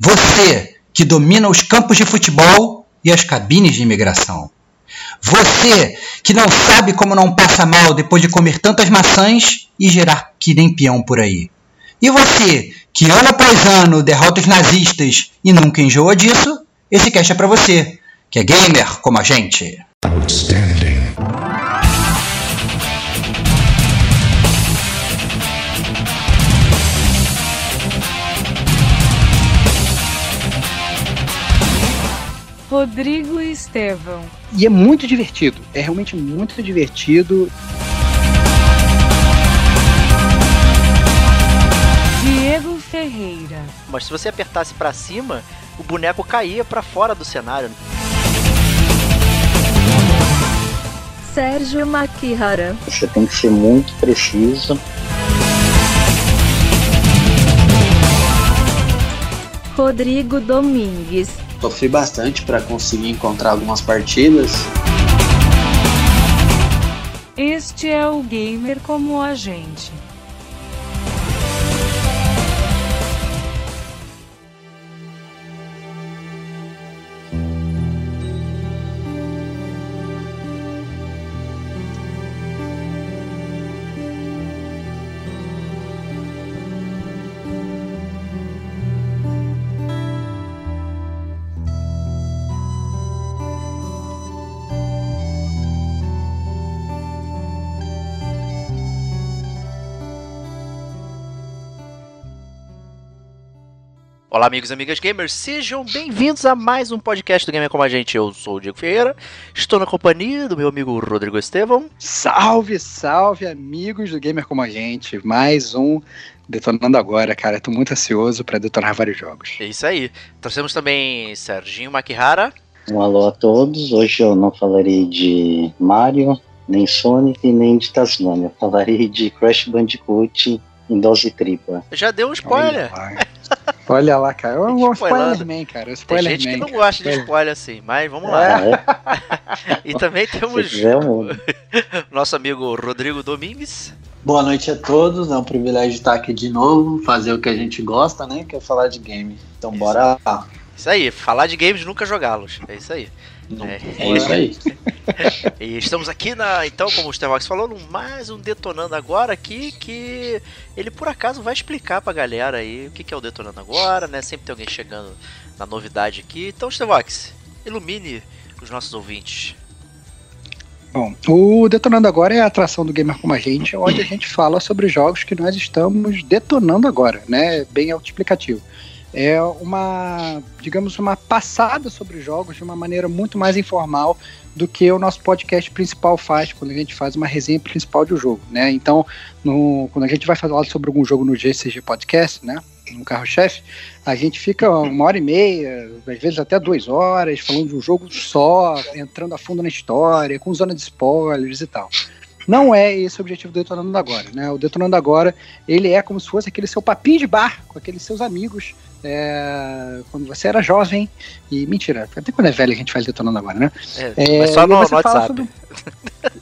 Você que domina os campos de futebol e as cabines de imigração. Você que não sabe como não passa mal depois de comer tantas maçãs e gerar que nem peão por aí. E você que ano após ano derrota os nazistas e nunca enjoa disso, esse cast é pra você, que é gamer como a gente. Outstanding. Rodrigo e Estevão. E é muito divertido, é realmente muito divertido. Diego Ferreira. Mas se você apertasse para cima, o boneco caía para fora do cenário. Sérgio Makihara. Você tem que ser muito preciso. Rodrigo Domingues. Sofri bastante para conseguir encontrar algumas partidas. Este é o gamer como a gente. Olá, amigos e amigas gamers, sejam bem-vindos a mais um podcast do Gamer Como a Gente. Eu sou o Diego Ferreira, estou na companhia do meu amigo Rodrigo Estevão. Salve, salve, amigos do Gamer Como a Gente. Mais um detonando agora, cara. Estou muito ansioso para detonar vários jogos. É isso aí. Trouxemos também Serginho Makihara. Um alô a todos. Hoje eu não falarei de Mario, nem Sonic, nem de Tasmania. Eu falarei de Crash Bandicoot tripla. Já deu um spoiler. Olha lá, cara. É um spoiler cara. Spoiler Tem gente que não gosta de spoiler assim, mas vamos lá. É. e também temos nosso amigo Rodrigo Domingues. Boa noite a todos, é um privilégio estar aqui de novo, fazer o que a gente gosta, né? Que é falar de game. Então isso. bora lá. Isso aí, falar de games nunca jogá-los. É isso aí. É, é, isso aí. e estamos aqui na, então, como o Starbucks falou, no mais um Detonando Agora aqui, que ele por acaso vai explicar pra galera aí o que é o Detonando Agora, né? Sempre tem alguém chegando na novidade aqui. Então, Starbucks, ilumine os nossos ouvintes. Bom, o Detonando Agora é a atração do Gamer Como a Gente, onde a gente fala sobre jogos que nós estamos detonando agora, né? Bem autoexplicativo é uma, digamos, uma passada sobre jogos de uma maneira muito mais informal do que o nosso podcast principal faz quando a gente faz uma resenha principal de um jogo, né? Então, no, quando a gente vai falar sobre algum jogo no GCG Podcast, né? No carro-chefe, a gente fica uma hora e meia, às vezes até duas horas, falando de um jogo só, entrando a fundo na história, com zona de spoilers e tal. Não é esse o objetivo do Detonando Agora, né? O Detonando Agora, ele é como se fosse aquele seu papinho de bar com aqueles seus amigos é, quando você era jovem e mentira, até quando é velho a gente faz detonando agora, né? É, é mas só no, no WhatsApp. Sobre...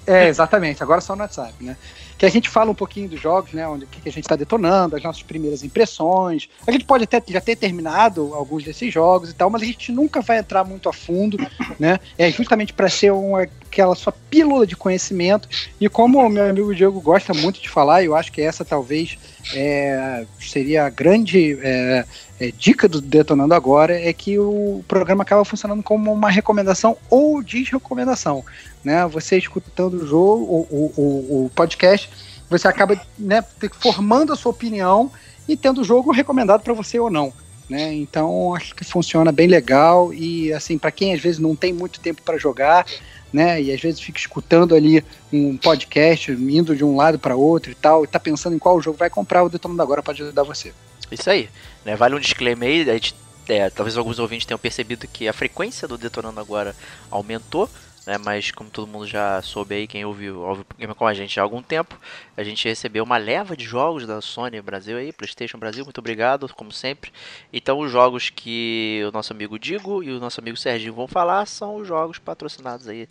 É, exatamente, agora só no WhatsApp, né? Que a gente fala um pouquinho dos jogos, né? Onde que a gente está detonando, as nossas primeiras impressões. A gente pode até já ter terminado alguns desses jogos e tal, mas a gente nunca vai entrar muito a fundo, né? É justamente para ser uma, aquela sua pílula de conhecimento. E como o meu amigo Diego gosta muito de falar, eu acho que essa talvez é, seria a grande é, é, dica do Detonando Agora é que o programa acaba funcionando como uma recomendação ou desrecomendação. Né? Você escutando o jogo, o, o, o podcast, você acaba né, formando a sua opinião e tendo o jogo recomendado para você ou não. Né? Então acho que funciona bem legal e assim para quem às vezes não tem muito tempo para jogar, né? E às vezes fica escutando ali um podcast, indo de um lado para outro e tal, e tá pensando em qual jogo vai comprar, o Detonando Agora pode ajudar você. Isso aí. Né? Vale um disclaimer aí, é, talvez alguns ouvintes tenham percebido que a frequência do Detonando agora aumentou, né? Mas como todo mundo já soube aí, quem ouviu, o programa com a gente há algum tempo, a gente recebeu uma leva de jogos da Sony Brasil aí, Playstation Brasil, muito obrigado, como sempre. Então os jogos que o nosso amigo Digo e o nosso amigo Serginho vão falar são os jogos patrocinados aí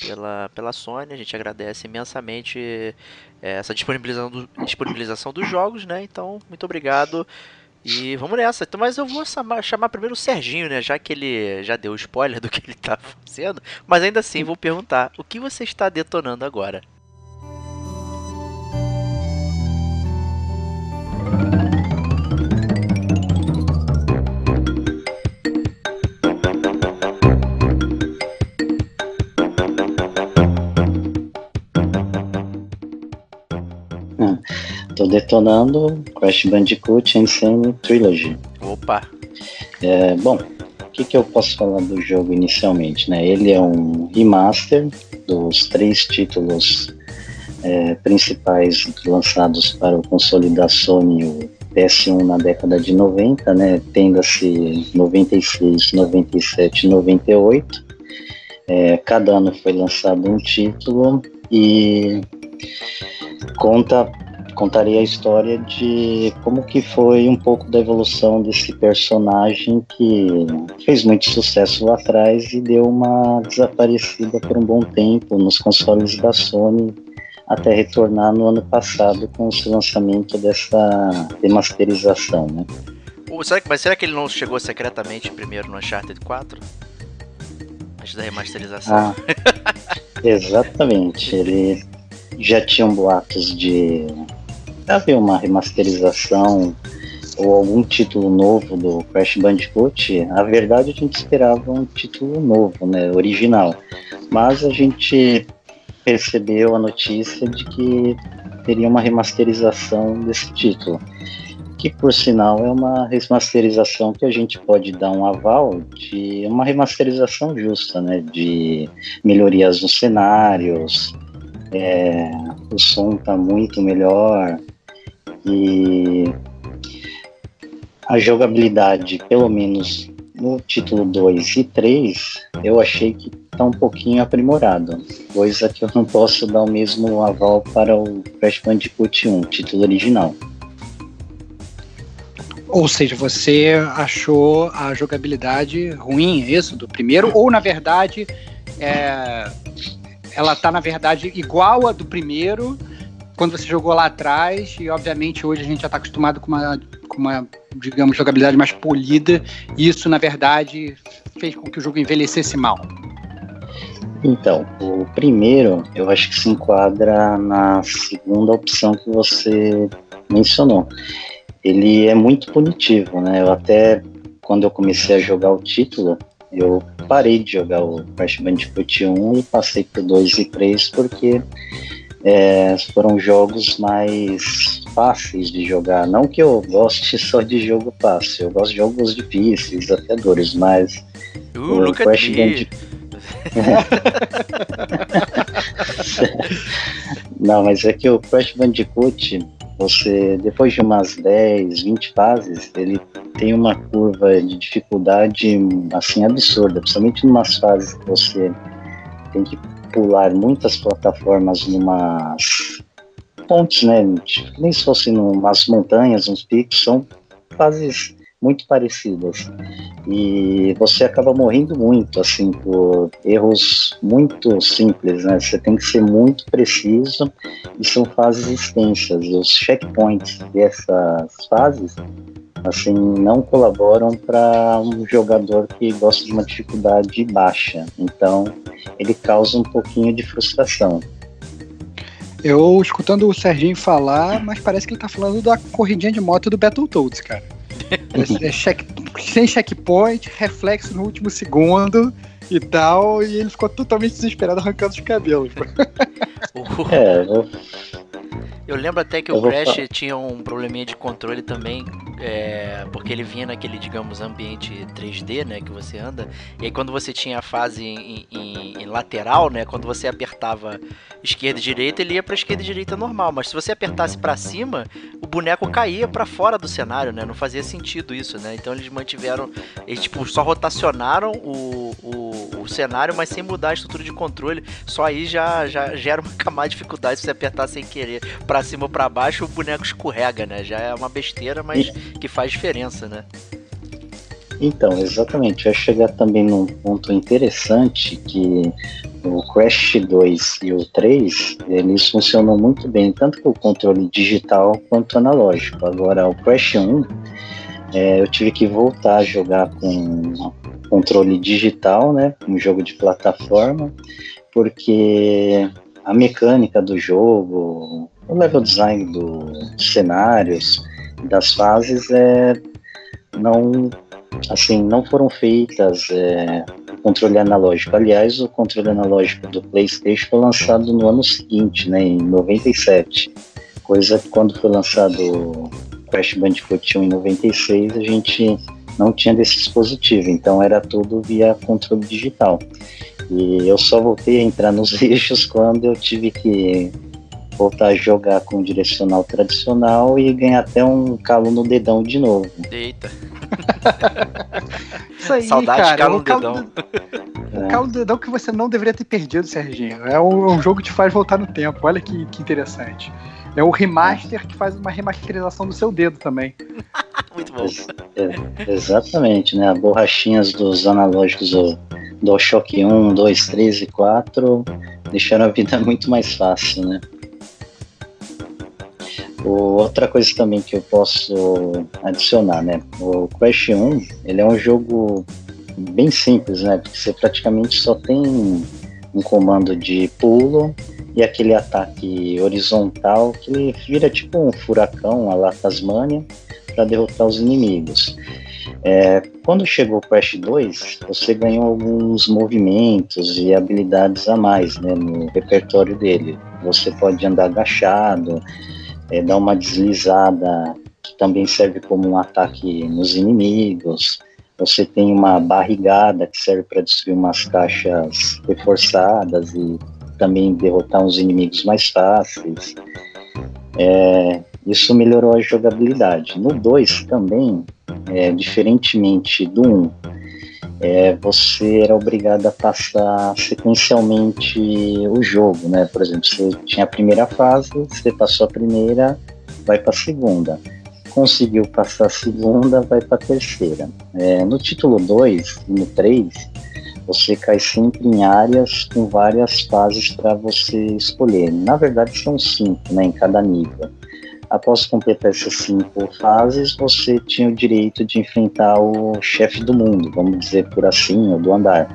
pela, pela Sony. A gente agradece imensamente é, essa disponibilização, do, disponibilização dos jogos, né? Então, muito obrigado. E vamos nessa. Então, mas eu vou chamar, chamar primeiro o Serginho, né? Já que ele já deu spoiler do que ele tá fazendo. Mas ainda assim, vou perguntar: o que você está detonando agora? Tô detonando Crash Bandicoot Insane Trilogy. Opa! É, bom, o que, que eu posso falar do jogo inicialmente? Né? Ele é um remaster dos três títulos é, principais lançados para o console da Sony, o PS1 na década de 90, né? tenda-se 96, 97 e 98. É, cada ano foi lançado um título e conta contaria a história de como que foi um pouco da evolução desse personagem que fez muito sucesso lá atrás e deu uma desaparecida por um bom tempo nos consoles da Sony até retornar no ano passado com o lançamento dessa remasterização, né? será que, mas será que ele não chegou secretamente primeiro no Uncharted 4? Antes da remasterização? Ah, exatamente. Ele já tinham boatos de haver uma remasterização ou algum título novo do Crash Bandicoot, a verdade a gente esperava um título novo, né, original. Mas a gente percebeu a notícia de que teria uma remasterização desse título, que por sinal é uma remasterização que a gente pode dar um aval de uma remasterização justa, né, de melhorias nos cenários, é, o som está muito melhor, e a jogabilidade, pelo menos no título 2 e 3, eu achei que está um pouquinho aprimorado, coisa que eu não posso dar o mesmo aval para o Crash Bandicoot 1, título original. Ou seja, você achou a jogabilidade ruim, é isso? Do primeiro? Ou, na verdade, é, ela está na verdade, igual a do primeiro, quando você jogou lá atrás, e obviamente hoje a gente já está acostumado com uma, com uma, digamos, jogabilidade mais polida, e isso, na verdade, fez com que o jogo envelhecesse mal. Então, o primeiro, eu acho que se enquadra na segunda opção que você mencionou. Ele é muito punitivo, né? Eu até, quando eu comecei a jogar o título, eu parei de jogar o Crash Bandicoot 1 e passei pro 2 e 3 porque é, foram jogos mais fáceis de jogar. Não que eu goste só de jogo fácil, eu gosto de jogos difíceis, desafiadores, mas. Uh, o Crash Bandicoot. Não, mas é que o Crash Bandicoot, você, depois de umas 10, 20 fases, ele tem uma curva de dificuldade assim absurda, principalmente em umas fases que você tem que pular muitas plataformas numas pontes, né? Tipo, nem se fosse numas montanhas, uns picos, são fases muito parecidas. E você acaba morrendo muito, assim, por erros muito simples, né? Você tem que ser muito preciso e são fases extensas. E os checkpoints dessas fases, assim, não colaboram para um jogador que gosta de uma dificuldade baixa. Então, ele causa um pouquinho de frustração. Eu escutando o Serginho falar, mas parece que ele tá falando da corridinha de moto do Battletoads, cara. É, é check, sem checkpoint, reflexo no último segundo e tal, e ele ficou totalmente desesperado arrancando os cabelos. é, eu eu lembro até que o Crash tinha um probleminha de controle também, é, porque ele vinha naquele, digamos, ambiente 3D, né, que você anda. E aí quando você tinha a fase em, em, em lateral, né, quando você apertava esquerda e direita, ele ia para esquerda e direita normal. Mas se você apertasse para cima, o boneco caía para fora do cenário, né? Não fazia sentido isso, né? Então eles mantiveram, eles tipo só rotacionaram o, o, o cenário, mas sem mudar a estrutura de controle. Só aí já já gera uma camada de dificuldade se você apertar sem querer para para cima ou para baixo, o boneco escorrega, né? Já é uma besteira, mas e... que faz diferença, né? Então, exatamente. Eu ia chegar também num ponto interessante que o Crash 2 e o 3, eles funcionam muito bem, tanto com o controle digital quanto analógico. Agora, o Crash 1, é, eu tive que voltar a jogar com controle digital, né? Um jogo de plataforma, porque a mecânica do jogo, o level design dos cenários, das fases, é, não assim não foram feitas é, controle analógico. Aliás, o controle analógico do PlayStation foi lançado no ano seguinte, né, em 97. Coisa que quando foi lançado Crash Bandicoot 1 em 96, a gente não tinha desse dispositivo, então era tudo via controle digital. E eu só voltei a entrar nos eixos quando eu tive que voltar a jogar com o direcional tradicional e ganhar até um calo no dedão de novo. Eita. Isso aí, Saudade cara. calo o no calo dedão. do- O calo do dedão que você não deveria ter perdido, Serginho. É um, um jogo que te faz voltar no tempo. Olha que, que interessante. É o remaster que faz uma remasterização do seu dedo também. Muito bom. É, exatamente, né? As borrachinhas dos analógicos do DualShock 1, 2, 3 e 4 deixaram a vida muito mais fácil, né? Outra coisa também que eu posso adicionar, né? O Crash 1, ele é um jogo bem simples, né? Porque você praticamente só tem um comando de pulo e aquele ataque horizontal que vira tipo um furacão, a la Tasmania, para derrotar os inimigos. É, quando chegou o Crash 2, você ganhou alguns movimentos e habilidades a mais né, no repertório dele. Você pode andar agachado, é, dar uma deslizada, que também serve como um ataque nos inimigos. Você tem uma barrigada que serve para destruir umas caixas reforçadas e também derrotar uns inimigos mais fáceis. É, isso melhorou a jogabilidade. No 2 também, é, diferentemente do 1, um, é, você era obrigado a passar sequencialmente o jogo, né? Por exemplo, você tinha a primeira fase, você passou a primeira, vai para a segunda. Conseguiu passar a segunda, vai para a terceira. É, no título 2 e no 3, você cai sempre em áreas com várias fases para você escolher. Na verdade, são cinco né, em cada nível. Após completar essas cinco fases, você tinha o direito de enfrentar o chefe do mundo, vamos dizer por assim, ou do andar.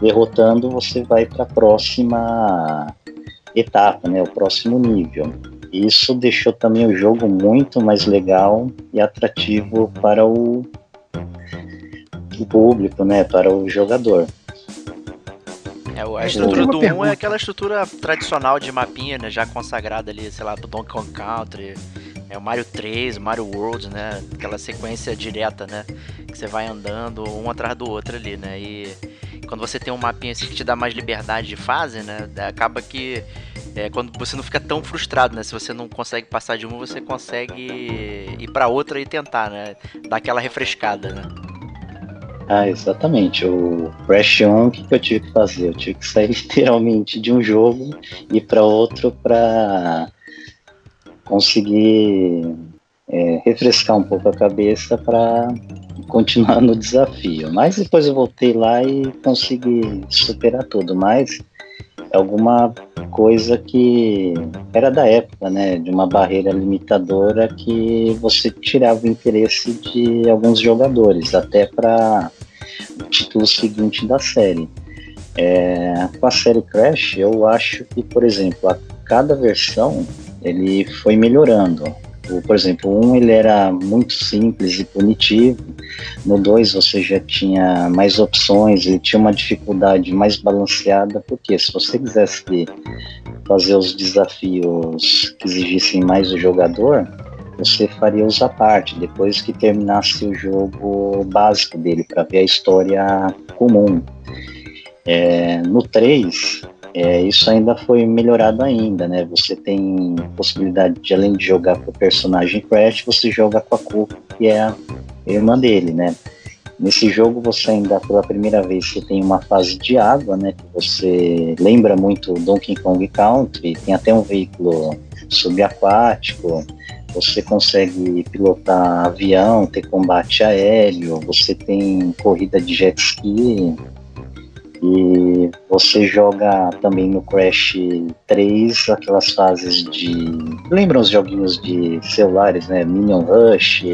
Derrotando, você vai para a próxima etapa, né, o próximo nível. Isso deixou também o jogo muito mais legal e atrativo para o, o público, né, para o jogador. É, a estrutura do 1 pergunta. é aquela estrutura tradicional de mapinha, né? Já consagrada ali, sei lá, do Donkey Kong Country, é o Mario 3, o Mario World, né? Aquela sequência direta, né? Que você vai andando um atrás do outro ali, né? E quando você tem um mapinha assim que te dá mais liberdade de fase, né? Acaba que é, quando você não fica tão frustrado, né? Se você não consegue passar de uma, você consegue ir pra outra e tentar, né? Dar aquela refrescada, né? Ah, exatamente. O Crash 1, o que, eu tive que fazer? Eu tive que sair literalmente de um jogo e para outro para conseguir é, refrescar um pouco a cabeça para continuar no desafio. Mas depois eu voltei lá e consegui superar tudo. Mas alguma coisa que era da época, né? De uma barreira limitadora que você tirava o interesse de alguns jogadores, até para o título seguinte da série. É, com a série Crash, eu acho que, por exemplo, a cada versão ele foi melhorando. Por exemplo, 1 ele era muito simples e punitivo. No 2 você já tinha mais opções, ele tinha uma dificuldade mais balanceada, porque se você quisesse fazer os desafios que exigissem mais o jogador, você faria os à parte, depois que terminasse o jogo básico dele, para ver a história comum. É, no 3, é, isso ainda foi melhorado ainda, né? Você tem possibilidade de, além de jogar com o personagem Crash, você joga com a Coco, que é a irmã dele, né? Nesse jogo você ainda pela primeira vez você tem uma fase de água, né? Que você lembra muito Donkey Kong Country, tem até um veículo subaquático, você consegue pilotar avião, ter combate aéreo, você tem corrida de jet ski, e você joga também no Crash 3 aquelas fases de. Lembram os joguinhos de celulares, né? Minion Rush,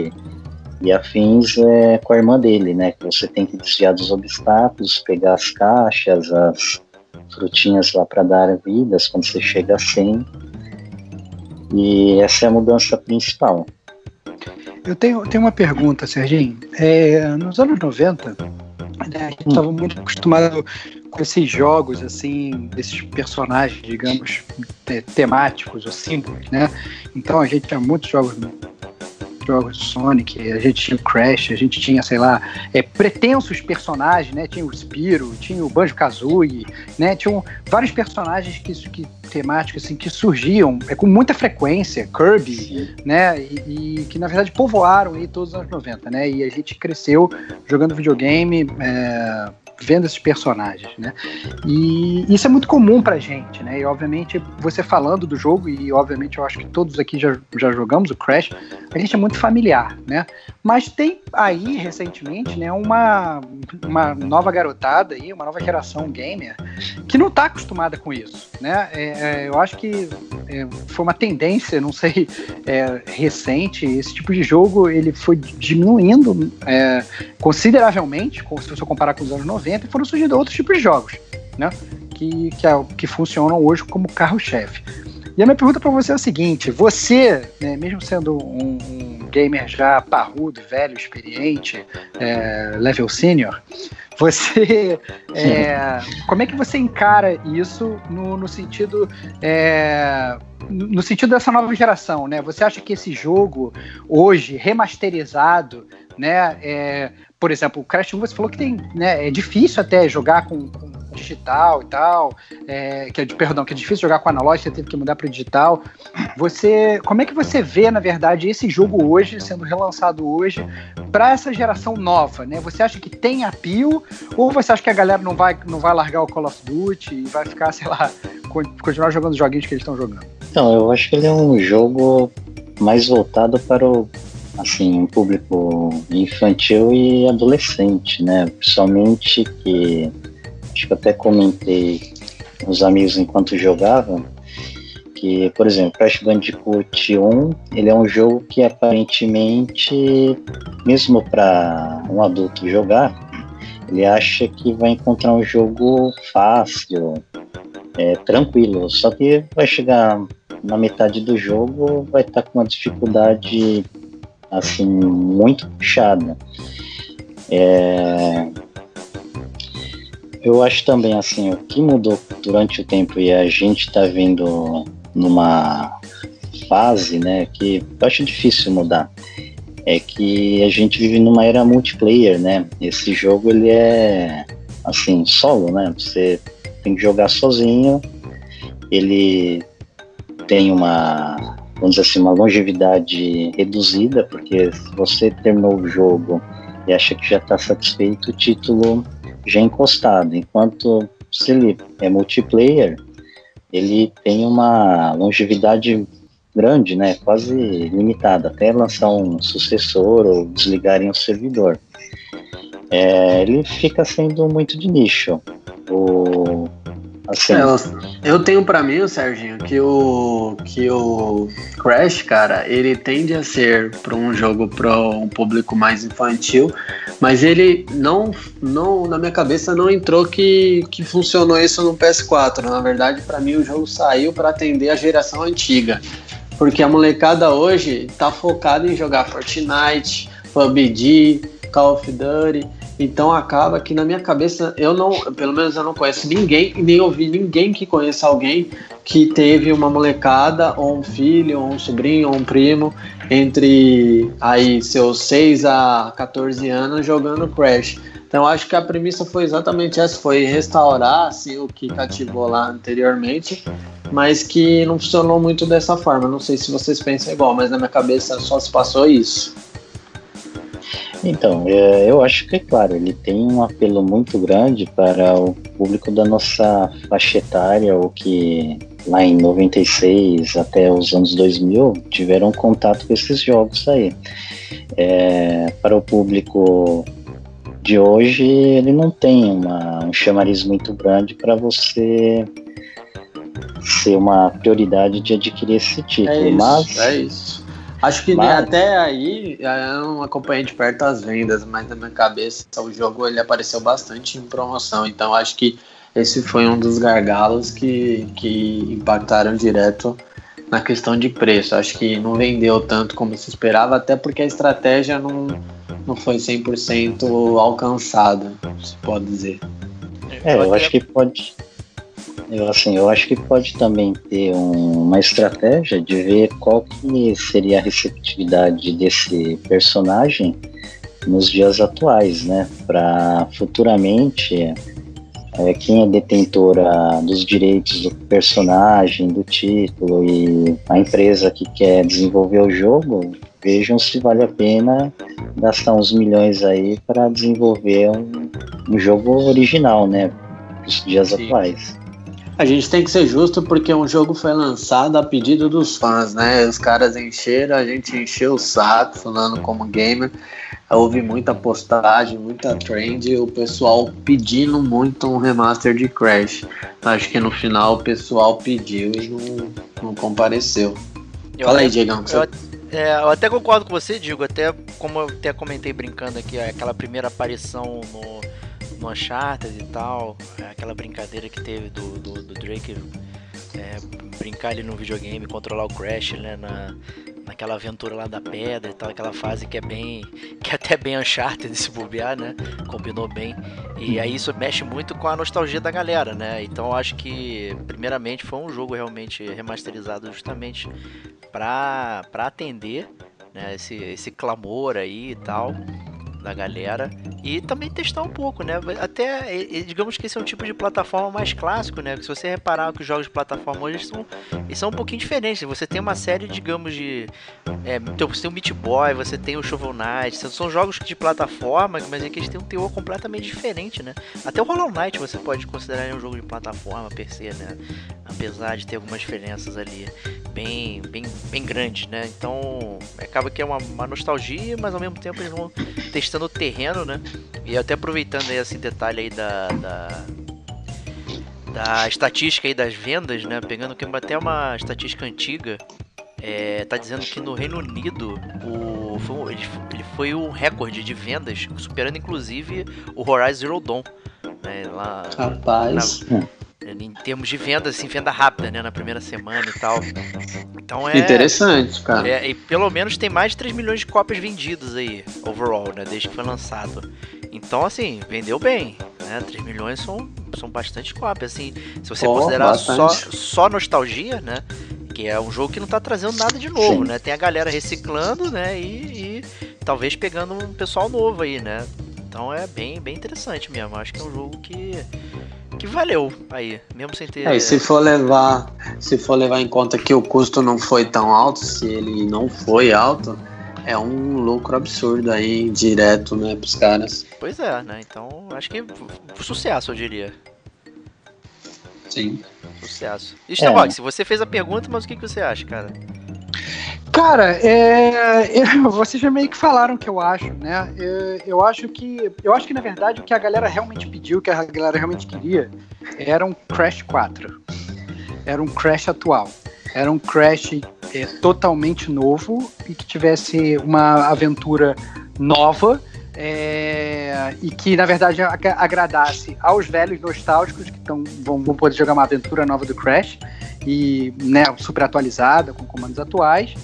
e afins é com a irmã dele, né? Que você tem que desviar dos obstáculos, pegar as caixas, as frutinhas lá para dar vidas quando você chega a 100. E essa é a mudança principal. Eu tenho, tenho uma pergunta, Serginho. É, nos anos 90, né, a gente estava muito acostumado com esses jogos, assim, desses personagens, digamos, te- temáticos ou símbolos, né? Então a gente tinha muitos jogos jogos do Sonic, a gente tinha o Crash, a gente tinha, sei lá, é, pretensos personagens, né? Tinha o Spiro, tinha o Banjo-Kazooie, né? Tinham vários personagens que, que temáticos assim que surgiam é, com muita frequência, Kirby, né? E, e que na verdade povoaram aí todos os anos 90, né? E a gente cresceu jogando videogame, é, vendo esses personagens, né? E isso é muito comum pra gente, né? E obviamente você falando do jogo, e obviamente eu acho que todos aqui já, já jogamos o Crash, a gente é muito familiar, né? Mas tem aí recentemente, né, uma, uma nova garotada aí, uma nova geração gamer que não tá acostumada com isso, né? É, é, eu acho que é, foi uma tendência, não sei, é, recente. Esse tipo de jogo ele foi diminuindo é, consideravelmente, se você comparar com os anos 90, e foram surgindo outros tipos de jogos, né? Que, que, é- que funcionam hoje como carro-chefe. E a minha pergunta para você é a seguinte: você, né, mesmo sendo um, um gamer já parrudo, velho, experiente, é, level senior, você, é, como é que você encara isso no, no sentido é, no sentido dessa nova geração, né? Você acha que esse jogo hoje remasterizado, né? é, por exemplo, o Crash 1 você falou que tem, né? É difícil até jogar com, com digital e tal, é, que é perdão, que é difícil jogar com analógico, você teve que mudar para digital. Você, como é que você vê, na verdade, esse jogo hoje sendo relançado hoje para essa geração nova, né? Você acha que tem apio ou você acha que a galera não vai não vai largar o Call of Duty e vai ficar, sei lá, con- continuar jogando os joguinhos que eles estão jogando? Então, eu acho que ele é um jogo mais voltado para o assim, um público infantil e adolescente, né? Principalmente que acho que até comentei com os amigos enquanto jogavam que, por exemplo, Crash Bandicoot 1, ele é um jogo que aparentemente, mesmo para um adulto jogar, ele acha que vai encontrar um jogo fácil, é, tranquilo. Só que vai chegar na metade do jogo, vai estar com uma dificuldade assim muito puxada. É, eu acho também assim o que mudou durante o tempo e a gente está vendo numa fase, né, que eu acho difícil mudar, é que a gente vive numa era multiplayer, né? Esse jogo ele é assim solo, né? Você tem que jogar sozinho. Ele tem uma, vamos dizer assim, uma longevidade reduzida, porque se você terminou o jogo e acha que já está satisfeito, o título já é encostado. Enquanto se ele é multiplayer, ele tem uma longevidade grande, né? Quase limitada, até lançar um sucessor ou desligarem o servidor. É, ele fica sendo muito de nicho. O, assim, É, eu, eu tenho pra mim, Serginho, que o que o Crash, cara, ele tende a ser para um jogo para um público mais infantil, mas ele não, não na minha cabeça não entrou que, que funcionou isso no PS4. Na verdade, pra mim o jogo saiu para atender a geração antiga, porque a molecada hoje tá focada em jogar Fortnite, PUBG, Call of Duty. Então acaba que na minha cabeça eu não, pelo menos eu não conheço ninguém nem ouvi ninguém que conheça alguém que teve uma molecada ou um filho, ou um sobrinho, ou um primo entre aí seus 6 a 14 anos jogando Crash. Então acho que a premissa foi exatamente essa, foi restaurar assim, o que cativou lá anteriormente, mas que não funcionou muito dessa forma. Não sei se vocês pensam igual, mas na minha cabeça só se passou isso. Então, é, eu acho que, é claro, ele tem um apelo muito grande para o público da nossa faixa etária, ou que lá em 96 até os anos 2000 tiveram contato com esses jogos aí. É, para o público de hoje, ele não tem uma, um chamariz muito grande para você ser uma prioridade de adquirir esse título, É isso, mas é isso. Acho que Mas- até aí eu não acompanhei de perto as vendas, mas na minha cabeça o jogo ele apareceu bastante em promoção. Então acho que esse foi um dos gargalos que, que impactaram direto na questão de preço. Acho que não vendeu tanto como se esperava, até porque a estratégia não, não foi 100% alcançada, se pode dizer. É, eu acho que pode. Eu, assim, eu acho que pode também ter um- uma estratégia de ver qual que seria a receptividade desse personagem nos dias atuais, né? Para futuramente é, quem é detentora dos direitos do personagem, do título e a empresa que quer desenvolver o jogo vejam se vale a pena gastar uns milhões aí para desenvolver um, um jogo original, né? Os dias Sim. atuais. A gente tem que ser justo porque um jogo foi lançado a pedido dos fãs, né? Os caras encheram, a gente encheu o saco falando como gamer. Houve muita postagem, muita trend, o pessoal pedindo muito um remaster de Crash. Acho que no final o pessoal pediu e não, não compareceu. eu Fala aí, Diegão. eu, você- é, eu até concordo com você, digo, até como eu até comentei brincando aqui, aquela primeira aparição no, no Uncharted e tal, aquela brincadeira que teve do, do, do Drake é, brincar ali no videogame, controlar o Crash, né, na, naquela aventura lá da pedra e tal, aquela fase que é bem, que é até bem Uncharted se bobear, né, combinou bem, e aí isso mexe muito com a nostalgia da galera, né, então eu acho que, primeiramente, foi um jogo realmente remasterizado justamente pra atender né, esse, esse clamor aí e tal da galera e também testar um pouco, né? Até digamos que esse é um tipo de plataforma mais clássico, né? Se você reparar que os jogos de plataforma hoje são, eles são um pouquinho diferentes. Você tem uma série, digamos, de. É, então você tem o Meat Boy, você tem o Shovel Knight, são- jogos de plataforma, mas é que eles têm um teor completamente diferente, né? Até o Hollow Knight você pode considerar um jogo de plataforma per se, né? Apesar de ter algumas diferenças ali bem, bem, bem grandes, né? Então acaba que é uma, uma nostalgia, mas ao mesmo tempo eles vão testando o terreno, né? E até aproveitando aí esse detalhe aí da, da, da estatística aí das vendas, né? Pegando que até uma estatística antiga, é, tá dizendo que no Reino Unido o, foi, ele, ele foi um recorde de vendas, superando inclusive o Horizon Zero Dawn. Né? Lá, Rapaz, em termos de venda, assim, venda rápida, né? Na primeira semana e tal. Então é. interessante, cara. É, e pelo menos tem mais de 3 milhões de cópias vendidas aí, overall, né? Desde que foi lançado. Então, assim, vendeu bem, né? 3 milhões são, são bastante cópias, assim. Se você Oh, considerar só, só nostalgia, né? Que é um jogo que não tá trazendo nada de novo, Sim. né? Tem a galera reciclando, né? E, e talvez pegando um pessoal novo aí, né? Então é bem, bem interessante mesmo. Acho que é um jogo que, que valeu aí, mesmo sem ter. É, e se for levar, se for levar em conta que o custo não foi tão alto, se ele não foi alto, é um lucro absurdo aí direto, né, pros caras. Pois é, né? Então acho que sucesso, eu diria. Sim. Sucesso. E Starbox, você fez a pergunta, mas o que, que você acha, cara? Cara, é, eu- vocês já meio que falaram o que eu acho, né? Eu, eu acho que. Eu acho que, na verdade, o que a galera realmente pediu, o que a galera realmente queria, era um Crash 4. Era um Crash atual. Era um Crash é, totalmente novo e que tivesse uma aventura nova. É, e que, na verdade, agra- agradasse aos velhos nostálgicos que tão, vão, vão poder jogar uma aventura nova do Crash e né, super atualizada, com comandos atuais,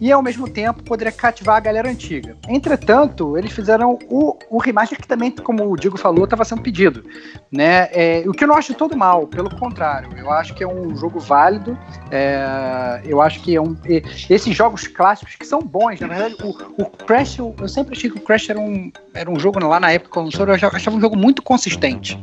e ao mesmo tempo poderia cativar a galera antiga. Entretanto, eles fizeram o, o remaster que também, como o Diego falou, estava sendo pedido. Né? É, o que eu não acho todo mal, pelo contrário, eu acho que é um jogo válido, é, eu acho que é um. e- Esses jogos clássicos que são bons, na verdade, o, o Crash, eu, eu sempre achei que o Crash era um, era um jogo lá na época, quando eu achava- um jogo muito consistente.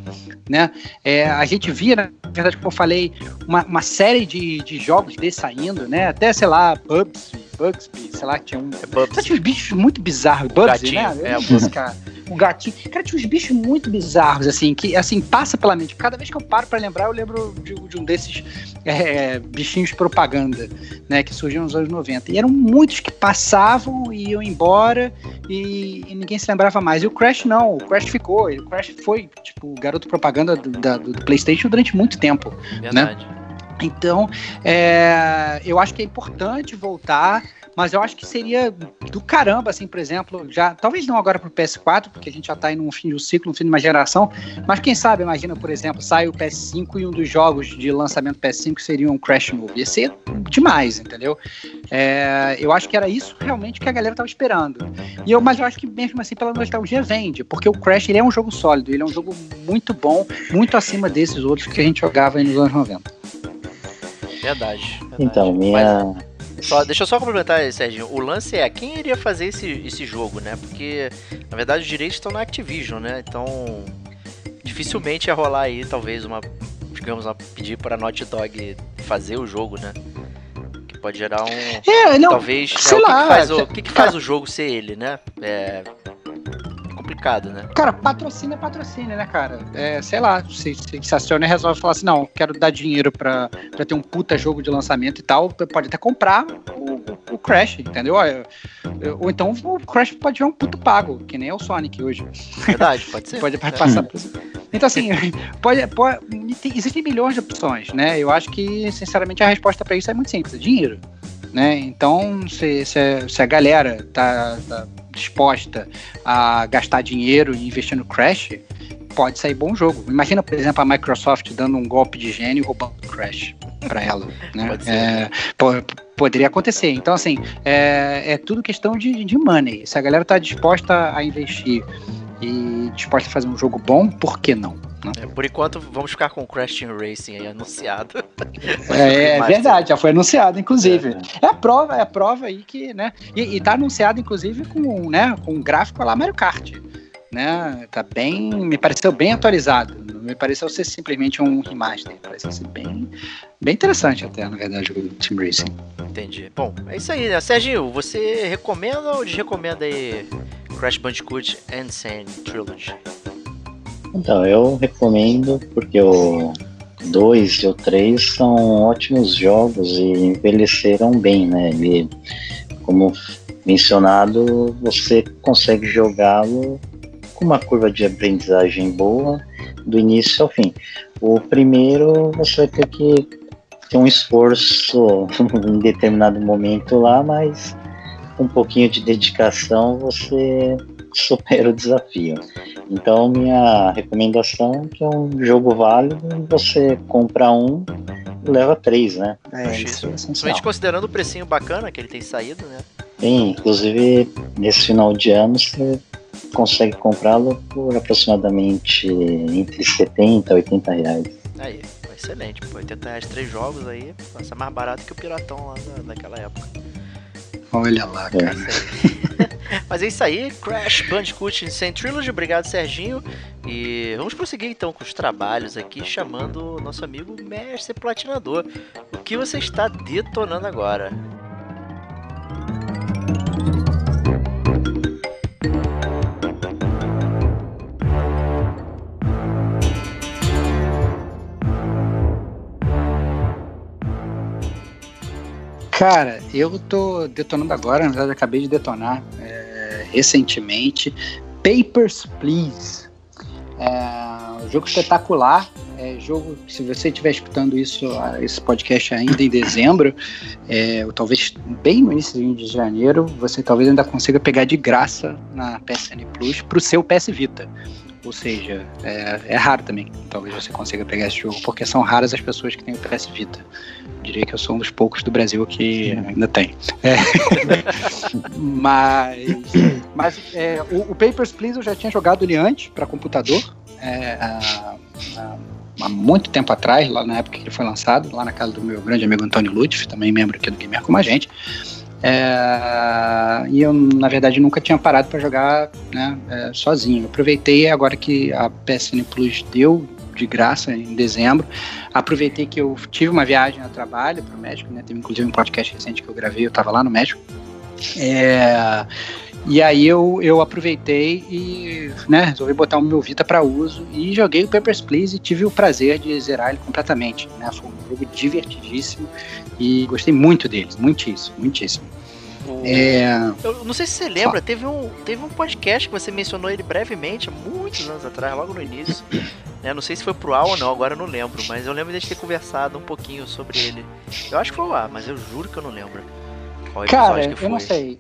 Né? É, a gente via, na verdade, como eu falei, uma, uma série de, de jogos desses saindo, né? Até, sei lá, Bubsy, Bugsby, sei lá, tinha um. Só tinha uns bichos muito bizarros, Bugsy, gatinho, né? é, sei, cara. O gatinho. Cara, tinha uns bichos muito bizarros, assim, que assim, passa pela mente. Cada vez que eu paro pra lembrar, eu lembro de, de um desses é, bichinhos propaganda, né? Que surgiam nos anos 90. E eram muitos que passavam e iam embora e, e ninguém se lembrava mais. E o Crash não, o Crash ficou. O Crash foi, tipo, o garoto propaganda do, da- do PlayStation durante muito tempo. Verdade. Então, é, eu acho que é importante voltar mas eu acho que seria do caramba, assim, por exemplo, já, talvez não agora pro PS4, porque a gente já tá indo no fim de um ciclo, no fim de uma geração, mas quem sabe, imagina, por exemplo, sai o PS5 e um dos jogos de lançamento PS5 seria um Crash novo. Ia ser demais, entendeu? É, eu acho que era isso realmente que a galera tava esperando. E eu, mas eu acho que mesmo assim, pela nostalgia, vende, porque o Crash ele é um jogo sólido, ele é um jogo muito bom, muito acima desses outros que a gente jogava nos anos 90. Verdade. verdade. Então, minha. Mas, só, deixa eu só complementar, Serginho. O lance é quem iria fazer esse, esse jogo, né? Porque, na verdade, os direitos estão na Activision, né? Então, dificilmente ia rolar aí, talvez, uma. Digamos, uma, pedir para a Naughty Dog fazer o jogo, né? Que pode gerar um. É, não, talvez. né, sei o que, lá, que faz, o, cara. o que, que faz o jogo ser ele, né? É. Complicado, né? Cara, patrocínio é patrocínio, né, cara? É, sei lá, se, se, se a Sony resolve falar assim, não, quero dar dinheiro pra, pra ter um puta jogo de lançamento e tal, pode até comprar o, o- Crash, entendeu? Ou então o Crash pode virar um puto pago, que nem é o Sonic hoje. Verdade, pode ser. Pode passar por isso. Então, assim, pode, pode- tem- existem milhões de opções, né? Eu acho que, sinceramente, a resposta pra isso é muito simples: é dinheiro. Né? Então, se, se, a, se a galera tá, tá disposta a gastar dinheiro e investir no Crash, pode sair bom jogo. Imagina, por exemplo, a Microsoft dando um golpe de gênio e roubando o Crash pra ela. Né? Pode. É, po- poderia acontecer. Então, assim, é, é tudo questão de, de money. Se a galera tá disposta a investir e disposta a fazer um jogo bom, por que não? Né? É, por enquanto, vamos ficar com o Crash Team Racing aí anunciado. É, é verdade, já foi anunciado, inclusive. É, a prova, é a prova aí que, né? E, e tá anunciado, inclusive, com, né, com um gráfico lá Mario Kart. Né? Tá bem. Me pareceu bem atualizado. Não me pareceu ser simplesmente um remaster. Pareceu ser bem, bem interessante até, na verdade, o Team Racing. Entendi. Bom, é isso aí, né? Serginho, você recomenda ou desrecomenda aí Crash Bandicoot Insane Trilogy? Então, eu recomendo porque o 2 e o 3 são ótimos jogos e envelheceram bem, né? Como mencionado, você consegue jogá-lo com uma curva de aprendizagem boa do início ao fim. O primeiro você vai ter que ter um esforço em determinado momento lá, mas com um pouquinho de dedicação você supera o desafio. Então, minha recomendação é que é um jogo válido, você compra um e leva três, né? É, isso é. Principalmente considerando o precinho bacana que ele tem saído, né? Tem, inclusive, nesse final de ano você consegue comprá-lo por aproximadamente entre 70 e 80 reais. Aí, excelente. Pô, 80 reais três jogos aí, passa mais barato que o Piratão lá da, daquela época. Olha lá, É. cara. Aí. Mas é isso aí, Crash Bandicoot Insane Trilogy, obrigado Serginho. E vamos prosseguir então com os trabalhos aqui, chamando o nosso amigo Mestre Platinador. O que você está detonando agora? Cara, eu tô detonando agora, na verdade, acabei de detonar é, recentemente. Papers, Please. É, um jogo espetacular. É, jogo, se você estiver escutando isso, esse podcast ainda em dezembro, é, ou talvez bem no início de janeiro, você talvez ainda consiga pegar de graça na PSN Plus pro seu PS Vita. Ou seja, é, é raro também. Talvez você consiga pegar esse jogo, porque são raras as pessoas que têm o PS Vita. Diria que eu sou um dos poucos do Brasil que ainda tem. É. mas mas é, o, o Papers, Please eu já tinha jogado ele antes para computador. é, há, há- há muito tempo atrás, lá na época que ele foi lançado, lá na casa do meu grande amigo Antônio Lutz, também membro aqui do Gamer como a gente. É, e eu, na verdade, nunca tinha parado para jogar né, é, sozinho. Aproveitei agora que a PSN Plus deu de graça em dezembro. Aproveitei que eu tive uma viagem a trabalho para o México, né? Teve inclusive um podcast recente que eu gravei, eu estava lá no México. É, e aí eu, eu aproveitei e né, resolvi botar o meu Vita para uso e joguei o Papers, Please e tive o prazer de zerar ele completamente. Né? Foi um jogo divertidíssimo e gostei muito dele, muitíssimo, muitíssimo. O- É, Eu não sei se você lembra, teve um, teve um podcast que você mencionou ele brevemente, há muitos anos atrás, logo no início. né? Não sei se foi pro ar ou não, agora eu não lembro, mas eu lembro de a ter conversado um pouquinho sobre ele. Eu acho que foi o ar, mas eu juro que eu não lembro. Qual Cara, eu não sei.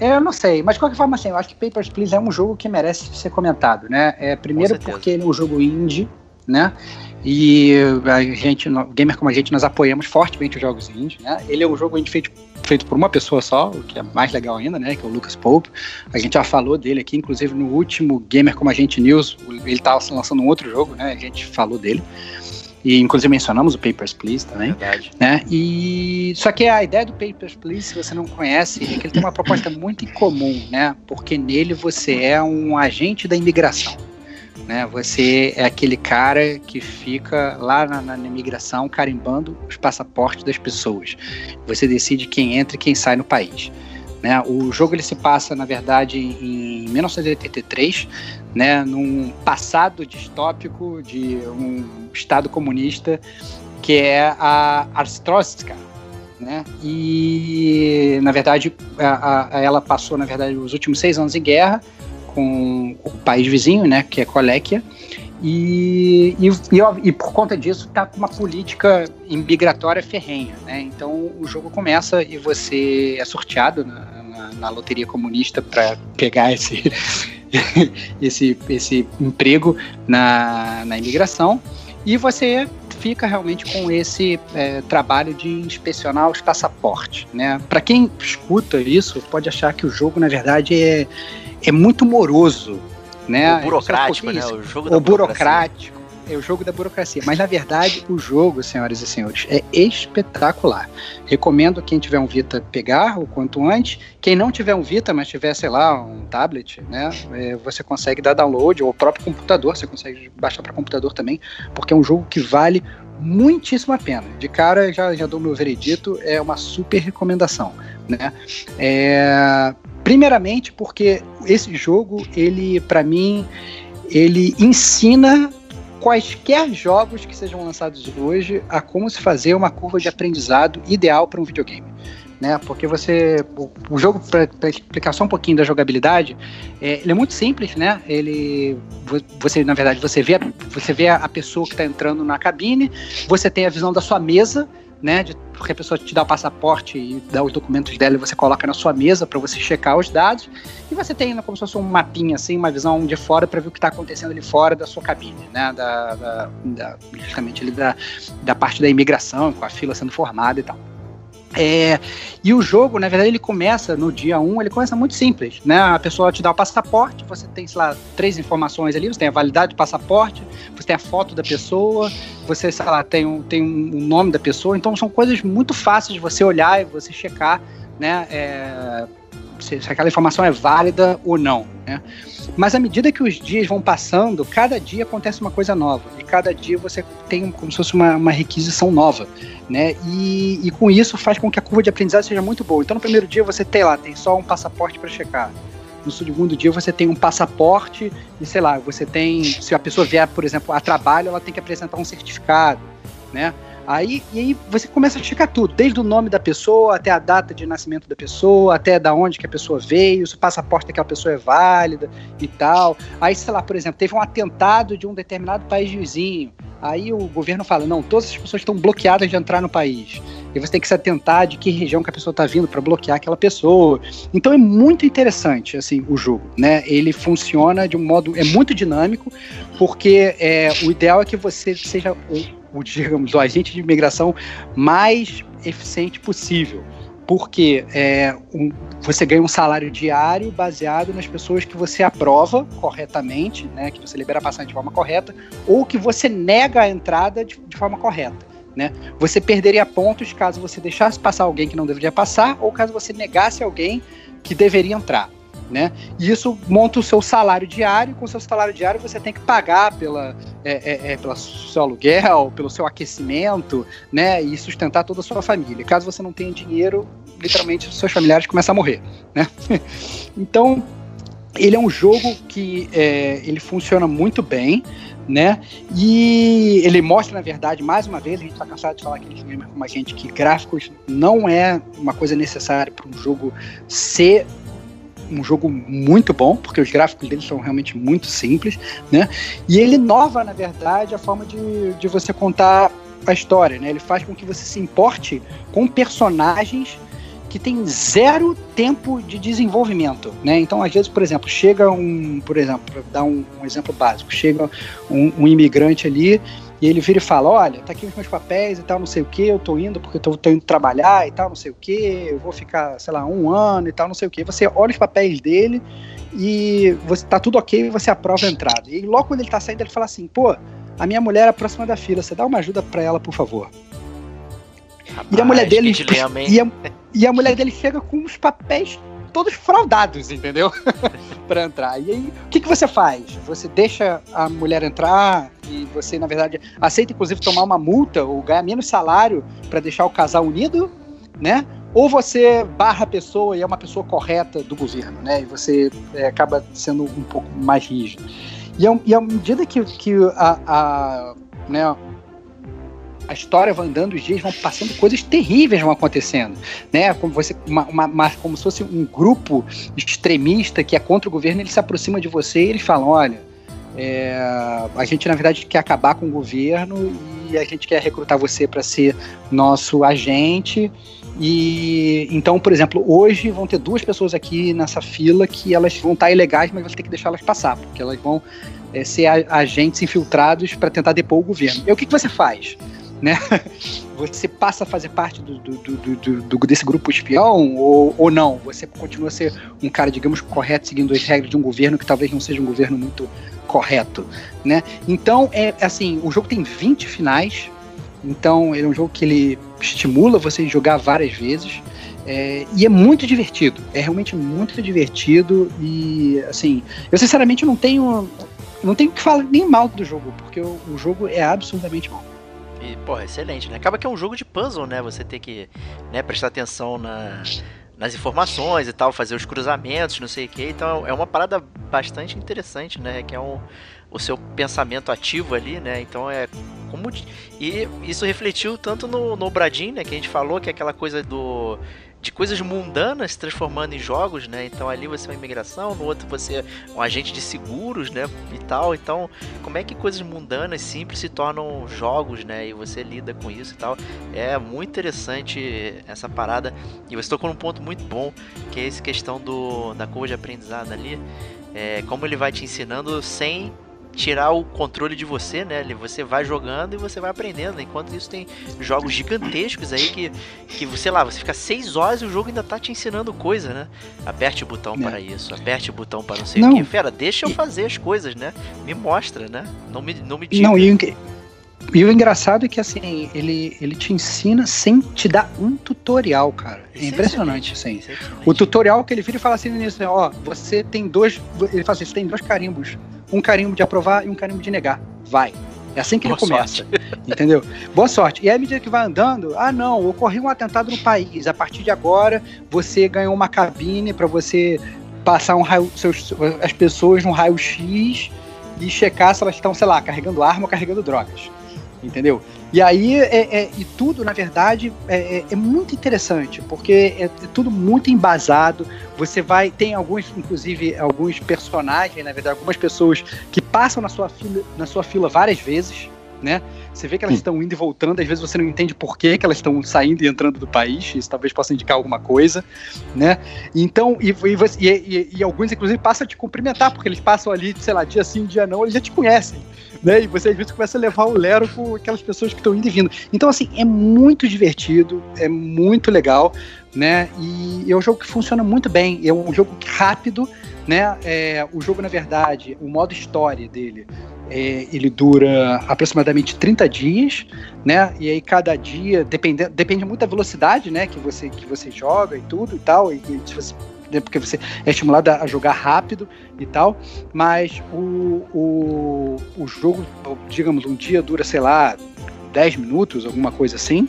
Eu não sei, mas de qualquer forma, assim, eu acho que Papers, Please é um jogo que merece ser comentado, né? É, primeiro porque ele é um jogo indie, né? E a gente, gamer como a gente, nós apoiamos fortemente os jogos indie, né? Ele é um jogo indie feito, feito por uma pessoa só, o que é mais legal ainda, né? Que é o Lucas Pope. A gente já falou dele aqui, inclusive no último Gamer como a gente News, ele tá lançando um outro jogo, né? A gente falou dele. E inclusive mencionamos o Papers, Please também Verdade. né? E só que a ideia do Papers, Please, se você não conhece, é que ele tem uma proposta muito incomum, né? Porque nele você é um agente da imigração, né? Você é aquele cara que fica lá na, na imigração carimbando os passaportes das pessoas. Você decide quem entra e quem sai no país. Né? O jogo ele se passa, na verdade, em 1983, né? num passado distópico de um estado comunista que é a Arstrovska, né? E na verdade a, a- ela passou na verdade os últimos seis anos em guerra com o país vizinho, né? Que é Coléquia. E, e, e, e por conta disso tá com uma política imigratória ferrenha, né? Então o jogo começa e você é sorteado na, na- na loteria comunista para pegar esse, esse, esse emprego na, na imigração e você fica realmente com esse é, trabalho de inspecionar os passaportes, né? Para quem escuta isso, pode achar que o jogo, na verdade, é, é muito moroso, né? o burocrático, né? O jogo O burocrático é o jogo da burocracia. Mas na verdade, o jogo, senhoras e senhores, é espetacular. Recomendo quem tiver um Vita pegar o quanto antes. Quem não tiver um Vita, mas tiver, sei lá, um tablet, né? é, você consegue dar download, ou o próprio computador, você consegue baixar para computador também, porque é um jogo que vale muitíssimo a pena. De cara, já, já dou meu veredito, é uma super recomendação, né? É, primeiramente porque esse jogo, ele, para mim, ele ensina quaisquer jogos que sejam lançados hoje a como se fazer uma curva de aprendizado ideal para um videogame. Né, porque você. O, o jogo, para explicar só um pouquinho da jogabilidade, é, ele é muito simples, né? Ele. vo- Você, na verdade, você vê, você vê a pessoa que está entrando na cabine, você tem a visão da sua mesa, né? De, porque a pessoa te dá o passaporte e dá os documentos dela e você coloca na sua mesa para você checar os dados. E você tem né, como se fosse um mapinha, assim, uma visão de fora para ver o que está acontecendo ali fora da sua cabine, né? Da, da, da- justamente ali da, da parte da imigração, com a fila sendo formada e tal. É, e o jogo, na verdade, ele começa no dia 1, ele começa muito simples, né? A pessoa te dá o passaporte, você tem, sei lá, três informações ali, você tem a validade do passaporte, você tem a foto da pessoa, você, sei lá, tem um, tem um nome da pessoa, então são coisas muito fáceis de você olhar e você checar, né? É, se, se aquela informação é válida ou não, né? Mas à medida que os dias vão passando, cada dia acontece uma coisa nova. E cada dia você tem como se fosse uma, uma requisição nova. Né? E, e com isso faz com que a curva de aprendizado seja muito boa. Então no primeiro dia você tem lá, tem só um passaporte para checar. No segundo dia você tem um passaporte e sei lá, você tem, se a pessoa vier, por exemplo, a trabalho, ela tem que apresentar um certificado, né? Aí, e aí você começa a checar tudo, desde o nome da pessoa até a data de nascimento da pessoa, até da onde que a pessoa veio, se o passaporte daquela pessoa é válida e tal. Aí, sei lá, por exemplo, teve um atentado de um determinado país vizinho. Aí o governo fala, não, todas as pessoas estão bloqueadas de entrar no país. E você tem que se atentar de que região que a pessoa está vindo para bloquear aquela pessoa. Então é muito interessante assim o jogo, né? Ele funciona de um modo é muito dinâmico, porque é, o ideal é que você seja o, digamos o agente de imigração mais eficiente possível. Porque é, um, você ganha um salário diário baseado nas pessoas que você aprova corretamente, né, que você libera a passagem de forma correta, ou que você nega a entrada de, de forma correta. Né? Você perderia pontos caso você deixasse passar alguém que não deveria passar, ou caso você negasse alguém que deveria entrar. Né? E isso monta o seu salário diário. Com o seu salário diário, você tem que pagar pela, é, é, é, pelo seu aluguel, pelo seu aquecimento, né? E sustentar toda a sua família. Caso você não tenha dinheiro, literalmente seus familiares começam a morrer, né? então, ele é um jogo que é, ele funciona muito bem, né? E ele mostra, na verdade, mais uma vez, a gente está cansado de falar aqui de gamer como a gente, que gráficos não é uma coisa necessária para um jogo ser um jogo muito bom, porque os gráficos dele são realmente muito simples, né? E ele inova, na verdade, a forma de, de você contar a história, né? Ele faz com que você se importe com personagens que tem zero tempo de desenvolvimento, né? Então, às vezes, por exemplo, chega um, por exemplo, para dar um, um, exemplo básico, chega um, um, imigrante ali e ele vira e fala, olha, tá aqui os meus papéis e tal, não sei o que, eu tô indo porque eu tô, tô, indo trabalhar e tal, não sei o que, eu vou ficar, sei lá, um ano e tal, não sei o que. Você olha os papéis dele e você tá tudo ok e você aprova a entrada. E logo quando ele tá saindo, ele fala assim, pô, a minha mulher é próxima da fila, você dá uma ajuda para ela, por favor. Rapaz, e a mulher dele. Dilema, e, a, e a mulher dele chega com os papéis todos fraudados, entendeu? para entrar. E aí, o que, que você faz? Você deixa a mulher entrar e você, na verdade, aceita inclusive tomar uma multa ou ganhar menos salário para deixar o casal unido, né? Ou você barra a pessoa e é uma pessoa correta do governo, né? E você é, acaba sendo um pouco mais rígido. E, a, e à medida que, que a, a né, a história vai andando, os dias vão passando, coisas terríveis vão acontecendo, né? Como você, uma, uma, como se fosse um grupo extremista que é contra o governo, ele se aproxima de você e eles falam, olha, é, a gente na verdade quer acabar com o governo e a gente quer recrutar você para ser nosso agente. E então, por exemplo, hoje vão ter duas pessoas aqui nessa fila que elas vão estar ilegais, mas você tem que deixar elas passar, porque elas vão é, ser agentes infiltrados para tentar depor o governo. E o que, que você faz? Né? Você passa a fazer parte do, do, do, desse grupo espião ou, ou não? Você continua a ser um cara, digamos, correto, seguindo as regras de um governo que talvez não seja um governo muito correto, né? Então, é assim, o jogo tem 20 finais, então ele é um jogo que ele estimula você a jogar várias vezes. É, e é muito divertido, é realmente muito divertido e assim, eu sinceramente não tenho não tenho que falar nem mal do jogo, porque o, o jogo é absolutamente bom. E, porra, excelente, né? Acaba que é um jogo de puzzle, né? Você tem que né, prestar atenção na, nas informações e tal, fazer os cruzamentos, não sei o que. Então é uma parada bastante interessante, né? Que é um, o seu pensamento ativo ali, né? Então é como. E isso refletiu tanto no, no Bradin, né? Que a gente falou, que é aquela coisa do de coisas mundanas se transformando em jogos, né? Então ali você é uma imigração, no outro você é um agente de seguros, né? E tal. Então, como é que coisas mundanas, simples, se tornam jogos, né? E você lida com isso e tal. É muito interessante essa parada. E você tocou num ponto muito bom, que é essa questão do, da curva de aprendizado ali. É, como ele vai te ensinando sem tirar o controle de você, né? Você vai jogando e você vai aprendendo. Enquanto isso tem jogos gigantescos aí que, que sei lá, você fica seis horas e o jogo ainda tá te ensinando coisa, né? Aperte o botão é. para isso, aperte o botão para não sei não. o que. Fera, deixa eu fazer as coisas, né? Me mostra, né? Não me, não me diga. Não, e, e o engraçado é que assim, ele, ele te ensina sem te dar um tutorial, cara. É, impressionante, assim. O tutorial que ele vira e fala assim no início, ó, você tem dois. Ele fala assim, você tem dois carimbos um carimbo de aprovar e um carimbo de negar. Vai. É assim que Boa ele começa. Sorte. Entendeu? Boa sorte. E aí, à medida que vai andando, ah, não, ocorreu um atentado no país. A partir de agora, você ganhou uma cabine para você passar um raio, seus, as pessoas num raio-x e checar se elas estão, sei lá, carregando arma ou carregando drogas entendeu? E aí, é, é, e tudo, na verdade, é, é, é muito interessante, porque é, é, tudo muito embasado. Você vai, tem alguns, inclusive, alguns personagens, na verdade, algumas pessoas que passam na sua fila, na sua fila várias vezes, né? Você vê que elas estão indo e voltando, às vezes você não entende por que, que elas estão saindo e entrando do país, isso talvez possa indicar alguma coisa, né? Então, e, e, e, e alguns, inclusive, passam a te cumprimentar, porque eles passam ali, sei lá, dia sim, dia não, eles já te conhecem né? E você às vezes começa a levar o Lero com aquelas pessoas que estão indo e vindo. Então, assim, é muito divertido, é muito legal, né? E é um jogo que funciona muito bem, é um jogo rápido, né? É, o jogo, na verdade, o modo história dele, é, ele dura aproximadamente 30 dias, né? E aí cada dia, depende, depende muito da velocidade, né? Que você, que você joga e tudo e tal. E, e se você né, porque você é estimulado a jogar rápido e tal, mas o, o, o jogo, digamos, um dia dura, sei lá, 10 minutos, alguma coisa assim,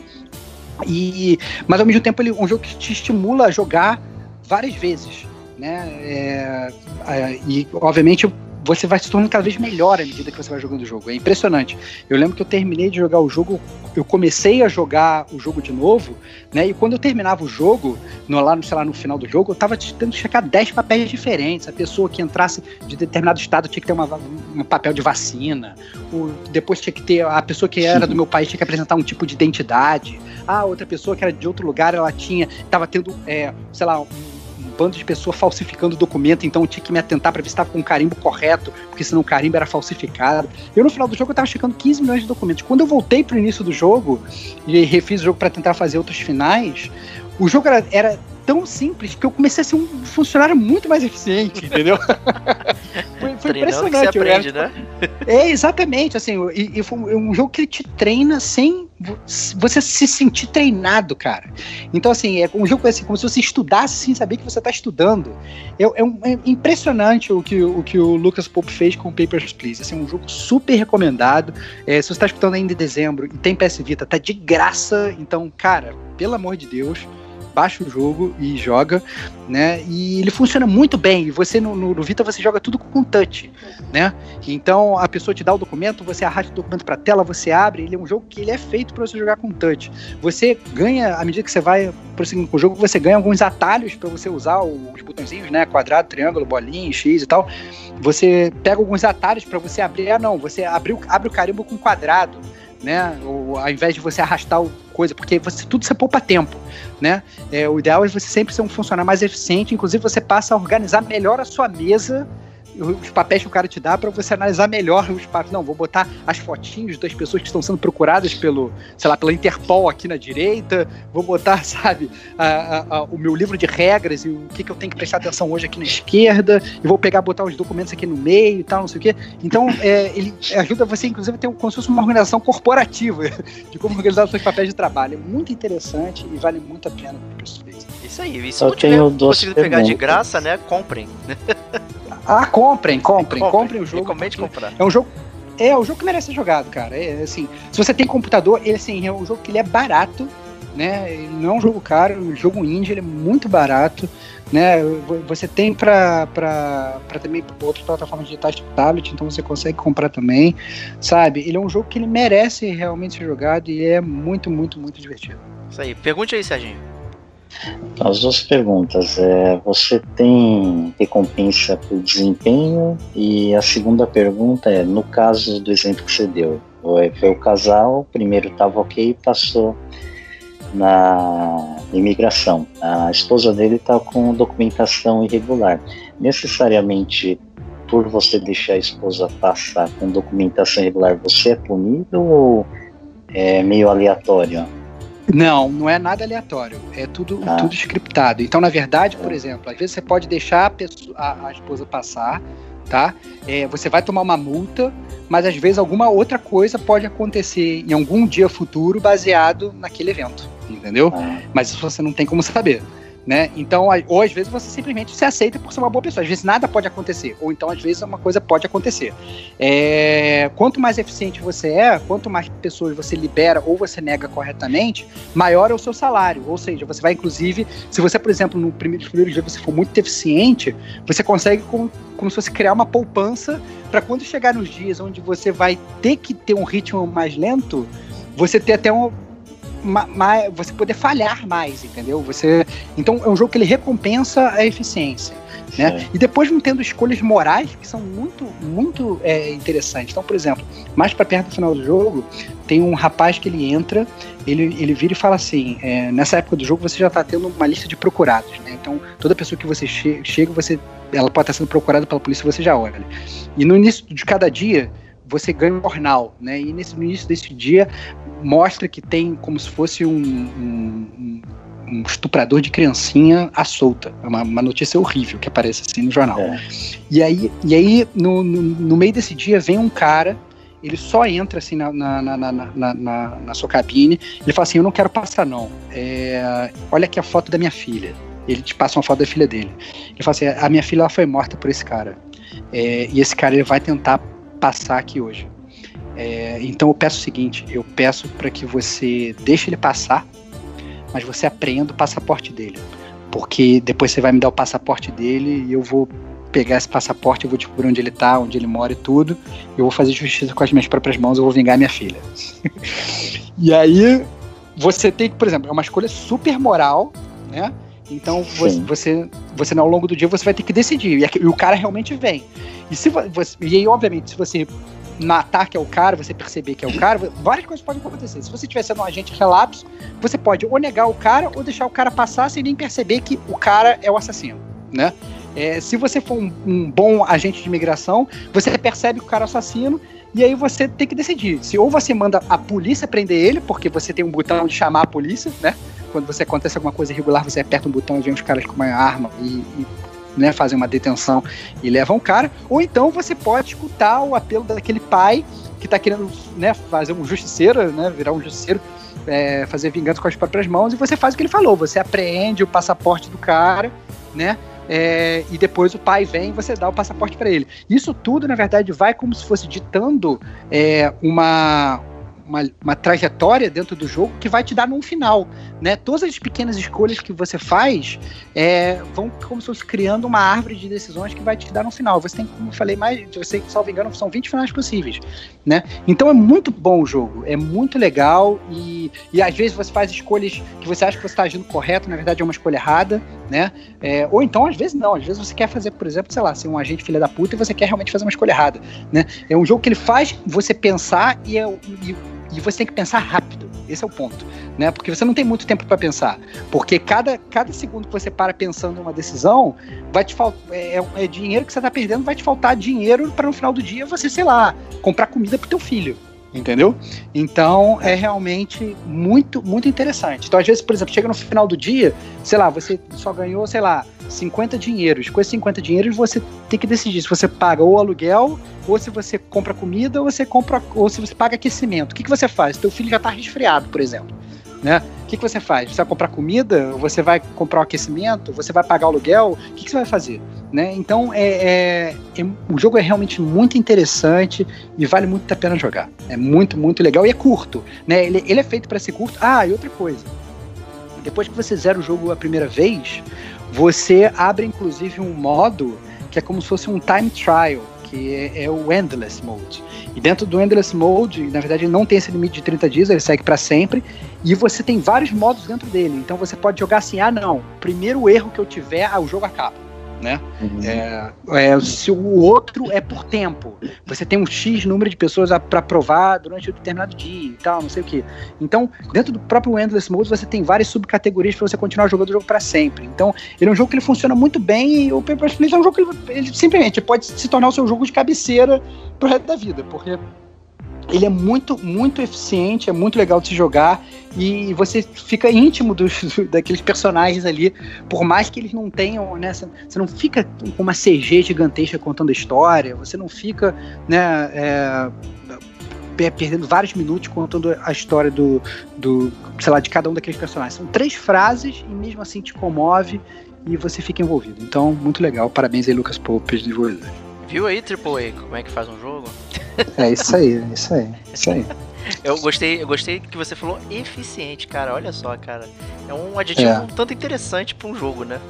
e, mas ao mesmo tempo ele é um jogo que te estimula a jogar várias vezes, né, é, é, e obviamente você vai se tornando cada vez melhor à medida que você vai jogando o jogo. É impressionante. Eu lembro que eu terminei de jogar o jogo, eu comecei a jogar o jogo de novo, né? E quando eu terminava o jogo, no, lá no, sei lá, no final do jogo, eu tava tentando checar 10 papéis diferentes. A pessoa que entrasse de determinado estado tinha que ter uma, um papel de vacina. O, depois tinha que ter. A pessoa que era do meu país tinha que apresentar um tipo de identidade. A outra pessoa que era de outro lugar, ela tinha. tava tendo, é, sei lá, um, bando de pessoas falsificando documento, então eu tinha que me atentar para ver se estava com o carimbo correto, porque senão o carimbo era falsificado. Eu, no final do jogo, eu tava checando 15 milhões de documentos. Quando eu voltei pro início do jogo e refiz o jogo para tentar fazer outros finais, o jogo era, era tão simples que eu comecei a ser um funcionário muito mais eficiente, entendeu? foi, foi impressionante. Que você aprende, né? É, exatamente, assim, e, e, foi um jogo que te treina sem você se sentir treinado, cara. Então, assim, é um jogo assim, como se você estudasse sem saber que você está estudando. É, é, um, é, impressionante o que, o que o Lucas Pope fez com o Papers, Please. Assim, um jogo super recomendado. É, se você está escutando ainda em dezembro e tem PS Vita, tá de graça. Então, cara, pelo amor de Deus, baixa o jogo e joga, né? E ele funciona muito bem. E você no, no, Vita você joga tudo com touch, né? Então a pessoa te dá o documento, você arrasta o documento para a tela, você abre. Ele é um jogo que ele é feito para você jogar com touch. Você ganha à medida que você vai prosseguindo com o jogo, você ganha alguns atalhos para você usar os botõezinhos, né? Quadrado, triângulo, bolinha, X e tal. Você pega alguns atalhos para você abrir. Ah, não, você abre, abre o carimbo com quadrado né? Ou, ao invés de você arrastar coisa, porque você, tudo você poupa tempo, né? É, o ideal é você sempre ser um funcionário mais eficiente, inclusive você passa a organizar melhor a sua mesa os papéis que o cara te dá para você analisar melhor os papéis. Não, vou botar as fotinhos das pessoas que estão sendo procuradas pelo, sei lá, pela Interpol aqui na direita, vou botar, sabe, a, a, a, o meu livro de regras e o que, que eu tenho que prestar atenção hoje aqui na esquerda, e vou pegar, botar os documentos aqui no meio e tal, não sei o quê. Então, é, ele ajuda você, inclusive, a ter como se fosse uma organização corporativa de como organizar os seus papéis de trabalho. É muito interessante e vale muito a pena para Isso aí, e se não tiver conseguido pegar de graça, né, comprem. Ah, comprem, comprem, comprem, comprem o jogo. Recomende comprar. É um jogo é, o jogo que merece ser jogado, cara. É assim, se você tem computador, ele assim, é um jogo que ele é barato, né? Ele não é um jogo caro, é um jogo indie, ele é muito barato, né? Você tem para também outras plataformas digitais tipo tablet, então você consegue comprar também, sabe? Ele é um jogo que ele merece realmente ser jogado e é muito, muito, muito divertido. Isso aí. Pergunte aí, Serginho. As duas perguntas. É, você tem recompensa por desempenho? E a segunda pergunta é, no caso do exemplo que você deu, foi o casal, primeiro estava ok, passou na imigração. A esposa dele está com documentação irregular. Necessariamente, por você deixar a esposa passar com documentação irregular, você é punido ou é meio aleatório? Não, não é nada aleatório. É tudo, ah. tudo scriptado. Então, na verdade, por exemplo, às vezes você pode deixar a, pessoa, a, a esposa passar, tá? É, você vai tomar uma multa, mas às vezes alguma outra coisa pode acontecer em algum dia futuro baseado naquele evento, entendeu? Ah. Mas isso você não tem como saber né? Então, ou às vezes você simplesmente se aceita por ser uma boa pessoa. Às vezes nada pode acontecer, ou então às vezes uma coisa pode acontecer. É, quanto mais eficiente você é, quanto mais pessoas você libera ou você nega corretamente, maior é o seu salário. Ou seja, você vai inclusive, se você, por exemplo, no primeiro, primeiro dia você for muito eficiente, você consegue como, como se fosse criar uma poupança para quando chegar nos dias onde você vai ter que ter um ritmo mais lento, você ter até um, você poder falhar mais, entendeu? Você, então é um jogo que ele recompensa a eficiência. Né? E depois não tendo escolhas morais que são muito, muito é, interessantes. Então, por exemplo, mais para perto do final do jogo, tem um rapaz que ele entra, ele, ele vira e fala assim: é, nessa época do jogo você já está tendo uma lista de procurados. Né? Então, toda pessoa que você che chega, você, ela pode estar sendo procurada pela polícia, você já olha. E no início de cada dia, você ganha um jornal, né? E nesse, no início desse dia mostra que tem como se fosse um, um, um estuprador de criancinha à solta. É uma, uma, notícia horrível que aparece assim no jornal. É. E aí, e aí no, no, no, meio desse dia vem um cara, ele só entra assim na, na, na, na, sua cabine, ele fala assim, eu não quero passar não. É, olha aqui a foto da minha filha. Ele te passa uma foto da filha dele. Ele fala assim, a minha filha ela foi morta por esse cara. É, e esse cara ele vai tentar passar aqui hoje. É, então eu peço o seguinte: eu peço para que você deixe ele passar, mas você apreenda o passaporte dele. Porque depois você vai me dar o passaporte dele e eu vou pegar esse passaporte, eu vou descobrir onde ele tá, onde ele mora e tudo. Eu vou fazer justiça com as minhas próprias mãos, eu vou vingar minha filha. e aí, você tem que, por exemplo, é uma escolha super moral, né? Então você, Sim. você, você ao longo do dia você vai ter que decidir. E, o cara realmente vem. E se vo- você, e aí, obviamente, se você matar que é o cara, você perceber que é o cara, várias coisas podem acontecer. Se você estiver sendo um agente relapso, você pode ou negar o cara ou deixar o cara passar sem nem perceber que o cara é o assassino, né? É, se você for um, um bom agente de imigração, você percebe que o cara é o assassino e aí você tem que decidir se ou você manda a polícia prender ele, porque você tem um botão de chamar a polícia, né? Quando você acontece alguma coisa irregular, você aperta um botão e vem os caras com uma arma e, e, né, fazem uma detenção e levam o cara. Ou então você pode escutar o apelo daquele pai que tá querendo né, fazer um justiceiro, né, virar um justiceiro, é, fazer vingança com as próprias mãos, e você faz o que ele falou, você apreende o passaporte do cara, né? é, e depois o pai vem e você dá o passaporte para ele. Isso tudo, na verdade, vai como se fosse ditando é, uma, uma, uma trajetória dentro do jogo que vai te dar num final. Né? Todas as pequenas escolhas que você faz é, vão como se fosse criando uma árvore de decisões que vai te dar no final. Você tem, como eu falei, mais, você, salvo engano, são 20 finais possíveis. Né? Então é muito bom o jogo, é muito legal e, e às vezes você faz escolhas que você acha que você está agindo correto, na verdade é uma escolha errada, né? É, ou então, às vezes não, às vezes você quer fazer, por exemplo, sei lá, ser um agente filha da puta e você quer realmente fazer uma escolha errada, né? É um jogo que ele faz você pensar e, é, e, e você tem que pensar rápido. Esse é o ponto, né? Porque você não tem muito tempo para pensar, porque cada, cada segundo que você para pensando em uma decisão, vai te faltar é, é dinheiro que você tá perdendo, vai te faltar dinheiro para no final do dia você, sei lá, comprar comida pro teu filho. Entendeu? Então é realmente muito, muito interessante. Então, às vezes, por exemplo, chega no final do dia, sei lá, você só ganhou, sei lá, 50 dinheiros. Com esses 50 dinheiros, você tem que decidir se você paga ou aluguel, ou se você compra comida, ou você compra, ou se você paga aquecimento. O que, que você faz? Teu filho já tá resfriado, por exemplo. Né? O que, que você faz? Você vai comprar comida? Você vai comprar o aquecimento? Você vai pagar o aluguel? O que, que você vai fazer? Né? Então, é, é, é- o jogo é realmente muito interessante e vale muito a pena jogar. É muito, muito legal e é curto. Né? Ele, ele é feito para ser curto. Ah, e outra coisa. Depois que você zera o jogo a primeira vez, você abre inclusive um modo que é como se fosse um time trial, que é, é o Endless Mode. E dentro do Endless Mode, na verdade, ele não tem esse limite de 30 dias, ele segue para sempre. E você tem vários modos dentro dele. Então você pode jogar assim: ah, não, primeiro erro que eu tiver, ah, o jogo acaba. Né? Uhum. É, é, se o outro é por tempo, você tem um X número de pessoas para provar durante um determinado dia e tal, não sei o que. Então, dentro do próprio Endless Mode, você tem várias subcategorias para você continuar jogando o jogo para sempre. Então, ele é um jogo que ele funciona muito bem e o Paper Please é um jogo que ele, ele simplesmente pode se tornar o seu jogo de cabeceira pro resto da vida, porque ele é muito, muito eficiente, é muito legal de se jogar e você fica íntimo dos, daqueles personagens ali, por mais que eles não tenham, né? Você não fica com uma CG gigantesca contando a história, você não fica, né? é, pe- perdendo vários minutos contando a história do, do, sei lá, de cada um daqueles personagens. São três frases e mesmo assim te comove e você fica envolvido. Então, muito legal. Parabéns aí, Lucas Pope, desenvolvedor. Viu aí, AAA, como é que faz um jogo? É isso aí, é isso aí, é isso aí. Eu gostei, eu gostei que você falou eficiente, cara. Olha só, cara. É um adjetivo É. um tanto interessante pra um jogo, né?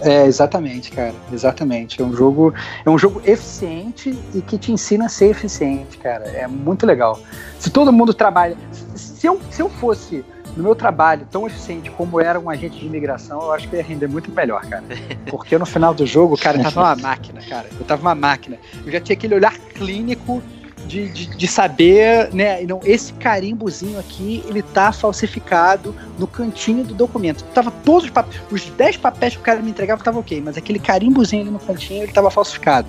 É, exatamente, cara. Exatamente. É um jogo, é um jogo eficiente e que te ensina a ser eficiente, cara. É muito legal. Se todo mundo trabalha. Se eu, se eu fosse no meu trabalho tão eficiente como era um agente de imigração, eu acho que ia render muito melhor, cara. Porque no final do jogo, cara, eu tava uma máquina, cara. Eu tava uma máquina. Eu já tinha aquele olhar clínico de, de, de saber, né? Não, esse carimbozinho aqui, ele tá falsificado no cantinho do documento. Tava todos os papéis, os 10 papéis que o cara me entregava tava ok, mas aquele carimbozinho ali no cantinho, ele tava falsificado.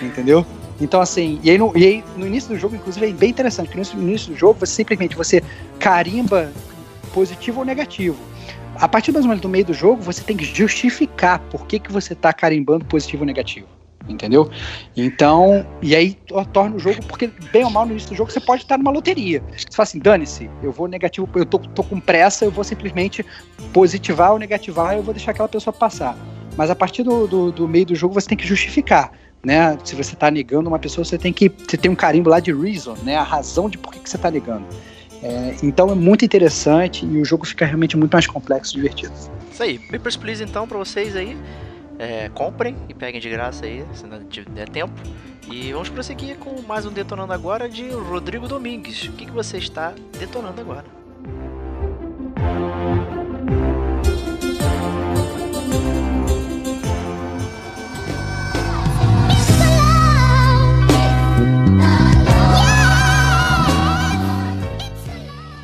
Entendeu? Então, assim, e aí, no, e aí no início do jogo, inclusive, é bem interessante, porque no início, do jogo, você simplesmente você carimba positivo ou negativo. A partir mais ou menos do meio do jogo, você tem que justificar por que, que você tá carimbando positivo ou negativo. Entendeu? Então, e aí to- torna o jogo, porque bem ou mal no início do jogo você pode estar numa loteria. Você fala assim, dane-se, eu vou negativo, eu tô, tô com pressa, eu vou simplesmente positivar ou negativar, eu vou deixar aquela pessoa passar. Mas a partir do, do, do meio do jogo você tem que justificar. Né? Se você está negando uma pessoa, você tem que. Você tem um carimbo lá de reason, né? A razão de por que, que você está negando. É, então é muito interessante e o jogo fica realmente muito mais complexo e divertido. Isso aí. Papers, Please, então, pra vocês aí. É, comprem e peguem de graça aí, se não der tempo. E vamos prosseguir com mais um Detonando Agora de Rodrigo Domingues. O que, que você está detonando agora?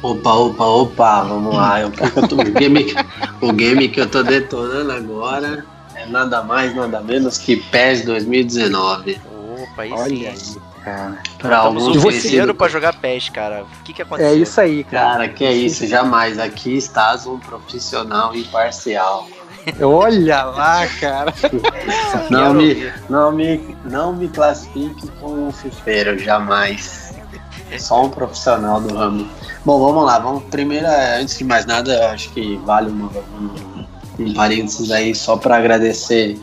Opa, opa, opa, vamos lá. O, que eu tô, o, game, o game que eu tô detonando agora é nada mais, nada menos que PES 2019. Opa, Olha sim. aí, cara. Pra alguns o você- terceiro pra jogar PES, cara. O que, que aconteceu? É isso aí, cara. Cara, que é isso, jamais. Aqui estás um profissional imparcial. Olha lá, cara. Não me, não me, não me classifique como um fifeiro, jamais. Só um profissional do ramo. Bom, vamos lá. Vamos primeiro, é, antes de mais nada, acho que vale um, um parênteses aí só para agradecer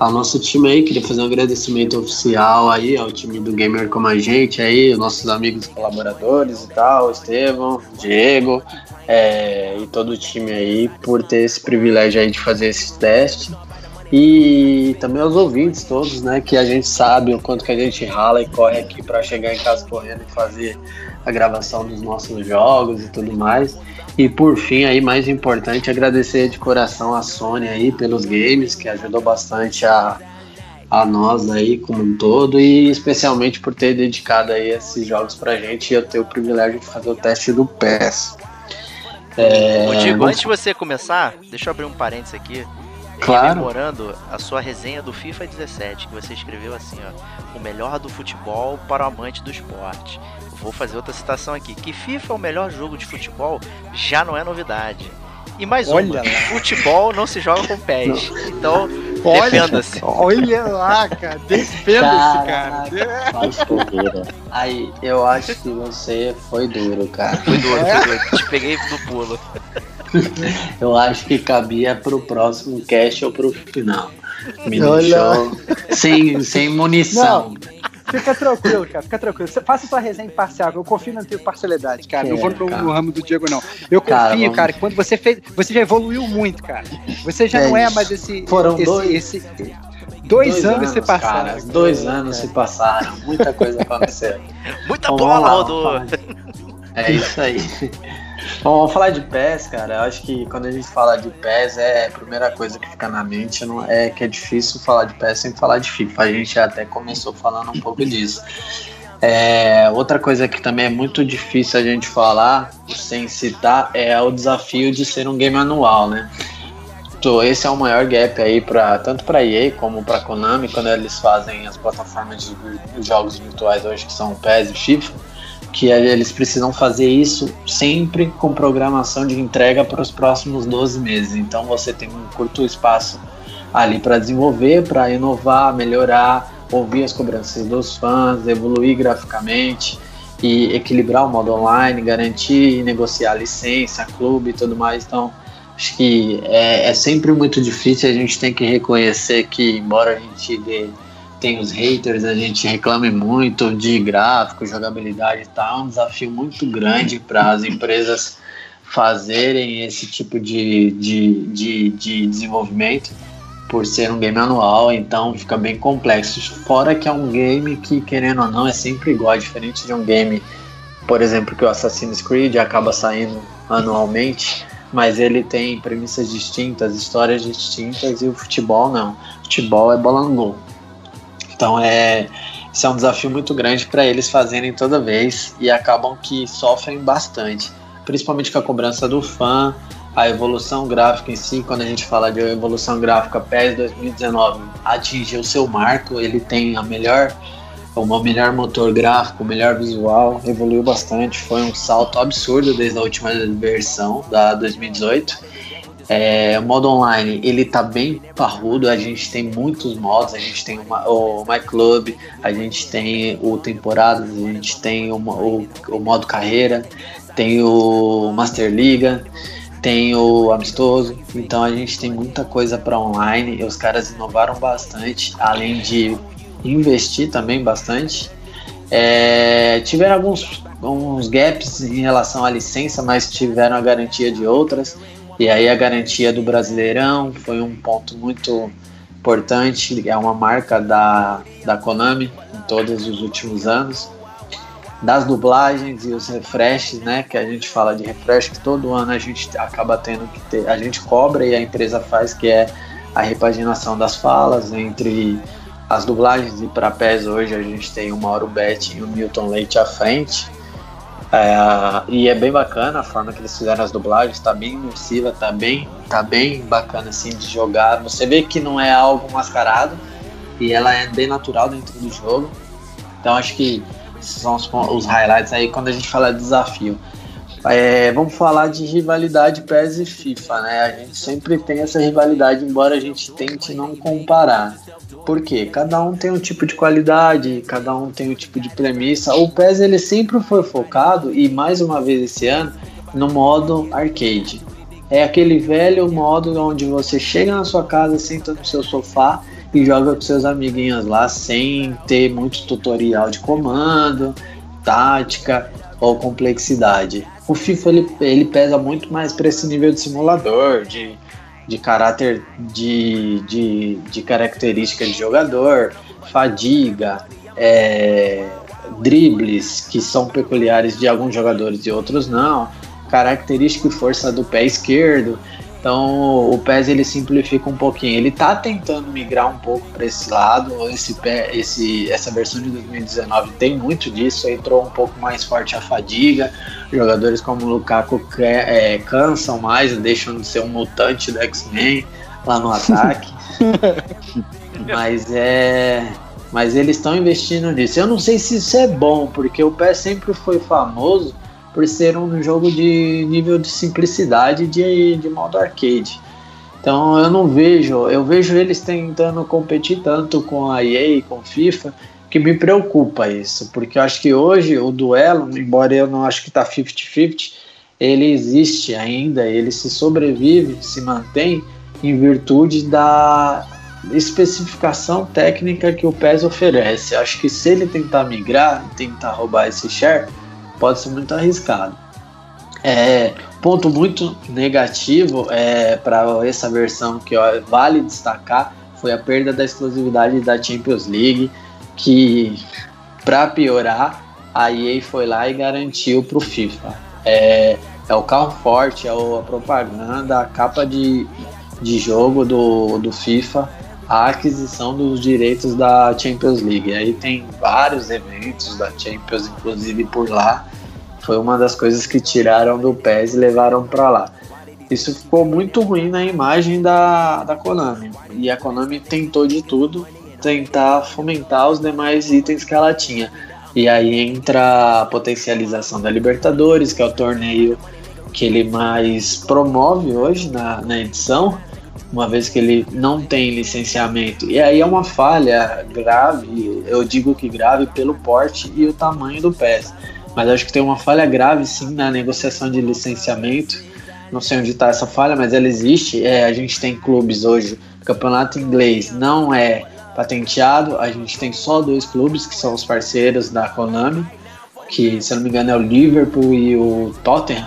ao nosso time aí. Queria fazer um agradecimento oficial aí ao time do Gamer como a gente aí, os nossos amigos colaboradores e tal, Estevão, Diego, é, e todo o time aí por ter esse privilégio aí de fazer esse teste. E também aos ouvintes todos, né? Que a gente sabe o quanto que a gente rala e corre aqui para chegar em casa correndo e fazer a gravação dos nossos jogos e tudo mais. E por fim, aí mais importante, agradecer de coração a Sony aí pelos games, que ajudou bastante a, a nós aí como um todo e especialmente por ter dedicado aí esses jogos pra gente e eu ter o privilégio de fazer o teste do PES. É, Ô, Diego, antes de você começar, deixa eu abrir um parênteses aqui. Claro. Rememorando a sua resenha do FIFA 17, que você escreveu assim, ó. O melhor do futebol para o amante do esporte. Vou fazer outra citação aqui. Que FIFA é o melhor jogo de futebol já não é novidade. E mais Olha uma, lá. futebol não se joga com pés. Então, Olha, defenda-se. olha lá, cara. Defenda-se, cara. Fogueira. Aí, eu acho que você foi duro, cara. Foi duro, foi duro. Te peguei no pulo. Eu acho que cabia pro próximo cast ou pro final. Me Olha. deixou sem, sem munição. Fica tranquilo, cara. Fica tranquilo. Você faça sua resenha imparcial. Eu confio na tua parcialidade, cara. É, não vou no, cara. ramo do Diego, não. Eu confio, Cara, cara, vamos- que quando você fez. Você já evoluiu muito, cara. Você já É não é isso. mais esse. Foram esse, dois- esse- dois, anos, se passaram. Cara, dois anos se passaram. Muita coisa aconteceu. Muita Então, bola, de- É isso aí. Bom, vamos falar de PES, cara. Eu acho que quando a gente fala de PES, é a primeira coisa que fica na mente não é que é difícil falar de PES sem falar de FIFA. A gente até começou falando um pouco disso. É, outra coisa que também é muito difícil a gente falar sem citar é o desafio de ser um game anual, né? Então, esse é o maior gap aí para tanto para EA como para Konami quando eles fazem as plataformas de jogos virtuais hoje que são PES e FIFA, que eles precisam fazer isso sempre com programação de entrega para os próximos 12 meses. Então você tem um curto espaço ali para desenvolver, para inovar, melhorar, ouvir as cobranças dos fãs, evoluir graficamente e equilibrar o modo online, garantir e negociar licença, clube e tudo mais. Então acho que é, é sempre muito difícil. A gente tem que reconhecer que, embora a gente dê, tenha os haters, a gente reclame muito de gráfico, jogabilidade e tal, é um desafio muito grande para as empresas fazerem esse tipo de, de, de, de desenvolvimento por ser um game anual, então fica bem complexo. Fora que é um game que, querendo ou não, é sempre igual, diferente de um game, por exemplo, que o Assassin's Creed acaba saindo anualmente, mas ele tem premissas distintas, histórias distintas, e o futebol não. Futebol é bola no gol. Então é. Isso é um desafio muito grande para eles fazerem toda vez e acabam que sofrem bastante, principalmente com a cobrança do fã, a evolução gráfica em si, quando a gente fala de evolução gráfica, PES 2019 atingiu seu marco, ele tem a melhor, o melhor motor gráfico, o melhor visual, evoluiu bastante, foi um salto absurdo desde a última versão da 2018. É, o modo online, ele tá bem parrudo, a gente tem muitos modos, a gente tem uma, o My Club, a gente tem o Temporadas, a gente tem o, o, o modo carreira, tem o Master Liga, tem o amistoso, então a gente tem muita coisa para online. Os caras inovaram bastante, além de investir também bastante. É, tiveram alguns, alguns gaps em relação à licença, mas tiveram a garantia de outras. E aí a garantia do Brasileirão foi um ponto muito importante, é uma marca da, da Konami em todos os últimos anos. Das dublagens e os refreshes, né? Que a gente fala de refresh, que todo ano a gente acaba tendo que ter, a gente cobra e a empresa faz, que é a repaginação das falas entre as dublagens e para pés hoje a gente tem o Mauro Betti e o Milton Leite à frente. É, e é bem bacana a forma que eles fizeram as dublagens, tá bem imersiva, tá bem, tá bem bacana assim de jogar. Você vê que não é algo mascarado e ela é bem natural dentro do jogo. Então acho que são os, os highlights aí quando a gente fala de desafio. É, vamos falar de rivalidade PES e FIFA, né? A gente sempre tem essa rivalidade, embora a gente tente não comparar. Por quê? Cada um tem um tipo de qualidade, cada um tem um tipo de premissa. O PES ele sempre foi focado, e mais uma vez esse ano, no modo arcade. É aquele velho modo onde você chega na sua casa, senta no seu sofá e joga com seus amiguinhos lá sem ter muito tutorial de comando, tática ou complexidade. O FIFA ele, ele pesa muito mais para esse nível de simulador, de, de caráter, de, de, de característica de jogador, fadiga, é, dribles que são peculiares de alguns jogadores e outros não, característica e força do pé esquerdo. Então o PES ele simplifica um pouquinho. Ele está tentando migrar um pouco para esse lado. Esse, esse, essa versão de 2019 tem muito disso. Entrou um pouco mais forte a fadiga. Jogadores como o Lukaku é, cansam mais, deixam de ser um mutante do X-Men lá no ataque. mas é. Mas eles estão investindo nisso. Eu não sei se isso é bom, porque o PES sempre foi famoso por ser um jogo de nível de simplicidade de, de modo arcade. Então eu não vejo, eu vejo eles tentando competir tanto com a EA com FIFA, que me preocupa isso, porque eu acho que hoje o duelo, embora eu não acho que está 50-50, ele existe ainda, ele se sobrevive, se mantém em virtude da especificação técnica que o PES oferece. Acho que se ele tentar migrar, tentar roubar esse share, pode ser muito arriscado. É, ponto muito negativo é, para essa versão que ó, vale destacar foi a perda da exclusividade da Champions League, que para piorar a EA foi lá e garantiu para o FIFA. É, é o carro forte, é a propaganda, a capa de, de jogo do, do FIFA, a aquisição dos direitos da Champions League. Aí tem vários eventos da Champions, inclusive por lá, foi uma das coisas que tiraram do PES e levaram para lá. Isso ficou muito ruim na imagem da, da Konami. E a Konami tentou de tudo tentar fomentar os demais itens que ela tinha. E aí entra a potencialização da Libertadores, que é o torneio que ele mais promove hoje na, na edição, uma vez que ele não tem licenciamento. E aí é uma falha grave, eu digo que grave pelo porte e o tamanho do PES mas acho que tem uma falha grave sim na negociação de licenciamento. Não sei onde está essa falha, mas ela existe. É, a gente tem clubes hoje, o campeonato inglês não é patenteado, a gente tem só dois clubes que são os parceiros da Konami, que se não me engano é o Liverpool e o Tottenham,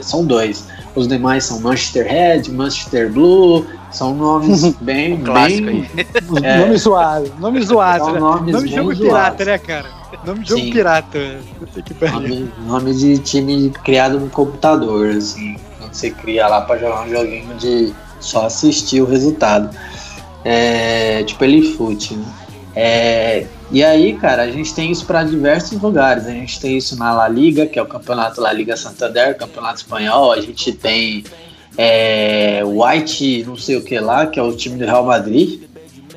são dois. Os demais são Manchester Red, Manchester Blue, são nomes bem. Um bem é, nome zoado, nome zoado. Né? Nome de jogo zoados. pirata, né, cara? Nome de jogo Sim. pirata. Que nome, nome de time criado no computador, assim. Quando você cria lá pra jogar um joguinho de só assistir o resultado. É, tipo Elifute, né? É, e aí, cara, a gente tem isso para diversos lugares. A gente tem isso na La Liga, que é o campeonato La Liga Santander, campeonato espanhol. A gente tem é, White, não sei o que lá, que é o time do Real Madrid.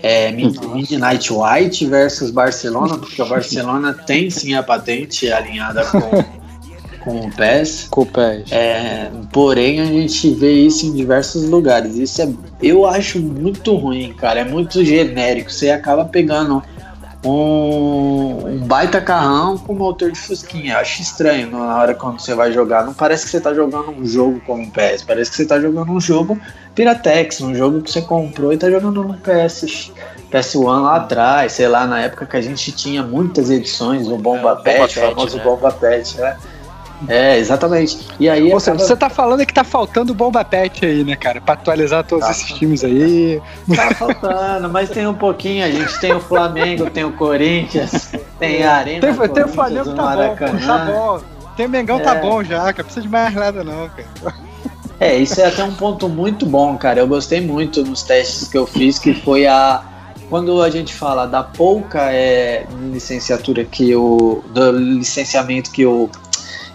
É, Midnight White versus Barcelona, porque o Barcelona tem sim a patente alinhada com, com o PES. Com o PES. É, porém, a gente vê isso em diversos lugares. Isso é, eu acho muito ruim, cara. É muito genérico. Você acaba pegando um, um baita carrão com motor de fusquinha. Eu acho estranho na hora quando você vai jogar. Não parece que você tá jogando um jogo como PES. Parece que você tá jogando um jogo Piratex, um jogo que você comprou e tá jogando no PS, PS1 lá atrás, sei lá, na época que a gente tinha muitas edições do Bomba É, Pet, o famoso né? Bomba Pet, né? É, exatamente. E aí Ou seja, você tá falando que tá faltando bomba pet aí, né, cara? Pra atualizar todos Tá. esses times aí. Tá faltando, mas tem um pouquinho. A gente tem o Flamengo, tem o Corinthians, tem a Arena. Tem, tem o Flamengo, o tá bom, Maracanã. tá bom. Tem o Mengão, tá É. bom já, cara. Precisa de mais nada, não, cara. É, isso é até um ponto muito bom, cara. Eu gostei muito nos testes que eu fiz, que foi a. Quando a gente fala da pouca é, licenciatura que o. do licenciamento que o,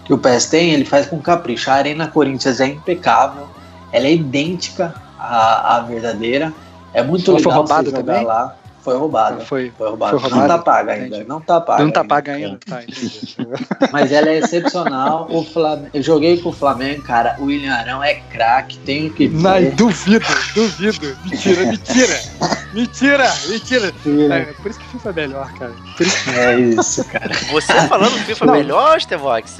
que o PES tem, ele faz com capricho. A Arena Corinthians é impecável, ela é idêntica à, à verdadeira. É muito foi legal você jogar também? lá. Foi roubada. Foi. Foi roubada. Foi Não roubada? tá paga ainda. Entendi. Não tá paga. Não tá ainda. paga ainda. Tá, entendi. Mas ela é excepcional. O Flamengo, eu joguei com o Flamengo, cara. O William Arão é craque, tenho que Não, dizer. duvido, duvido. Mentira, mentira. Mentira, mentira. É, por isso que FIFA é melhor, cara. Por isso- É isso, cara. Você falando que FIFA Não. é melhor, Stevox?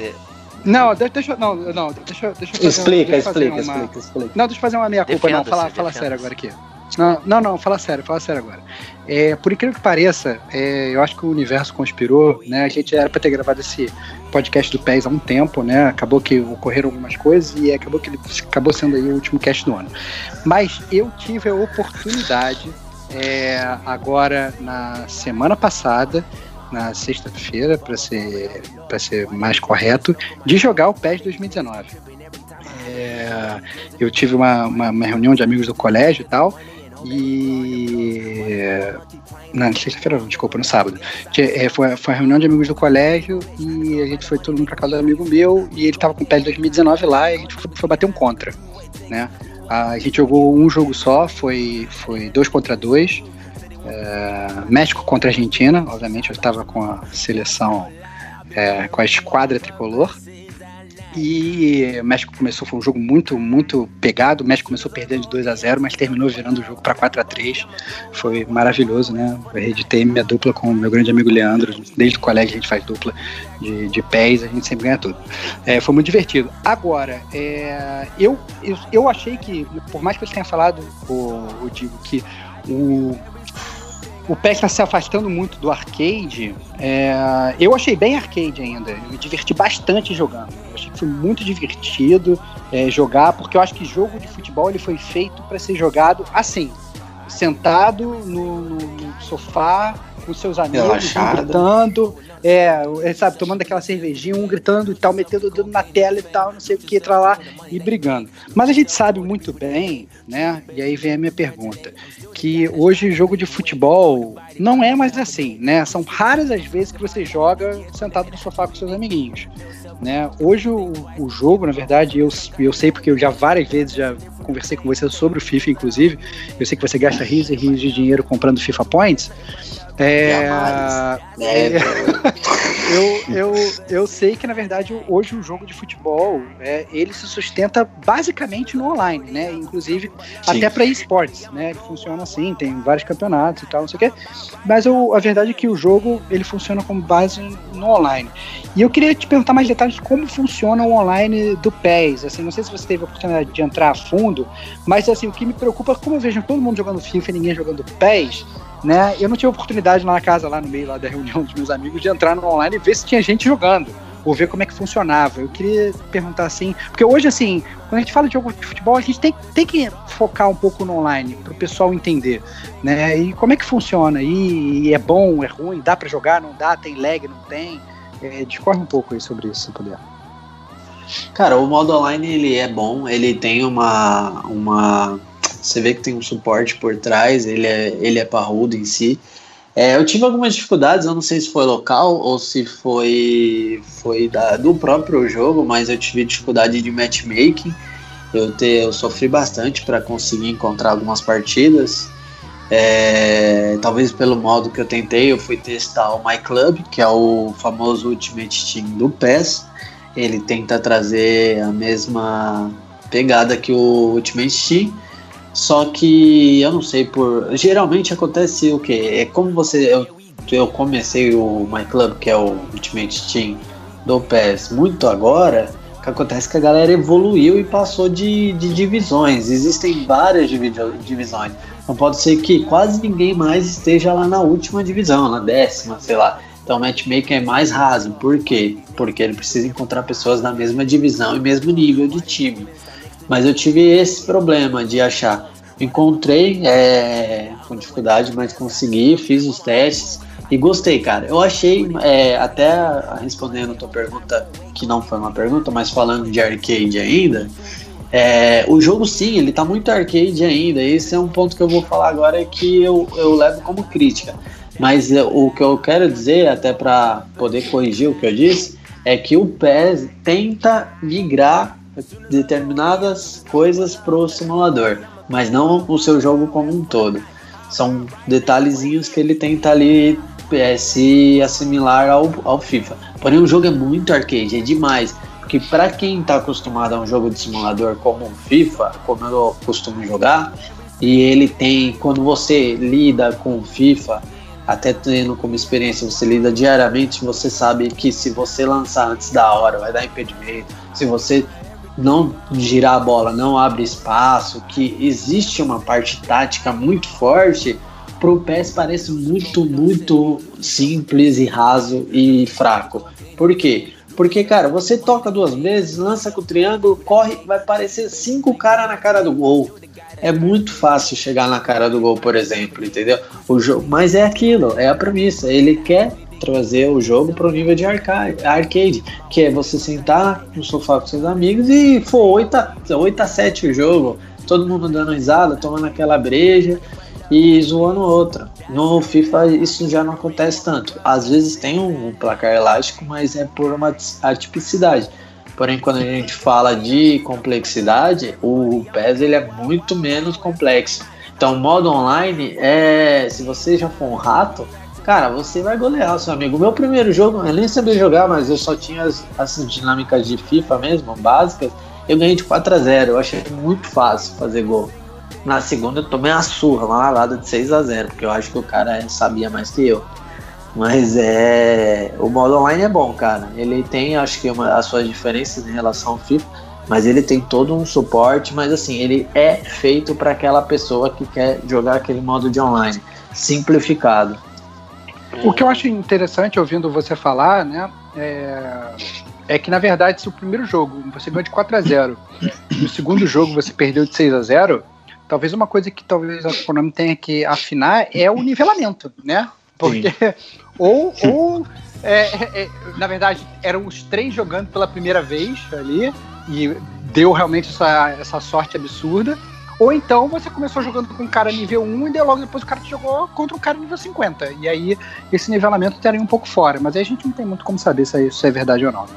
Não, de- deixa, não, não, deixa, deixa eu fazer, Explica, deixa eu fazer explica, uma- explica, explica. Não, deixa eu fazer uma meia culpa, não. Fala, fala sério agora aqui. Não, não, não, fala sério, fala sério agora. É, por incrível que pareça, é, eu acho que o universo conspirou, né? A gente era pra ter gravado esse podcast do PES há um tempo, né? Acabou que ocorreram algumas coisas e acabou que ele acabou sendo aí o último cast do ano. Mas eu tive a oportunidade, é, agora na semana passada, na sexta-feira, para ser, ser mais correto, de jogar o PES 2019. É, eu tive uma, uma, uma reunião de amigos do colégio e tal, e. Na sexta-feira, desculpa, no sábado. É, foi, foi a reunião de amigos do colégio e a gente foi todo mundo pra casa do amigo meu e ele tava com o PES 2019 lá e a gente foi, foi bater um contra, né? A gente jogou um jogo só, foi, foi dois contra dois. É, México contra Argentina, obviamente eu estava com a seleção, é, com a esquadra tricolor. E o México começou, foi um jogo muito, muito pegado. O México começou perdendo de 2 a 0 mas terminou virando o jogo para 4 a 3 Foi maravilhoso, né? Eu reeditei minha dupla com meu grande amigo Leandro. Desde o colégio a gente faz dupla de, de pés, a gente sempre ganha tudo. É, foi muito divertido. Agora, é, eu, eu, eu achei que, por mais que você tenha falado, o, o Digo, que o, o PES está se afastando muito do arcade. é, eu achei bem arcade ainda. Eu me diverti bastante jogando. Eu achei que foi muito divertido é, jogar, porque eu acho que jogo de futebol ele foi feito para ser jogado assim, sentado no, no- no sofá com seus amigos, um gritando, é, é, sabe, tomando aquela cervejinha, um gritando e tal, metendo o dedo na tela e tal, não sei o que, pra lá, e brigando. Mas a gente sabe muito bem, né? E aí vem a minha pergunta, que hoje o jogo de futebol não é mais assim, né? São raras as vezes que você joga sentado no sofá com seus amiguinhos. Né? Hoje o, o jogo, na verdade, eu, eu sei porque eu já várias vezes já conversei com você sobre o FIFA, inclusive. Eu sei que você gasta rios e rios de dinheiro comprando FIFA Points. É, Jamais. é, eu, eu, eu sei que, na verdade, hoje o jogo de futebol é, ele se sustenta basicamente no online, né? Inclusive Sim. até para esportes, né? Ele funciona assim, tem vários campeonatos e tal, não sei o quê. Mas o- a verdade é que o jogo ele funciona como base no online. E eu queria te perguntar mais detalhes de como funciona o online do PES. Assim, não sei se você teve a oportunidade de entrar a fundo, mas assim, o que me preocupa é como eu vejo todo mundo jogando FIFA e ninguém jogando PES, né? Eu não tive oportunidade lá na casa, lá no meio lá da reunião dos meus amigos, de entrar no online e ver se tinha gente jogando. Ou ver como é que funcionava. Eu queria perguntar assim, porque hoje, assim, quando a gente fala de jogo de futebol, a gente tem, tem que focar um pouco no online, para o pessoal entender, né? E como é que funciona? E, e é bom, é ruim, dá para jogar, não dá, tem lag, não tem? É, discorre um pouco aí sobre isso, se puder. Cara, o modo online ele é bom, ele tem uma. uma você vê que tem um suporte por trás, ele é, ele é parrudo em si. É, eu tive algumas dificuldades, eu não sei se foi local ou se foi, foi da, do próprio jogo, mas eu tive dificuldade de matchmaking. Eu, te, eu sofri bastante para conseguir encontrar algumas partidas. É, talvez pelo modo que eu tentei, eu fui testar o My Club, que é o famoso Ultimate Team do PES. Ele tenta trazer a mesma pegada que o Ultimate Team, só que eu não sei por. Geralmente acontece o que? É como você. Eu, eu comecei o My Club, que é o Ultimate Team do PES, muito agora. Que acontece que a galera evoluiu e passou de, de divisões. Existem várias divi- divisões. Não pode ser que quase ninguém mais esteja lá na última divisão, na décima, sei lá. Então o matchmaking é mais raso. Por quê? Porque ele precisa encontrar pessoas da mesma divisão e mesmo nível de time. Mas eu tive esse problema de achar. Encontrei é, com dificuldade, mas consegui, fiz os testes e gostei, cara. Eu achei, é, até respondendo a tua pergunta, que não foi uma pergunta, mas falando de arcade ainda, é, o jogo sim, ele tá muito arcade ainda. Esse é um ponto que eu vou falar agora que eu, eu levo como crítica. Mas é, o que eu quero dizer, até para poder corrigir o que eu disse, é que o PES tenta migrar determinadas coisas pro simulador, mas não o seu jogo como um todo. São detalhezinhos que ele tenta ali é, se assimilar ao, ao FIFA. Porém, o jogo é muito arcade, é demais que para quem está acostumado a um jogo de simulador como o FIFA, como eu costumo jogar, e ele tem, quando você lida com o FIFA, até tendo como experiência, você lida diariamente, você sabe que se você lançar antes da hora, vai dar impedimento, se você não girar a bola, não abre espaço, que existe uma parte tática muito forte, pro PES parece muito, muito simples e raso e fraco. Por quê? Porque, cara, você toca duas vezes, lança com o triângulo, corre, vai aparecer cinco caras na cara do gol. É muito fácil chegar na cara do gol, por exemplo, entendeu? O jogo, mas é aquilo, é a premissa. Ele quer trazer o jogo para o nível de arcade, que é você sentar no sofá com seus amigos e for 8 a, 8 a 7 o jogo, todo mundo dando risada, tomando aquela breja e zoando outra. No FIFA isso já não acontece tanto. Às vezes tem um placar elástico, mas é por uma atipicidade. Porém, quando a gente fala de complexidade, o PES ele é muito menos complexo. Então, modo online é, se você já for um rato, cara, você vai golear seu amigo. Meu primeiro jogo, eu nem sabia jogar, mas eu só tinha as, as dinâmicas de FIFA mesmo, básicas. Eu ganhei de 4 a 0. Eu achei muito fácil fazer gol. Na segunda eu tomei uma surra, uma lavada de 6 a 0 porque eu acho que o cara sabia mais que eu. Mas é. O modo online é bom, cara. Ele tem, acho que, uma, as suas diferenças em relação ao FIFA, mas ele tem todo um suporte. Mas assim, ele é feito para aquela pessoa que quer jogar aquele modo de online, simplificado. O que eu acho interessante ouvindo você falar, né? É, é que na verdade, se o primeiro jogo você ganhou de 4 a 0 e o segundo jogo você perdeu de 6 a 0 Talvez uma coisa que talvez a Konami tenha que afinar é o nivelamento, né? Porque ou, ou é, é, é, na verdade eram os três jogando pela primeira vez ali e deu realmente essa, essa sorte absurda. Ou então você começou jogando com um cara nível 1 e logo depois o cara te jogou contra um cara nível 50. E aí esse nivelamento estaria um pouco fora. Mas aí a gente não tem muito como saber se isso é verdade ou não. Né?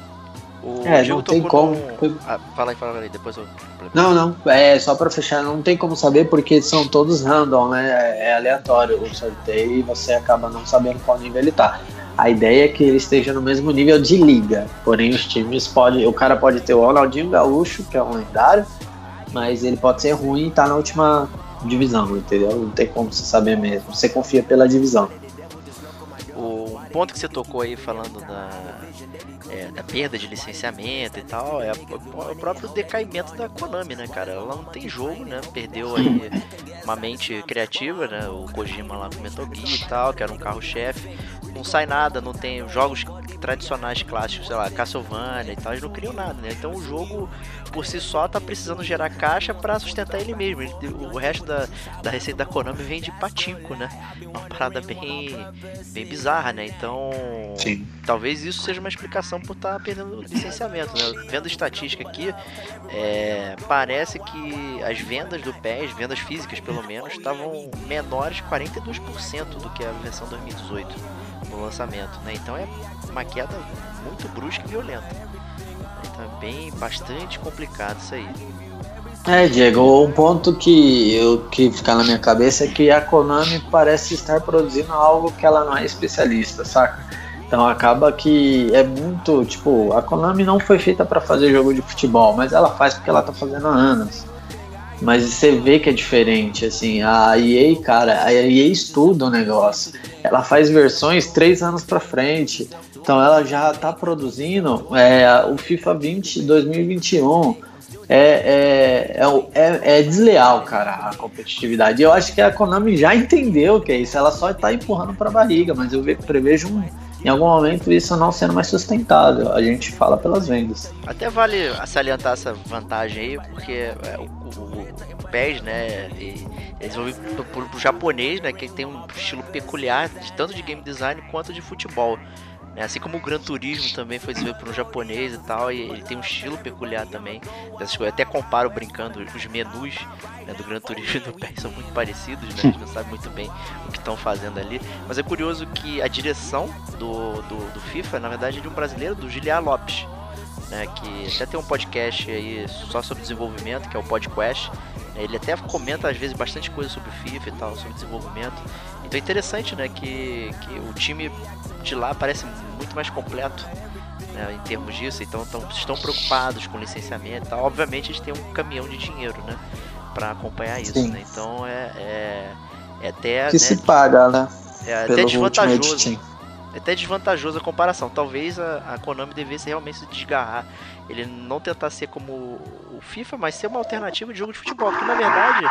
O é, não tem como. No... Ah, fala aí, fala aí, depois eu. Não, não. É só pra fechar, não tem como saber porque são todos random, né? É, é aleatório o sorteio e você acaba não sabendo qual nível ele tá. A ideia é que ele esteja no mesmo nível de liga. Porém, os times podem. O cara pode ter o Ronaldinho Gaúcho, que é um lendário, mas ele pode ser ruim e tá na última divisão, entendeu? Não tem como você saber mesmo. Você confia pela divisão. O ponto que você tocou aí falando da é, da perda de licenciamento e tal, é, o próprio decaimento da Konami, né, cara? Ela não tem jogo, né? Perdeu aí uma mente criativa, né? O Kojima lá com Metal Gear e tal, que era um carro-chefe. Não sai nada, não tem jogos tradicionais clássicos, sei lá, Castlevania e tal, eles não criam nada, né? Então o jogo por si só tá precisando gerar caixa para sustentar ele mesmo. Ele, o resto da, da receita da Konami vem de patinco, né? Uma parada bem, bem bizarra, né? Então, Sim. talvez isso seja uma explicação por estar tá perdendo licenciamento, né? Vendo estatística aqui, é, parece que as vendas do PES, vendas físicas pelo menos, estavam menores 42% do que a versão 2018 no lançamento, né? Então é uma queda muito brusca e violenta. Então é bem bastante complicado isso aí. É, Diego, um ponto que, eu, que fica na minha cabeça é que a Konami parece estar produzindo algo que ela não é especialista, saca? Então acaba que é muito, tipo, a Konami não foi feita para fazer jogo de futebol, mas ela faz porque ela tá fazendo há anos. Mas você vê que é diferente, assim, a EA, cara, a EA estuda o negócio. Ela faz versões três anos para frente. Então ela já tá produzindo é, o FIFA 20 2021. É, é, é, é, é, desleal, cara, a competitividade. Eu acho que a Konami já entendeu que é isso. Ela só tá empurrando pra barriga, mas eu prevejo um em algum momento isso não sendo mais sustentável. A gente fala pelas vendas. Até vale salientar essa vantagem aí, porque é, o, o, o PES, né, é desenvolvido por, por japonês, né, que tem um estilo peculiar, tanto de game design quanto de futebol. Né? Assim como o Gran Turismo também foi desenvolvido por um japonês e tal, e ele tem um estilo peculiar também. Eu até comparo brincando os menus né, do Gran Turismo e do PES são muito parecidos, né? A gente não sabe muito bem o que estão fazendo ali. Mas é curioso que a direção do, do, do FIFA, na verdade, é de um brasileiro, do Giliar Lopes. Né, que até tem um podcast aí só sobre desenvolvimento, que é o Podcast. Ele até comenta às vezes bastante coisa sobre FIFA e tal, sobre desenvolvimento. Então é interessante, né, que, que o time de lá parece muito mais completo né, em termos disso, então tão, estão preocupados com licenciamento e tal. Obviamente eles têm um caminhão de dinheiro, né, para acompanhar isso, né? Então é, é, é até que né, se paga, né? É até desvantajoso. É até desvantajoso a comparação. Talvez a, a Konami devesse realmente se desgarrar. Ele não tentar ser como o FIFA, mas ser uma alternativa de jogo de futebol. Porque na verdade,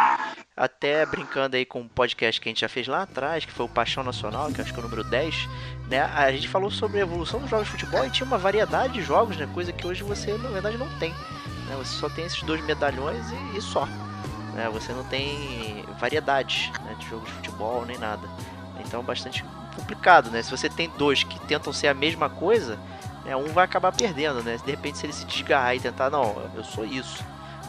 até brincando aí com um podcast que a gente já fez lá atrás, que foi o Paixão Nacional, que acho que é o número 10, né? A gente falou sobre a evolução dos jogos de futebol e tinha uma variedade de jogos, né? Coisa que hoje você na verdade não tem. Né? Você só tem esses dois medalhões e, e só. Né? Você não tem variedade né? de jogos de futebol nem nada. Então bastante complicado, né? Se você tem dois que tentam ser a mesma coisa, né, um vai acabar perdendo, né? De repente, se ele se desgarrar e tentar, não, eu sou isso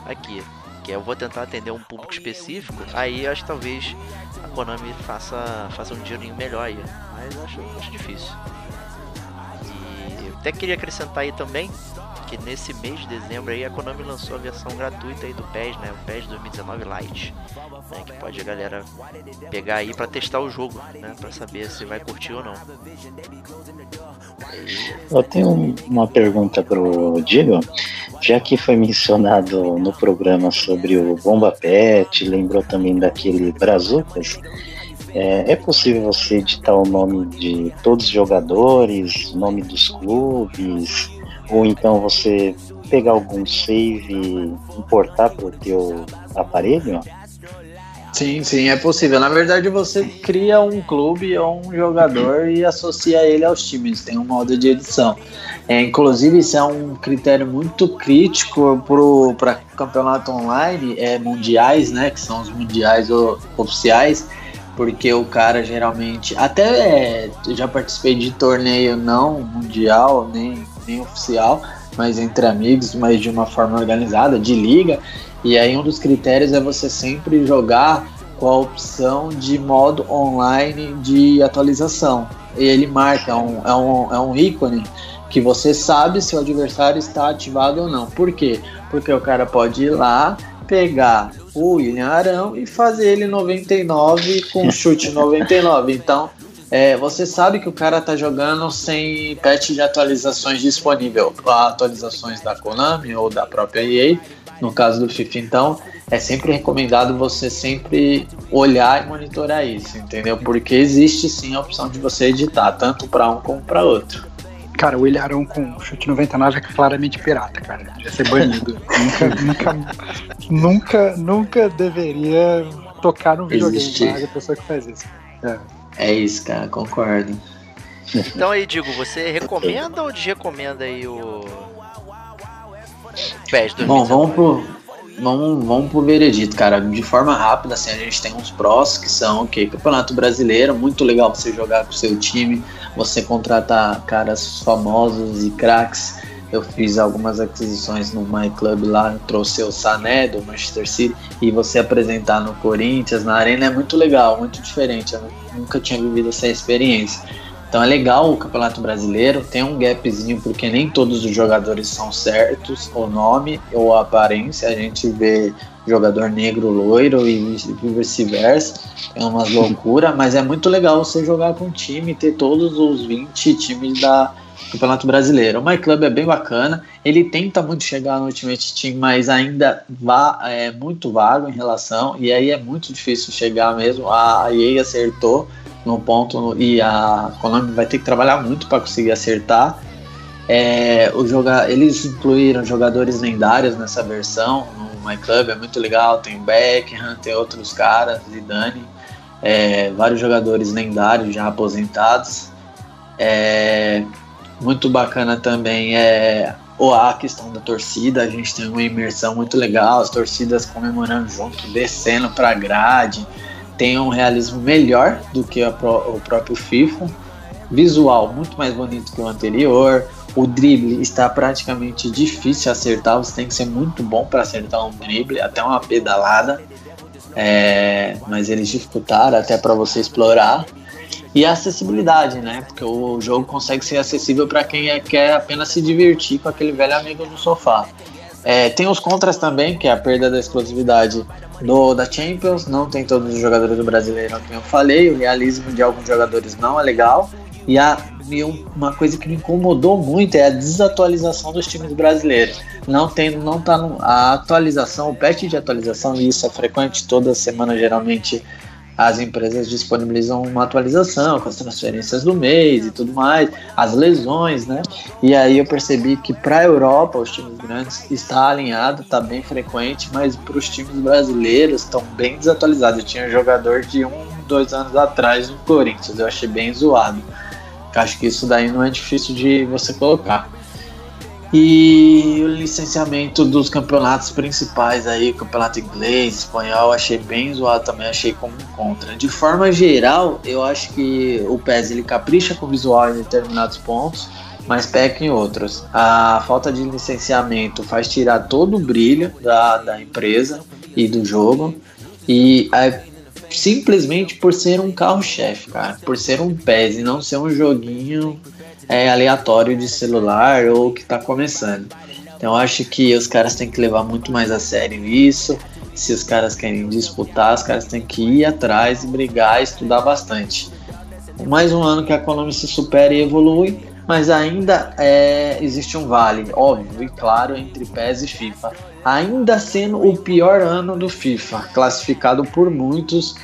aqui, que eu vou tentar atender um público específico, aí acho que talvez a Konami faça, faça um dinheirinho melhor aí. Mas acho, acho difícil. E eu até queria acrescentar aí também que nesse mês de dezembro aí a Konami lançou a versão gratuita aí do PES, né? O PES 2019 Lite, né? Que pode a galera pegar aí para testar o jogo, né? Para saber se vai curtir ou não. Eu tenho uma pergunta pro Diego, já que foi mencionado no programa sobre o Bomba Pet, lembrou também daquele Brazucas. É, é, possível você editar o nome de todos os jogadores, nome dos clubes, ou então você pegar algum save e importar para o teu aparelho? Sim, sim, é possível. Na verdade, você cria um clube ou um jogador e associa ele aos times. Tem um modo de edição. É, inclusive, isso é um critério muito crítico para campeonato online, é, mundiais, né? Que são os mundiais oficiais porque o cara geralmente até é, já participei de torneio não mundial nem nem oficial, mas entre amigos, mas de uma forma organizada, de liga. E aí um dos critérios é você sempre jogar com a opção de modo online de atualização. E ele marca, é um, é um, é um ícone que você sabe se o adversário está ativado ou não. Por quê? Porque o cara pode ir lá, pegar o William Arão e fazer ele 99 com chute 99. Então é, você sabe que o cara tá jogando sem patch de atualizações disponível, atualizações da Konami ou da própria EA, no caso do FIFA. Então, é sempre recomendado você sempre olhar e monitorar isso, entendeu? Porque existe sim a opção de você editar, tanto para um como para outro. Cara, o Ilharão com chute 99 é claramente pirata, cara. Devia ser banido. nunca, nunca, nunca, nunca deveria tocar no videogame a pessoa que faz isso. É. É isso, cara, concordo. Então aí, Digo, você recomenda ou desrecomenda aí o PES 2019? Bom, vamos pro, vamos, vamos pro veredito, cara. De forma rápida, assim, a gente tem uns prós que são o okay, Campeonato Brasileiro, muito legal pra você jogar com o seu time, você contratar caras famosos e craques eu fiz algumas aquisições no My Club lá, trouxe o Sané do Manchester City e você apresentar no Corinthians, na Arena é muito legal, muito diferente. Eu nunca tinha vivido essa experiência. Então é legal o Campeonato Brasileiro, tem um gapzinho porque nem todos os jogadores são certos, o nome ou a aparência, a gente vê jogador negro loiro e vice-versa, é umas loucura, mas é muito legal você jogar com um time, ter todos os 20 times da, Campeonato Brasileiro. O My Club é bem bacana, ele tenta muito chegar no Ultimate Team, mas ainda vá, é muito vago em relação, e aí é muito difícil chegar mesmo. A EA acertou no ponto e a Konami vai ter que trabalhar muito para conseguir acertar. É, o joga eles incluíram jogadores lendários nessa versão no My Club, é muito legal. Tem Beckham, tem outros caras, Zidane, é, vários jogadores lendários já aposentados. É, muito bacana também é a questão da torcida, a gente tem uma imersão muito legal, as torcidas comemorando junto, descendo para a grade, tem um realismo melhor do que o próprio FIFA, visual muito mais bonito que o anterior, o drible está praticamente difícil acertar, você tem que ser muito bom para acertar um drible, até uma pedalada, é, mas eles dificultaram até para você explorar. E a acessibilidade, né? Porque o jogo consegue ser acessível para quem é, quer apenas se divertir com aquele velho amigo no sofá. É, tem os contras também, que é a perda da exclusividade do, da Champions, não tem todos os jogadores do brasileiro, como eu falei, o realismo de alguns jogadores não é legal. E, a, e uma coisa que me incomodou muito é a desatualização dos times brasileiros. Não tem, não tá no, a atualização, o patch de atualização, e isso é frequente toda semana geralmente as empresas disponibilizam uma atualização com as transferências do mês e tudo mais, as lesões, né? E aí eu percebi que para a Europa, os times grandes está alinhado, está bem frequente, mas para os times brasileiros estão bem desatualizados. Eu tinha um jogador de um, dois anos atrás no Corinthians, eu achei bem zoado. Acho que isso daí não é difícil de você colocar. E o licenciamento dos campeonatos principais aí, campeonato inglês, espanhol, achei bem zoado também, achei como contra. De forma geral, eu acho que o PES ele capricha com o visual em determinados pontos, mas peca em outros. A falta de licenciamento faz tirar todo o brilho da, da empresa e do jogo. E é, simplesmente por ser um carro-chefe, cara, por ser um PES e não ser um joguinho é, aleatório de celular ou que está começando. Então acho que os caras têm que levar muito mais a sério isso. Se os caras querem disputar, os caras têm que ir atrás brigar, estudar bastante. Mais um ano que a Konami se supera e evolui, mas ainda é, existe um vale, óbvio e claro, entre PES e FIFA. Ainda sendo o pior ano do FIFA, classificado por muitos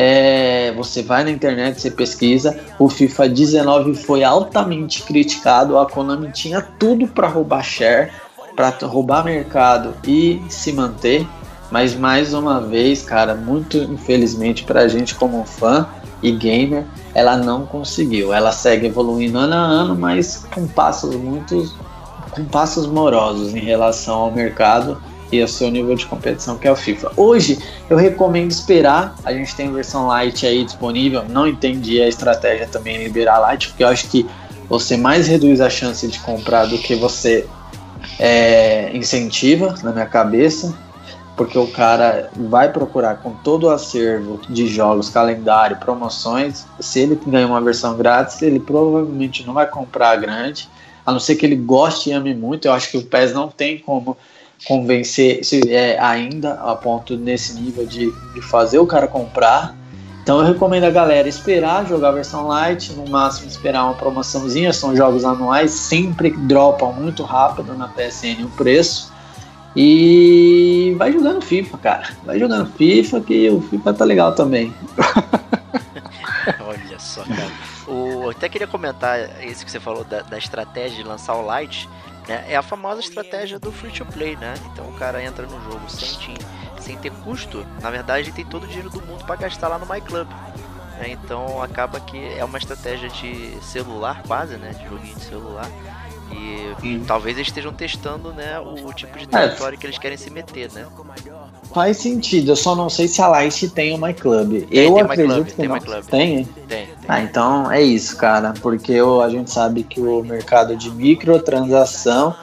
é, você vai na internet, você pesquisa. O FIFA 19 foi altamente criticado. A Konami tinha tudo para roubar share, para roubar mercado e se manter. Mas mais uma vez, cara, muito infelizmente para a gente como fã e gamer, ela não conseguiu. Ela segue evoluindo ano a ano, mas com passos muito com passos morosos em relação ao mercado e o seu nível de competição, que é o FIFA. Hoje eu recomendo esperar, a gente tem versão light aí disponível, não entendi a estratégia também em liberar light, porque eu acho que você mais reduz a chance de comprar do que você é, incentiva, na minha cabeça, porque o cara vai procurar com todo o acervo de jogos, calendário, promoções. Se ele ganha uma versão grátis, ele provavelmente não vai comprar a grande, a não ser que ele goste e ame muito. Eu acho que o PES não tem como convencer se é ainda a ponto nesse nível de, de fazer o cara comprar. Então eu recomendo a galera esperar jogar a versão light, no máximo esperar uma promoçãozinha, são jogos anuais, sempre dropam muito rápido na PSN o preço. E vai jogando FIFA, cara. Vai jogando FIFA que o FIFA tá legal também. Olha só, cara. O, eu até queria comentar isso que você falou da, da estratégia de lançar o Light. Né? É a famosa estratégia do free to play, né? Então o cara entra no jogo sem, sem ter custo, na verdade ele tem todo o dinheiro do mundo para gastar lá no MyClub. Né? Então acaba que é uma estratégia de celular quase, né? De joguinho de celular. E Sim. talvez eles estejam testando né, o tipo de é. território é. que eles querem se meter, né? Faz sentido, eu só não sei se a Light tem o MyClub. eu tem acredito Club, que tem não. Club. Tem? Tem, tem? Ah, então é isso, cara. Porque eu, a gente sabe que o mercado de microtransação,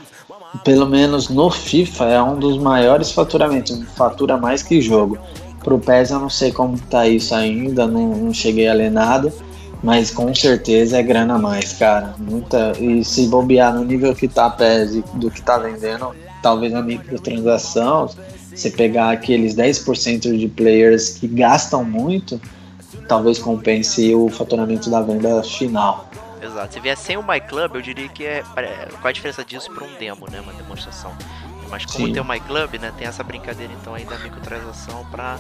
pelo menos no FIFA, é um dos maiores faturamentos. Fatura mais que jogo. Pro PES eu não sei como tá isso ainda, não, não cheguei a ler nada. Mas com certeza é grana a mais, cara. Muita. E se bobear no nível que tá a PES do que tá vendendo, talvez a microtransação você pegar aqueles 10% de players que gastam muito, talvez compense o faturamento da venda final. Exato. Se vier sem o MyClub, eu diria que é. Qual a diferença disso para um demo, né? Uma demonstração. Mas como Sim. tem o MyClub, né? Tem essa brincadeira então aí da microtransação para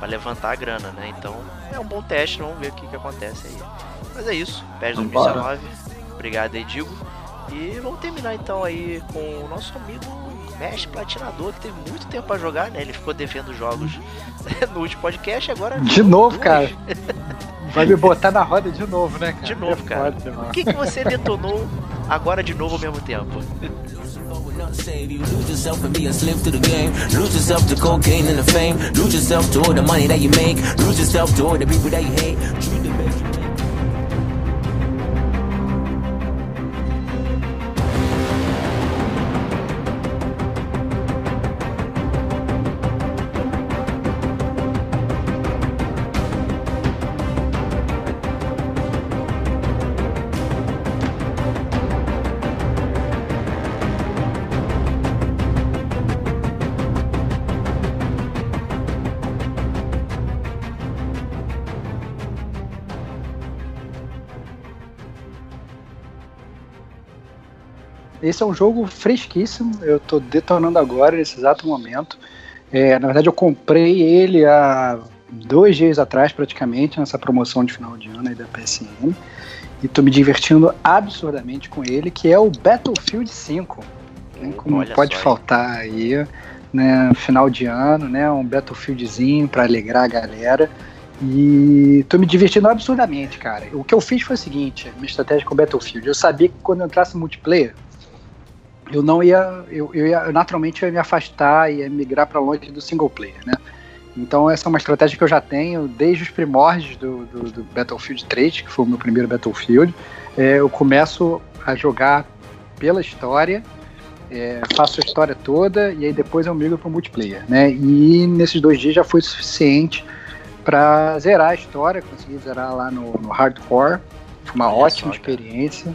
para levantar a grana, né? Então é um bom teste, vamos ver o que, que acontece aí. Mas é isso, PES 2019. Obrigado aí, Digo. E vamos terminar então aí com o nosso amigo Mesh Platinador, que teve muito tempo para jogar, né? Ele ficou devendo jogos no último podcast, agora. De novo, dois. cara. Vai me botar na roda de novo, né, cara? De novo, É cara. foda, mano. O que, que você detonou agora de novo ao mesmo tempo? Save you. Lose yourself and be a slave to the game. Lose yourself to cocaine and the fame. Lose yourself to all the money that you make. Lose yourself to all the people that you hate. Esse é um jogo fresquíssimo, eu tô detonando agora, nesse exato momento. É, na verdade, eu comprei ele há dois dias atrás, praticamente, nessa promoção de final de ano aí da PSN. E tô me divertindo absurdamente com ele, que é o Battlefield 5. né? Como Olha pode só, faltar aí, né? Final de ano, né? Um Battlefieldzinho pra alegrar a galera. E tô me divertindo absurdamente, cara. O que eu fiz foi o seguinte, minha estratégia com o Battlefield. Eu sabia que quando eu entrasse no multiplayer, eu não ia, eu, eu ia, naturalmente eu ia me afastar e migrar para longe do single player, né? Então essa é uma estratégia que eu já tenho desde os primórdios do, do, do Battlefield 3, que foi o meu primeiro Battlefield. É, eu começo a jogar pela história, é, faço a história toda e aí depois eu migro para o multiplayer, né? E nesses dois dias já foi suficiente para zerar a história, consegui zerar lá no, no hardcore. Foi uma Olha ótima só, experiência.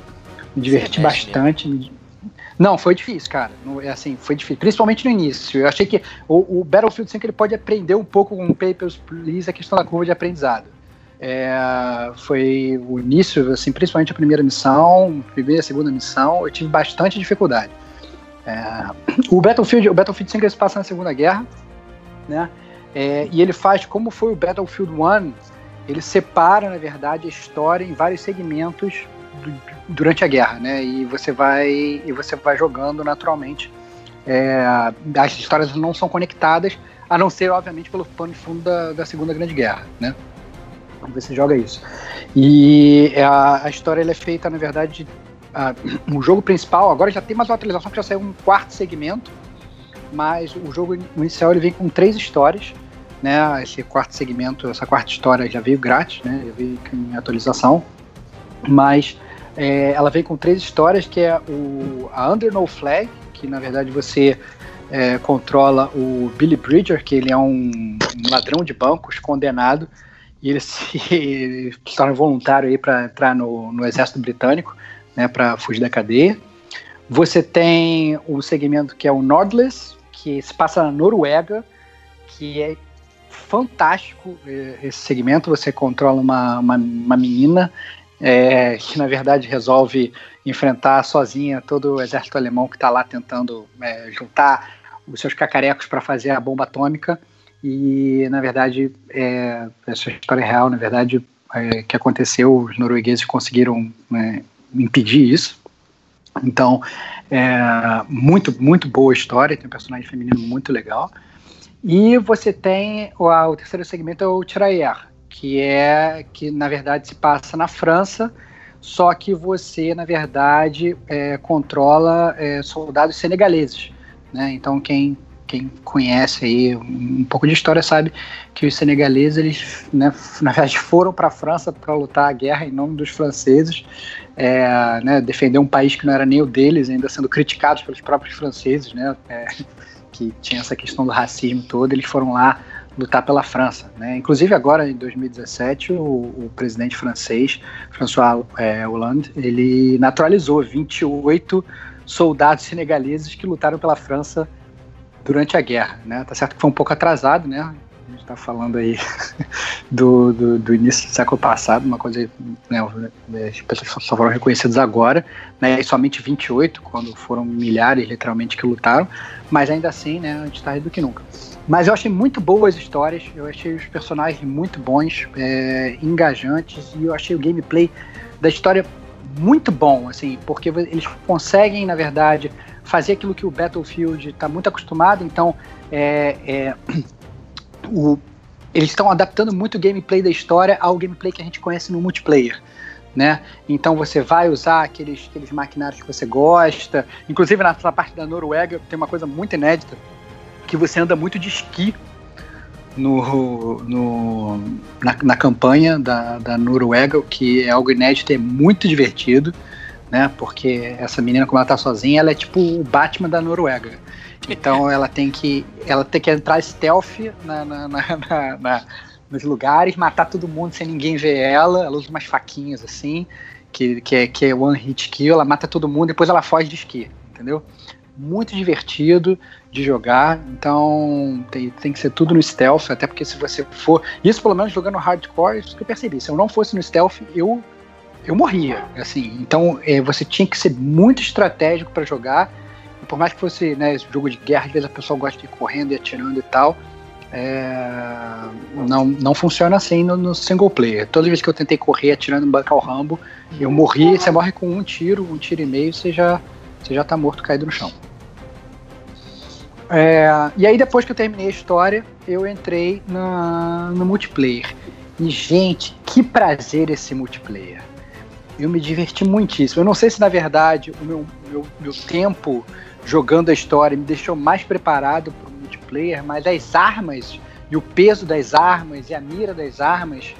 Me diverti Você bastante. Não, foi difícil, cara. É assim, foi difícil, principalmente no início. Eu achei que o, o Battlefield 5 ele pode aprender um pouco com o Papers, Please a questão da curva de aprendizado. É, foi o início, assim, principalmente a primeira missão, primeira e segunda missão, eu tive bastante dificuldade. É, o Battlefield, o Battlefield 5 ele se passa na Segunda Guerra, né? É, e ele faz como foi o Battlefield 1, ele separa, na verdade, a história em vários segmentos du- durante a guerra, né? E você vai e você vai jogando naturalmente. É, as histórias não são conectadas, a não ser, obviamente, pelo pano de fundo da, da Segunda Grande Guerra, né? Você joga isso. E a, a história é feita, na verdade, a- o jogo principal, agora já tem mais uma atualização que já saiu um quarto segmento, mas o jogo inicial ele vem com três histórias, né? Esse quarto segmento, essa quarta história já veio grátis, né? Já veio em atualização, mas é, ela vem com três histórias que é o a Under No Flag, que na verdade você é, controla o Billy Bridger, que ele é um, um ladrão de bancos condenado e ele se, torna voluntário aí para entrar no, no exército britânico, né? Para fugir da cadeia. Você tem o segmento que é o Nordless, que se passa na Noruega, que é fantástico eh, esse segmento. Você controla uma, uma, uma menina é, que, na verdade, resolve enfrentar sozinha todo o exército alemão que está lá tentando é, juntar os seus cacarecos para fazer a bomba atômica. E, na verdade, é, essa história é real, na verdade, é, que aconteceu, os noruegueses conseguiram é, impedir isso. Então, é muito, muito boa história, tem um personagem feminino muito legal. E você tem o, o terceiro segmento é o Tirailleur, que é que na verdade se passa na França, só que você na verdade é, controla é, soldados senegaleses, né? Então quem quem conhece aí um, pouco de história sabe que os senegaleses eles né, na verdade foram para a França para lutar a guerra em nome dos franceses, é, né, defender um país que não era nem o deles, ainda sendo criticados pelos próprios franceses, né? É, que tinha essa questão do racismo todo, eles foram lá lutar pela França. Né? Inclusive agora, em 2017, o, o presidente francês, François é, Hollande, ele naturalizou 28 soldados senegaleses que lutaram pela França durante a guerra. Né? Tá certo que foi um pouco atrasado, né? A gente está falando aí do, do, do, início do século passado, uma coisa, né, as pessoas só foram reconhecidas agora, né, e somente 28, quando foram milhares, literalmente, que lutaram, mas ainda assim, né, a gente está do que nunca. Mas eu achei muito boas as histórias, eu achei os personagens muito bons, é, engajantes, e eu achei o gameplay da história muito bom, assim, porque eles conseguem, na verdade, fazer aquilo que o Battlefield está muito acostumado, então, é, é o eles estão adaptando muito o gameplay da história ao gameplay que a gente conhece no multiplayer. Né? Então você vai usar aqueles, aqueles maquinários que você gosta. Inclusive nessa parte da Noruega tem uma coisa muito inédita, que você anda muito de esqui no, no, na, na campanha da, da Noruega, o que é algo inédito e é muito divertido, né? Porque essa menina, como ela tá sozinha, ela é tipo o Batman da Noruega. Então ela tem que ela tem que entrar stealth na, na, na, na- nos lugares, matar todo mundo sem ninguém ver ela. Ela usa umas faquinhas assim, que, que, é, que é one hit kill, ela mata todo mundo, depois ela foge de esqui, entendeu? Muito divertido de jogar, então tem, tem que ser tudo no stealth, até porque se você for. Isso pelo menos jogando hardcore, isso que eu percebi. Se eu não fosse no stealth, eu eu morria, assim. Então é, você tinha que ser muito estratégico para jogar. Por mais que fosse né, jogo de guerra, às vezes a pessoa gosta de ir correndo e atirando e tal. é, não, não funciona assim no, no single player. Toda vez que eu tentei correr atirando em bancar o Rambo, eu morri. Você morre com um tiro, um tiro e meio, você já, você já tá morto caído no chão. É, e aí, depois que eu terminei a história, eu entrei na, no multiplayer. E, gente, que prazer esse multiplayer. Eu me diverti muitíssimo. Eu não sei se, na verdade, o meu, meu, meu tempo jogando a história me deixou mais preparado para o multiplayer, mas as armas e o peso das armas e a mira das armas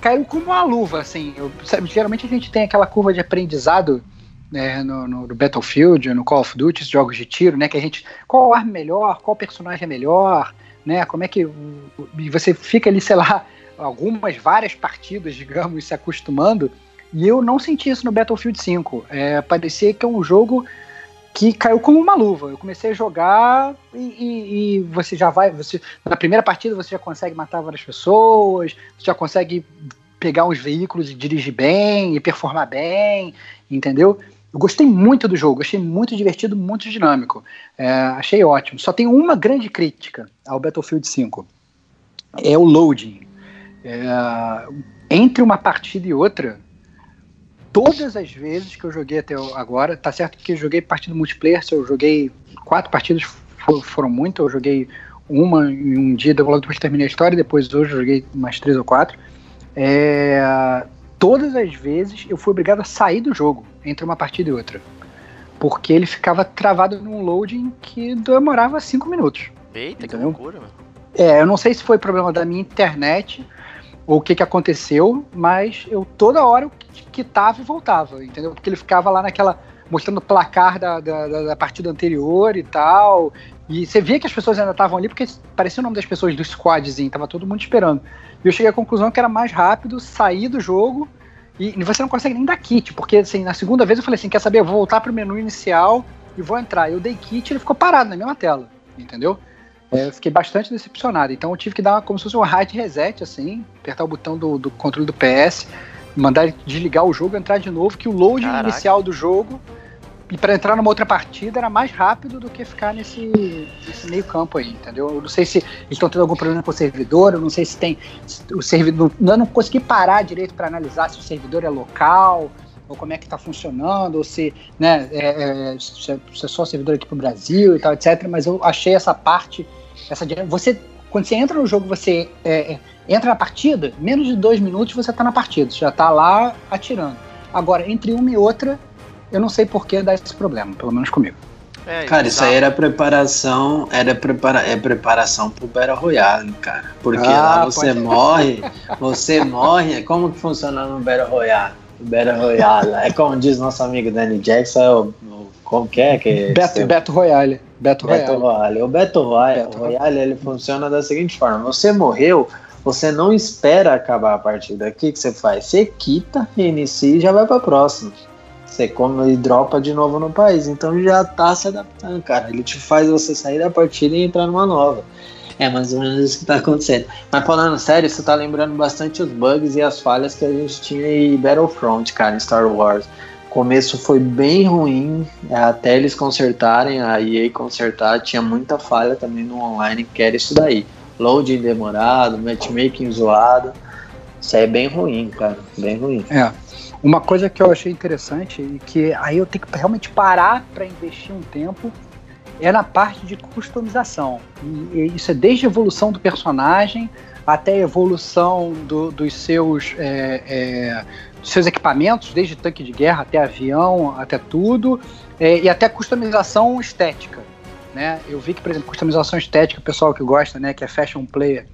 caiu como uma luva, assim. Eu- sabe, geralmente a gente tem aquela curva de aprendizado né, no, no- Battlefield, no Call of Duty, esses jogos de tiro, né? Que a gente. Qual arma é melhor, qual personagem é melhor, né? Como é que. E você fica ali, sei lá, algumas, várias partidas, digamos, se acostumando. E eu não senti isso no Battlefield 5. É, parecia que é um jogo que caiu como uma luva. Eu comecei a jogar e, e- e você já vai. Você, na primeira partida você já consegue matar várias pessoas, você já consegue pegar uns veículos e dirigir bem e performar bem, entendeu? Eu gostei muito do jogo, achei muito divertido, muito dinâmico. É, achei ótimo. Só tem uma grande crítica ao Battlefield 5. É o loading. É, entre uma partida e outra, todas as vezes que eu joguei até agora, tá certo que eu joguei partida multiplayer, se eu joguei quatro partidas fo- foram muito, eu joguei uma em um dia, logo depois que terminei a história, depois hoje eu joguei mais três ou quatro. É, todas as vezes eu fui obrigado a sair do jogo entre uma partida e outra. Porque ele ficava travado num loading que demorava cinco minutos. Eita, que Entendeu? loucura, meu. É, eu não sei se foi problema da minha internet ou o que que aconteceu, mas eu toda hora eu quitava e voltava, entendeu? Porque ele ficava lá naquela. mostrando o placar da, da, da- da partida anterior e tal. E você via que as pessoas ainda estavam ali, porque parecia o nome das pessoas do squadzinho, tava todo mundo esperando. E eu cheguei à conclusão que era mais rápido sair do jogo e você não consegue nem dar kit, porque assim, na segunda vez eu falei assim: quer saber? Eu vou voltar pro menu inicial e vou entrar. Eu dei kit e ele ficou parado na mesma tela, entendeu? É, eu fiquei bastante decepcionado. Então eu tive que dar como se fosse um hard reset, assim, apertar o botão do, do controle do PS, mandar desligar o jogo, entrar de novo, que o loading Caraca. inicial do jogo e para entrar numa outra partida era mais rápido do que ficar nesse, nesse meio campo aí, entendeu? Eu não sei se eles estão tendo algum problema com o servidor, eu não sei se tem se o servidor, eu não consegui parar direito para analisar se o servidor é local ou como é que está funcionando, ou se, né, é, é, se é é só servidor aqui pro Brasil e tal, etc. Mas eu achei essa parte, essa você quando você entra no jogo, você é, é, entra na partida, menos de dois minutos você tá na partida, você já tá lá atirando. Agora, entre uma e outra, eu não sei por que dá esse problema, pelo menos comigo. É, Cara, isso aí era preparação, era prepara, é preparação pro Battle Royale, cara. Porque Ah, lá você pode- morre, você morre, como que funciona no Battle Royale? Battle Royale, é como diz nosso amigo Danny Jackson, é o, o como que é que Beto, Beto Royale. Beto Battle Royale. Royale. O Battle Royale, Battle Royale ele funciona da seguinte forma: você morreu, você não espera acabar a partida. O que, que você faz? Você quita, reinicia e já vai pra próxima. Você come e dropa de novo no país. Então já tá se adaptando, cara. Ele te faz você sair da partida e entrar numa nova. É mais ou menos isso que tá acontecendo. Mas falando sério, você tá lembrando bastante os bugs e as falhas que a gente tinha em Battlefront, cara, em Star Wars. Começo foi bem ruim, até eles consertarem, a EA consertar, tinha muita falha também no online, que era isso daí. Loading demorado, matchmaking zoado. Isso aí é bem ruim, cara. Bem ruim. É. Uma coisa que eu achei interessante e que aí eu tenho que realmente parar para investir um tempo é na parte de customização. E, e isso é desde a evolução do personagem até a evolução do- dos seus, é, é, seus equipamentos, desde tanque de guerra até avião, até tudo, é, e até customização estética. Né? Eu vi que, por exemplo, customização estética, o pessoal que gosta, né, que é fashion player,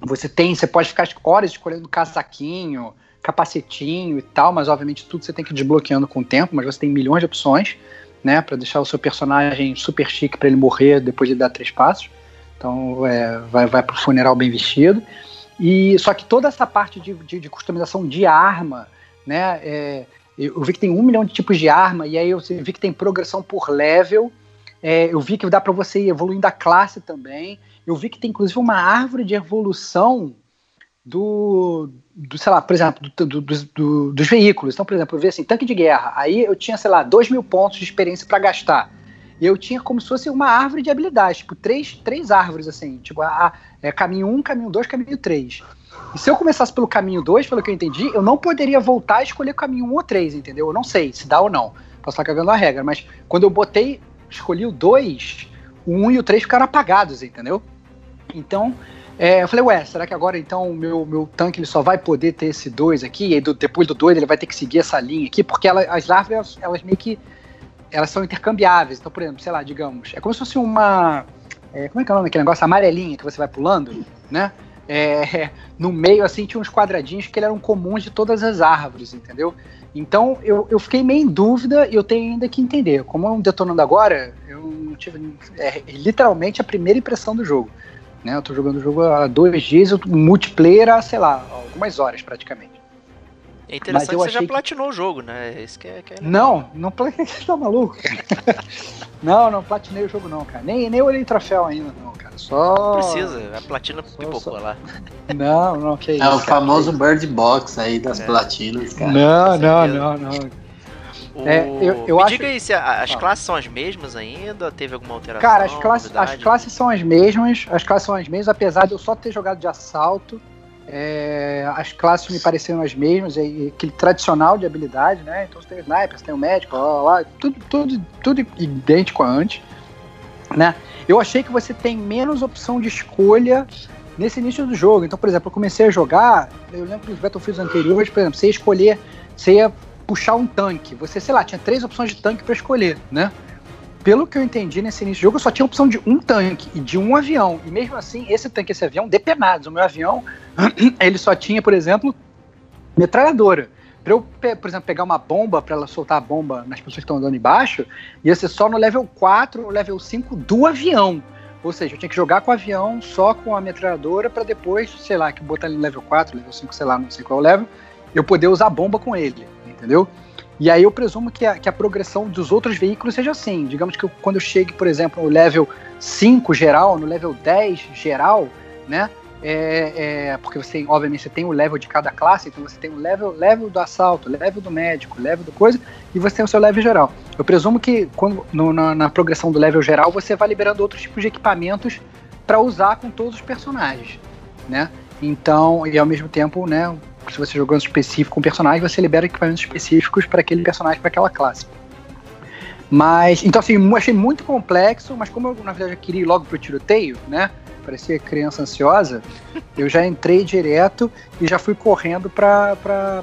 você tem, você pode ficar horas escolhendo casaquinho, capacetinho e tal, mas obviamente tudo você tem que ir desbloqueando com o tempo, mas você tem milhões de opções, né, para deixar o seu personagem super chique para ele morrer depois de dar três passos. Então, é, vai, vai pro funeral bem vestido. E só que toda essa parte de, de, de customização de arma, né, é, eu vi que tem um milhão de tipos de arma e aí eu vi que tem progressão por level. É, eu vi que dá para você ir evoluindo a classe também. Eu vi que tem inclusive uma árvore de evolução do, do sei lá, por exemplo, do- do- do- dos veículos. Então, por exemplo, eu vi assim, tanque de guerra. Aí eu tinha, sei lá, dois mil pontos de experiência para gastar. E eu tinha como se fosse uma árvore de habilidades, tipo, três, três árvores, assim, tipo, a, a- é, caminho 1, um, caminho 2, caminho 3. E se eu começasse pelo caminho 2, pelo que eu entendi, eu não poderia voltar e escolher caminho 1 um ou 3, entendeu? Eu não sei se dá ou não. Posso estar cagando a regra, mas quando eu botei, escolhi o 2, o 1 um e o 3 ficaram apagados, entendeu? Então, é, eu falei, ué, será que agora então o meu, meu tanque ele só vai poder ter esse 2 aqui? E do- depois do 2 ele vai ter que seguir essa linha aqui? Porque ela- as árvores, elas, elas meio que elas são intercambiáveis. Então, por exemplo, sei lá, digamos, é como se fosse uma. é, como é que é o nome daquele negócio? Amarelinha que você vai pulando, né? É, no meio, assim, tinha uns quadradinhos que eram comuns de todas as árvores, entendeu? Então, eu, eu fiquei meio em dúvida e eu tenho ainda que entender. Como eu detonando agora, eu tive. É, literalmente a primeira impressão do jogo. Né? Eu tô jogando o jogo há dois dias, multiplayer há, sei lá, algumas horas praticamente. É interessante eu que você já achei que- platinou o jogo, né? Isso que é, que é. Não, não pla- você tá maluco, cara? não, não platinei o jogo não, cara. Nem, nem olhei troféu ainda, não, cara. Só. Não precisa, a platina pipocou só- lá. Não, não, que isso. É o cara. famoso Bird Box aí das É. platinas, cara. Não, não, não, não. O... É, eu- eu Me acho- diga aí se a- as Fala. classes são as mesmas ainda, teve alguma alteração? Cara, as classes, as classes são as mesmas, as classes são as mesmas, apesar de eu só ter jogado de assalto. É, as classes me pareceram as mesmas, é, e aquele tradicional de habilidade, né? Então você tem o sniper, você tem o médico, lá, tudo, tudo, tudo idêntico a antes, né? Eu achei que você tem menos opção de escolha nesse início do jogo. Então, por exemplo, eu comecei a jogar, eu lembro dos Battlefields anteriores, por exemplo, você ia escolher, você ia puxar um tanque. Você, sei lá, tinha três opções de tanque para escolher, né? Pelo que eu entendi nesse início do jogo, eu só tinha a opção de um tanque e de um avião. E mesmo assim, esse tanque e esse avião depenados. O meu avião, ele só tinha, por exemplo, metralhadora. Pra eu, por exemplo, pegar uma bomba para ela soltar a bomba nas pessoas que estão andando embaixo, ia ser só no level 4 ou level 5 do avião. Ou seja, eu tinha que jogar com o avião só com a metralhadora para depois, sei lá, que botar ele no level 4, level 5, sei lá, não sei qual é level, eu poder usar a bomba com ele, entendeu? E aí eu presumo que a, que a progressão dos outros veículos seja assim. Digamos que eu- quando eu chegue, por exemplo, no level 5 geral, no level 10 geral, né? É, é, porque você obviamente, você tem o level de cada classe, então você tem o level, level do assalto, level do médico, level do coisa, e você tem o seu level geral. Eu presumo que quando, no- na, na progressão do level geral você vai liberando outros tipos de equipamentos para usar com todos os personagens, né? Então, e ao mesmo tempo, né, se você jogando específico um personagem, você libera equipamentos específicos para aquele personagem, para aquela classe. Mas, então assim, achei muito complexo, mas como eu, na verdade, eu queria ir logo pro tiroteio, né? Parecia criança ansiosa, eu já entrei direto e já fui correndo para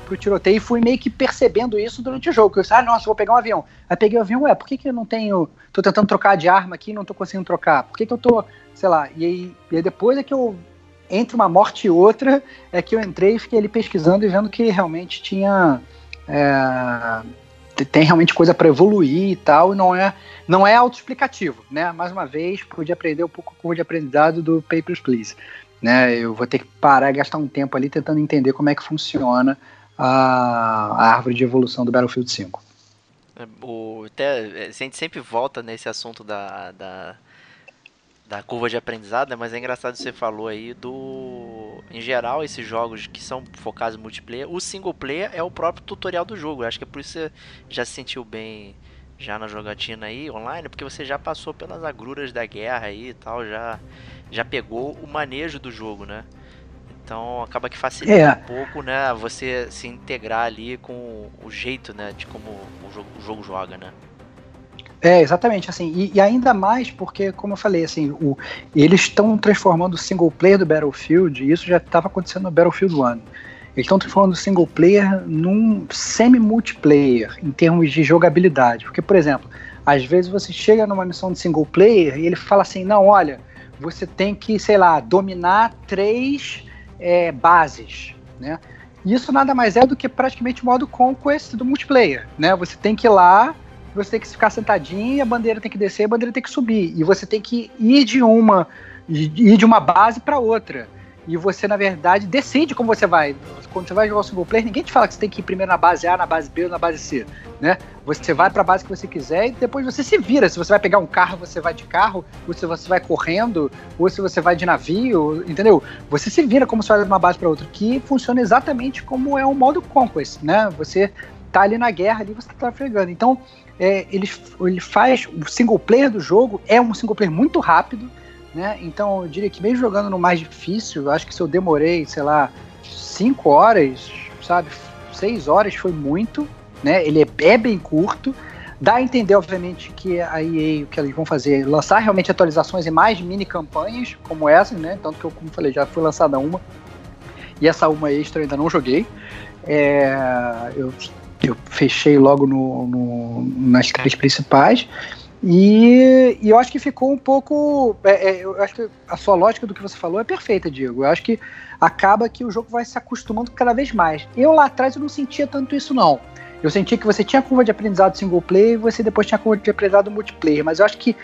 pro tiroteio e fui meio que percebendo isso durante o jogo. Que eu disse, ah, nossa, vou pegar um avião. Aí peguei o avião, ué, por que, que eu não tenho. tô tentando trocar de arma aqui e não tô conseguindo trocar? Por que, que eu tô, sei lá, e aí, e aí depois é que eu. Entre uma morte e outra, é que eu entrei e fiquei ali pesquisando e vendo que realmente tinha. é, tem realmente coisa para evoluir e tal, e não é, não é autoexplicativo, né? Mais uma vez, pude aprender um pouco com o de aprendizado do Papers, Please. Né? Eu vou ter que parar e gastar um tempo ali tentando entender como é que funciona a, a árvore de evolução do Battlefield 5. É, O, até, é, a gente sempre volta nesse assunto da, da, da curva de aprendizado, né? mas é engraçado que você falou aí do. Em geral, esses jogos que são focados em multiplayer, o single player é o próprio tutorial do jogo. Eu acho que é por isso que você já se sentiu bem já na jogatina aí online, porque você já passou pelas agruras da guerra aí e tal, já, já pegou o manejo do jogo, né? Então acaba que facilita É. um pouco, né, você se integrar ali com o jeito, né, de como o jogo, o jogo joga, né? É, exatamente, assim, e, e ainda mais porque, como eu falei, assim, o, eles estão transformando o single player do Battlefield, e isso já estava acontecendo no Battlefield 1. Eles estão transformando o single player num semi-multiplayer em termos de jogabilidade. Porque, por exemplo, às vezes você chega numa missão de single player e ele fala assim: não, olha, você tem que, sei lá, dominar três é, bases, né? Isso nada mais é do que praticamente o modo Conquest do multiplayer, né? Você tem que ir lá você tem que ficar sentadinho, a bandeira tem que descer, a bandeira tem que subir. E você tem que ir de uma, ir de uma base para outra. E você, na verdade, decide como você vai. Quando você vai jogar o single player, ninguém te fala que você tem que ir primeiro na base A, na base B ou na base C, né? Você vai para a base que você quiser e depois você se vira. Se você vai pegar um carro, você vai de carro, ou se você vai correndo, ou se você vai de navio, entendeu? Você se vira como você vai de uma base para outra, que funciona exatamente como é o modo Conquest, né? Você tá ali na guerra, ali você tá trafegando. Então, é, ele, ele faz. O single player do jogo é um single player muito rápido, né? Então eu diria que mesmo jogando no mais difícil, eu acho que se eu demorei, sei lá, 5 horas, sabe, 6 horas foi muito, né? Ele é, é, bem curto. Dá a entender, obviamente, que a EA, o que eles vão fazer, é lançar realmente atualizações e mais mini campanhas como essa, né? Tanto que eu, como falei, já foi lançada uma. E essa uma extra eu ainda não joguei. É, eu eu fechei logo no, no nas três principais. E, e, eu acho que ficou um pouco. É, é, eu acho que a sua lógica do que você falou é perfeita, Diego. Eu acho que acaba que o jogo vai se acostumando cada vez mais. Eu lá atrás eu não sentia tanto isso, não. Eu sentia que você tinha curva de aprendizado single player e você depois tinha curva de aprendizado multiplayer. Mas eu acho que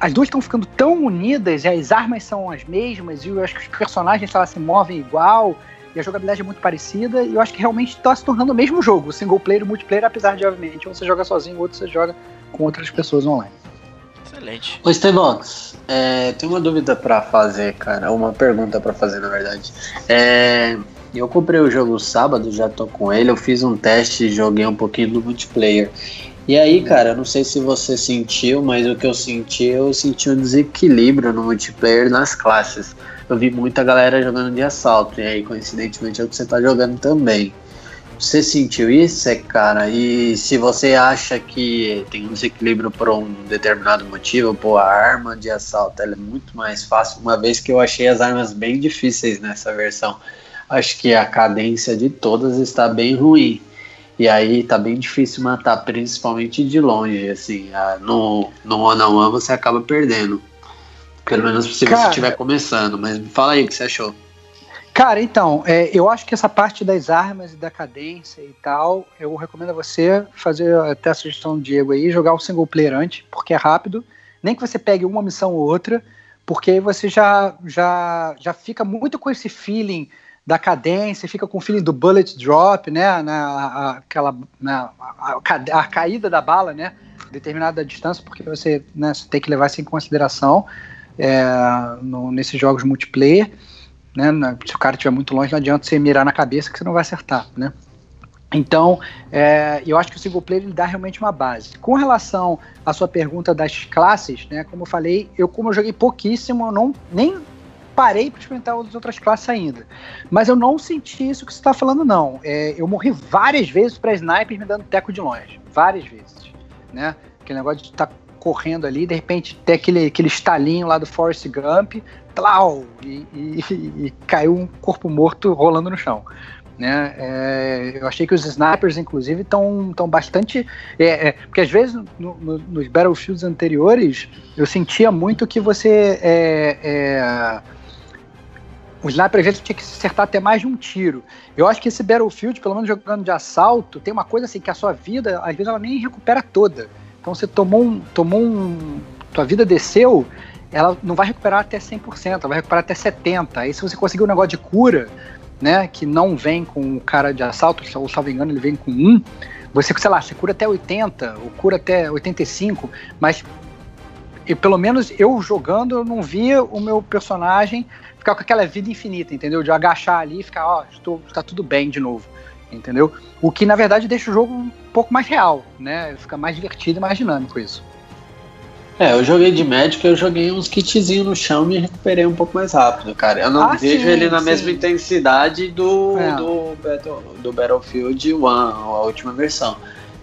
as duas estão ficando tão unidas e as armas são as mesmas e eu acho que os personagens elas se movem igual e a jogabilidade é muito parecida, e eu acho que realmente está se tornando o mesmo jogo, o single player e multiplayer, apesar de, obviamente, um você joga sozinho, o outro você joga com outras pessoas online. Excelente. Ô, Stevox, é, tem uma dúvida para fazer, cara, uma pergunta para fazer, na verdade. É, eu comprei o jogo sábado, já tô com ele, eu fiz um teste e joguei um pouquinho do multiplayer. E aí, cara, eu não sei se você sentiu, mas o que eu senti, eu senti um desequilíbrio no multiplayer nas classes eu vi muita galera jogando de assalto, e aí coincidentemente é o que você tá jogando também. Você sentiu isso, cara? E se você acha que tem um desequilíbrio por um determinado motivo, pô, a arma de assalto é muito mais fácil, uma vez que eu achei as armas bem difíceis nessa versão. Acho que a cadência de todas está bem ruim. E aí tá bem difícil matar, principalmente de longe, assim. No, no one on one você acaba perdendo. Pelo menos se cara, você estiver começando, mas fala aí o que você achou. Cara, então, é, eu acho que essa parte das armas e da cadência e tal, eu recomendo a você fazer até a sugestão do Diego aí, jogar o single player antes, porque é rápido. Nem que você pegue uma missão ou outra, porque aí você já, já, já fica muito com esse feeling da cadência, fica com o feeling do bullet drop, né? Na, aquela, na, a, a, caída da bala, né? Determinada distância, porque você, né, você tem que levar isso em consideração é, no, nesses jogos multiplayer. Né, se o cara estiver muito longe, não adianta você mirar na cabeça que você não vai acertar, né? Então, é, eu acho que o single player ele dá realmente uma base. Com relação à sua pergunta das classes, né, como eu falei, eu como eu joguei pouquíssimo, eu não nem parei para experimentar as outras classes ainda. Mas eu não senti isso que você está falando, não. É, eu morri várias vezes para snipers me dando teco de longe. Várias vezes. Né? Aquele negócio de estar tá correndo ali, de repente tem aquele, aquele estalinho lá do Forrest Gump, tlau, e, e, e caiu um corpo morto rolando no chão. Né? É, eu achei que os snipers, inclusive, estão tão bastante. É, é, porque às vezes no, no, nos Battlefields anteriores eu sentia muito que você. É, é, o sniper às vezes tinha que acertar até mais de um tiro. Eu acho que esse Battlefield, pelo menos jogando de assalto, tem uma coisa assim que a sua vida, às vezes, ela nem recupera toda. Então você tomou um. Tomou um. Tua vida desceu, ela não vai recuperar até 100%, ela vai recuperar até 70%. Aí se você conseguir um negócio de cura, né, que não vem com o cara de assalto, não me engano, ele vem com um, você, sei lá, você cura até 80, ou cura até 85, mas e pelo menos eu jogando, eu não via o meu personagem ficar com aquela vida infinita, entendeu? De agachar ali e ficar, ó, oh, estou, está tudo bem de novo entendeu? O que na verdade deixa o jogo um pouco mais real, né? Fica mais divertido e mais dinâmico isso. É, eu joguei de médico, eu joguei uns kitzinhos no chão e me recuperei um pouco mais rápido, cara. Eu não ah, vejo sim, ele na sim. mesma intensidade do, é. do, Battle, do Battlefield 1, a última versão.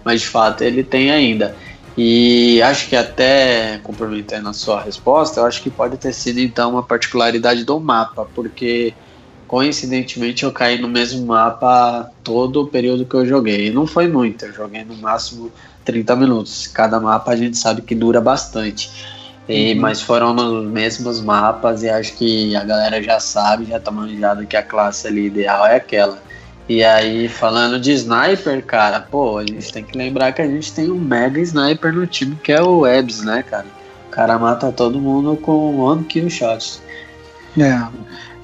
Mas de fato ele tem ainda. E acho que até complementando a sua resposta, eu acho que pode ter sido então uma particularidade do mapa, porque coincidentemente eu caí no mesmo mapa todo o período que eu joguei. E não foi muito, eu joguei no máximo 30 minutos. Cada mapa a gente sabe que dura bastante. E, Uhum. Mas foram nos mesmos mapas e acho que a galera já sabe, já tá manjado que a classe ali ideal é aquela. E aí, falando de sniper, cara, pô, a gente tem que lembrar que a gente tem um mega sniper no time que é o Ebs, né, cara? O cara mata todo mundo com one kill shots. É.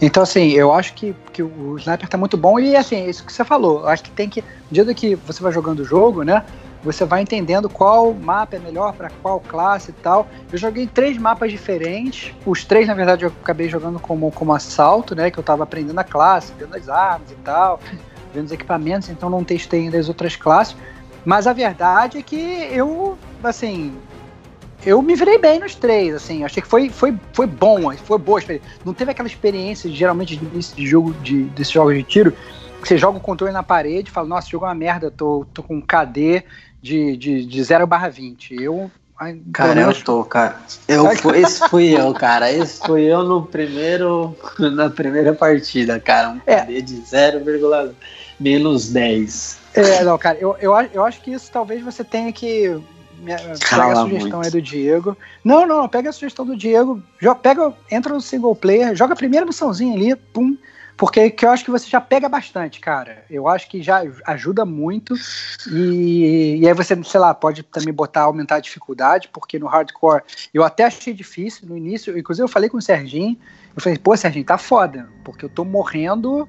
Então, assim, eu acho que, que o sniper tá muito bom. E, assim, isso que você falou. Eu acho que tem que. No dia que você vai jogando o jogo, né? Você vai entendendo qual mapa é melhor para qual classe e tal. Eu joguei três mapas diferentes. Os três, na verdade, eu acabei jogando como, como assalto, né? Que eu tava aprendendo a classe, vendo as armas e tal, vendo os equipamentos, então não testei ainda as outras classes. Mas a verdade é que eu, assim, eu me virei bem nos três, assim, achei que foi, foi, foi bom, foi boa experiência. Não teve aquela experiência, geralmente, de início de jogo, de, desses jogos de tiro, que você joga o controle na parede e fala, nossa, jogo é uma merda, tô, tô com um KD de, de, de 0 barra 20. Eu, Cara, menos- eu tô, cara. Eu, esse fui eu, cara. Esse fui eu no primeiro, na primeira partida, cara. Um É. KD de 0, menos 10. É, não, cara, eu, eu, eu acho que isso talvez você tenha que. Me- Pega a sugestão muito. aí do Diego. Não, não, pega a sugestão do Diego. jo- Pega, entra no single player, joga a primeira missãozinha ali, pum. Porque que eu acho que você já pega bastante, cara. Eu acho que já ajuda muito. E, e aí você, sei lá, pode também botar, aumentar a dificuldade, porque no hardcore eu até achei difícil no início. Inclusive, eu falei com o Serginho. Eu falei, pô, Serginho, tá foda. Porque eu tô morrendo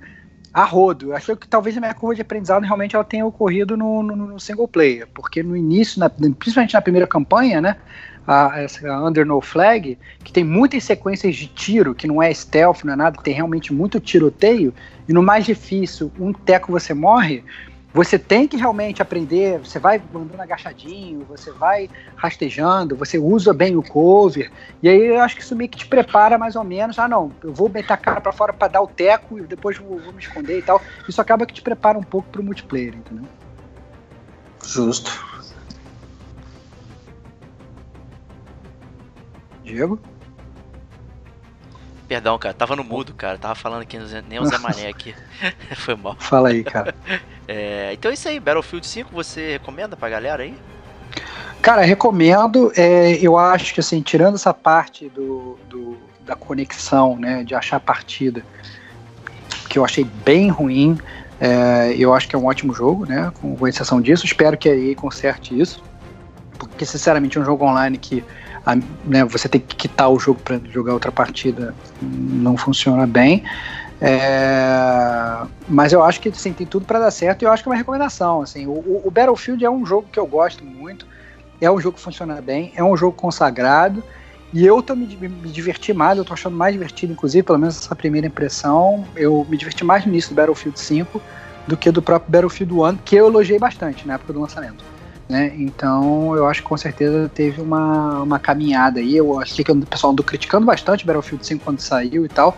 a rodo. Achei que talvez a minha curva de aprendizado realmente ela tenha ocorrido no, no, no single player, porque no início, na- principalmente na primeira campanha, né, a, a Under No Flag, que tem muitas sequências de tiro, que não é stealth, não é nada, tem realmente muito tiroteio, e no mais difícil, um teco você morre, você tem que realmente aprender, você vai andando agachadinho, você vai rastejando, você usa bem o cover, e aí eu acho que isso meio que te prepara mais ou menos. Ah, não, eu vou meter a cara pra fora pra dar o teco e depois vou, vou me esconder e tal. Isso acaba que te prepara um pouco pro multiplayer, entendeu? Justo. Diego? Perdão, cara, tava no mudo, cara. Tava falando aqui, nem o Zé Mané aqui. Foi mal. Fala aí, cara. É, então é isso aí, Battlefield 5, você recomenda pra galera aí? Cara, recomendo. é, eu acho que, assim, tirando essa parte do, do- da conexão, né, de achar a partida, que eu achei bem ruim, é, eu acho que é um ótimo jogo, né, com, com exceção disso. Espero que a EA conserte isso, porque, sinceramente, é um jogo online que a- né, você tem que quitar o jogo para jogar outra partida não funciona bem. É, mas eu acho que assim, tem tudo para dar certo e eu acho que é uma recomendação. Assim, o, o- Battlefield é um jogo que eu gosto muito, é um jogo que funciona bem, é um jogo consagrado e eu tô me, me diverti mais, eu tô achando mais divertido, inclusive, pelo menos essa primeira impressão, eu me diverti mais no início do Battlefield 5 do que do próprio Battlefield 1, que eu elogiei bastante na época do lançamento. Né? Então eu acho que com certeza teve uma, uma caminhada aí. Eu achei que o pessoal andou criticando bastante Battlefield 5 quando saiu e tal,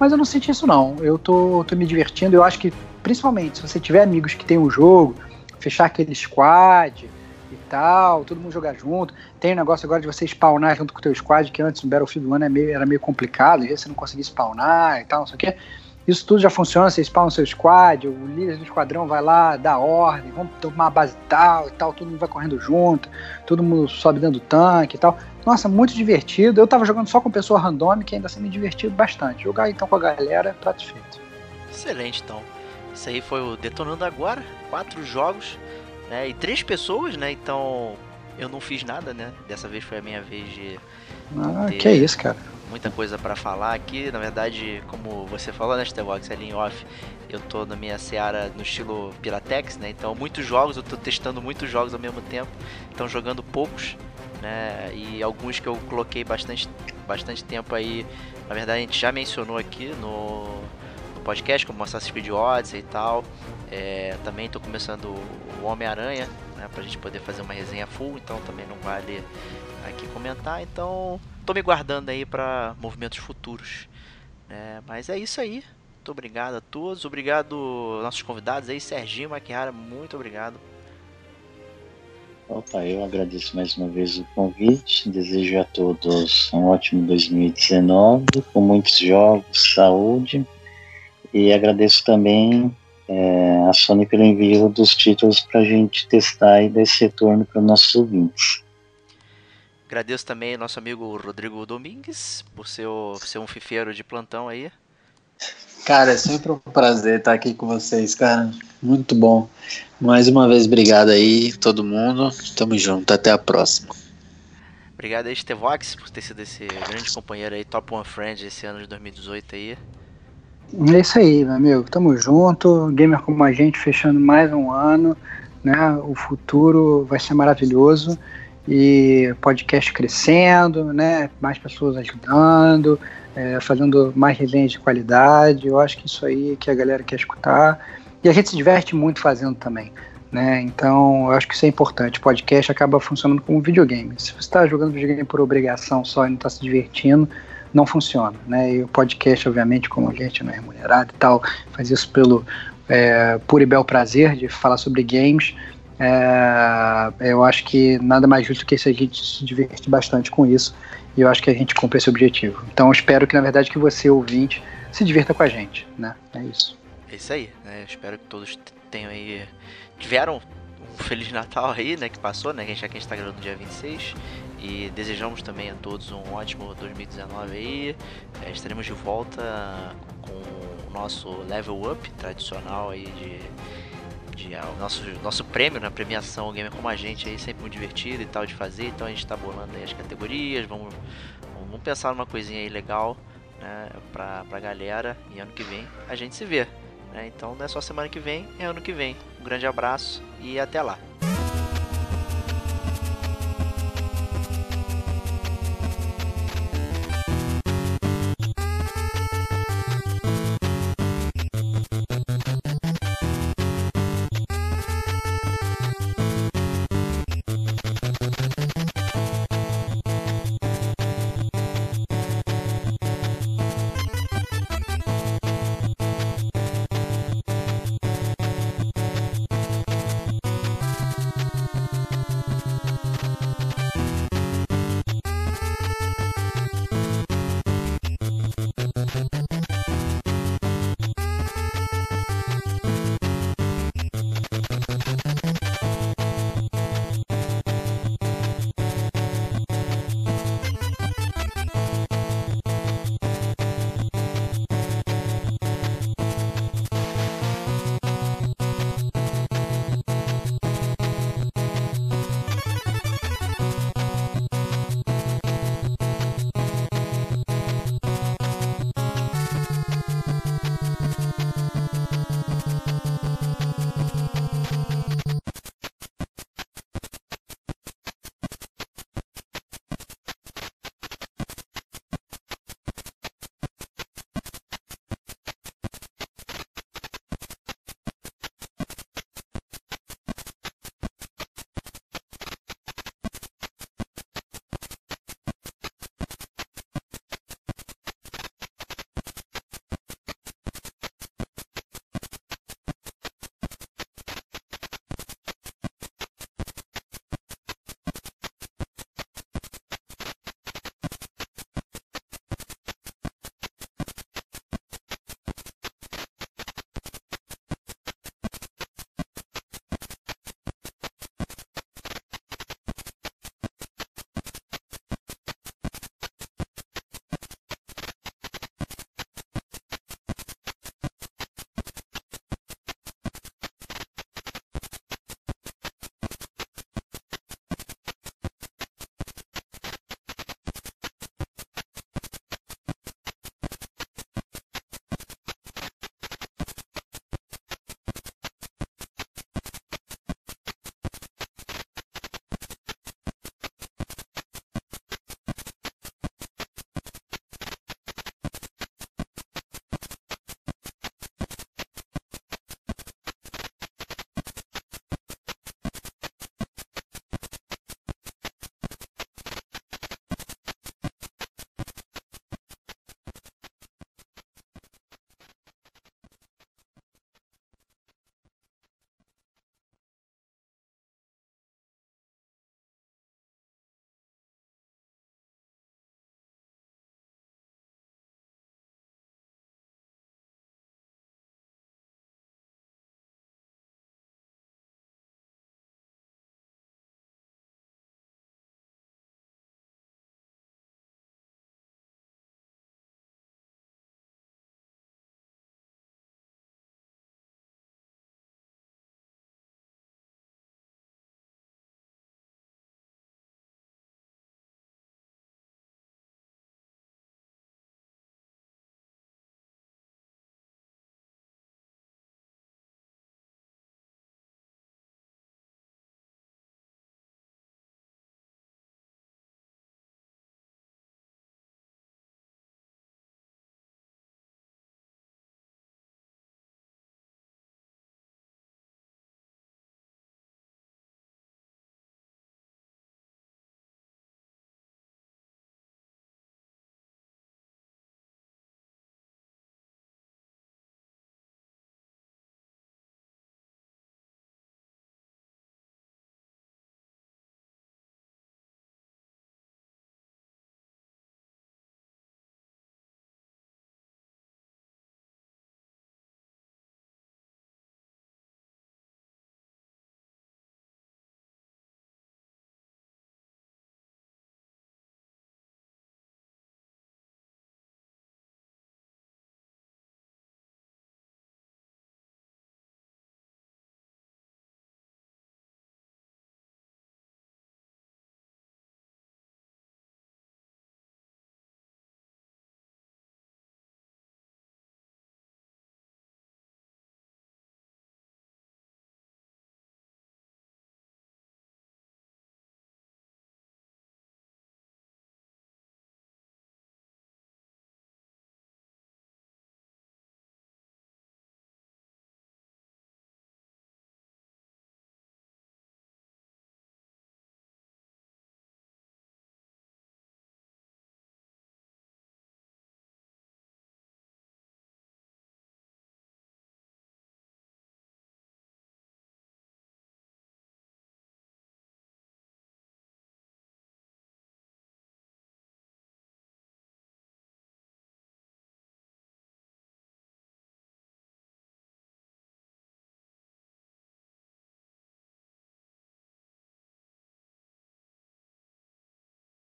mas eu não senti isso não. Eu tô, tô me divertindo. Eu acho que, principalmente, se você tiver amigos que tem o jogo, fechar aquele squad e tal, todo mundo jogar junto. Tem o negócio agora de você spawnar junto com o teu squad, que antes no Battlefield 1 era meio, era meio complicado, às vezes você não conseguia spawnar e tal, não sei o quê. Isso tudo já funciona, você spawna o seu squad, o líder do esquadrão vai lá, dá ordem, vamos tomar a base tal e tal, todo mundo vai correndo junto, todo mundo sobe dentro do tanque e tal. Nossa, muito divertido. Eu tava jogando só com pessoa randômica e ainda assim me divertido bastante. Jogar então com a galera, prato feito. Excelente, então. Isso aí foi o Detonando Agora. Quatro jogos, né? E três pessoas, né? Então eu não fiz nada, né? Dessa vez foi a minha vez de Ah, ter que é isso, cara. Muita coisa pra falar aqui. Na verdade, como você falou, né, Starbox, ali em off, eu tô na minha seara no estilo Piratex, né? Então muitos jogos, eu tô testando muitos jogos ao mesmo tempo. Então jogando poucos, né? E alguns que eu coloquei bastante, bastante tempo aí. Na verdade, a gente já mencionou aqui no, no podcast, como Assassin's Creed Odyssey e tal. É, também tô começando o Homem-Aranha, né? Pra gente poder fazer uma resenha full, então também não vale aqui comentar. Então, tô me guardando aí para movimentos futuros. né? mas é isso aí. Muito obrigado a todos. Obrigado nossos convidados aí, Serginho Maquiara, muito obrigado. Opa, eu agradeço mais uma vez o convite, desejo a todos um ótimo 2019, com muitos jogos, saúde, e agradeço também é, a Sony pelo envio dos títulos para a gente testar e dar esse retorno para nossos ouvintes. Agradeço também ao nosso amigo Rodrigo Domingues por ser, o, ser um fifeiro de plantão aí. Cara, é sempre um prazer estar aqui com vocês, cara. Muito bom. Mais uma vez, obrigado aí, todo mundo. Tamo junto, até a próxima. Obrigado aí, Stevox, por ter sido esse grande companheiro aí, Top One Friend esse ano de 2018 aí. É isso aí, meu amigo. Tamo junto. Gamer como a gente fechando mais um ano. Né? O futuro vai ser maravilhoso. E podcast crescendo, né? Mais pessoas ajudando, é, fazendo mais resenhas de qualidade. Eu acho que isso aí que a galera quer escutar. E a gente se diverte muito fazendo também. Né? Então, eu acho que isso é importante. Podcast acaba funcionando como videogame. Se você está jogando videogame por obrigação só e não está se divertindo, não funciona, né? E o podcast, obviamente, como a gente não é remunerado e tal, faz isso pelo é, puro e bel prazer de falar sobre games. É, eu acho que nada mais justo que se a gente se diverte bastante com isso e eu acho que a gente cumpre esse objetivo. Então espero que na verdade que você ouvinte se divirta com a gente, né? É isso. É isso aí, né? Espero que todos tenham aí tiveram um feliz Natal aí, né, que passou, né, já que a gente tá gravando no dia 26 e desejamos também a todos um ótimo 2019 aí. É, estaremos de volta com o nosso level up tradicional aí de, o nosso, nosso prêmio na né, premiação Gamer como a gente aí, sempre muito divertido e tal de fazer. Então a gente tá bolando aí as categorias, vamos, vamos pensar numa coisinha aí legal né, pra, pra galera e ano que vem a gente se vê. Né? Então não é só semana que vem, é ano que vem. Um grande abraço e até lá.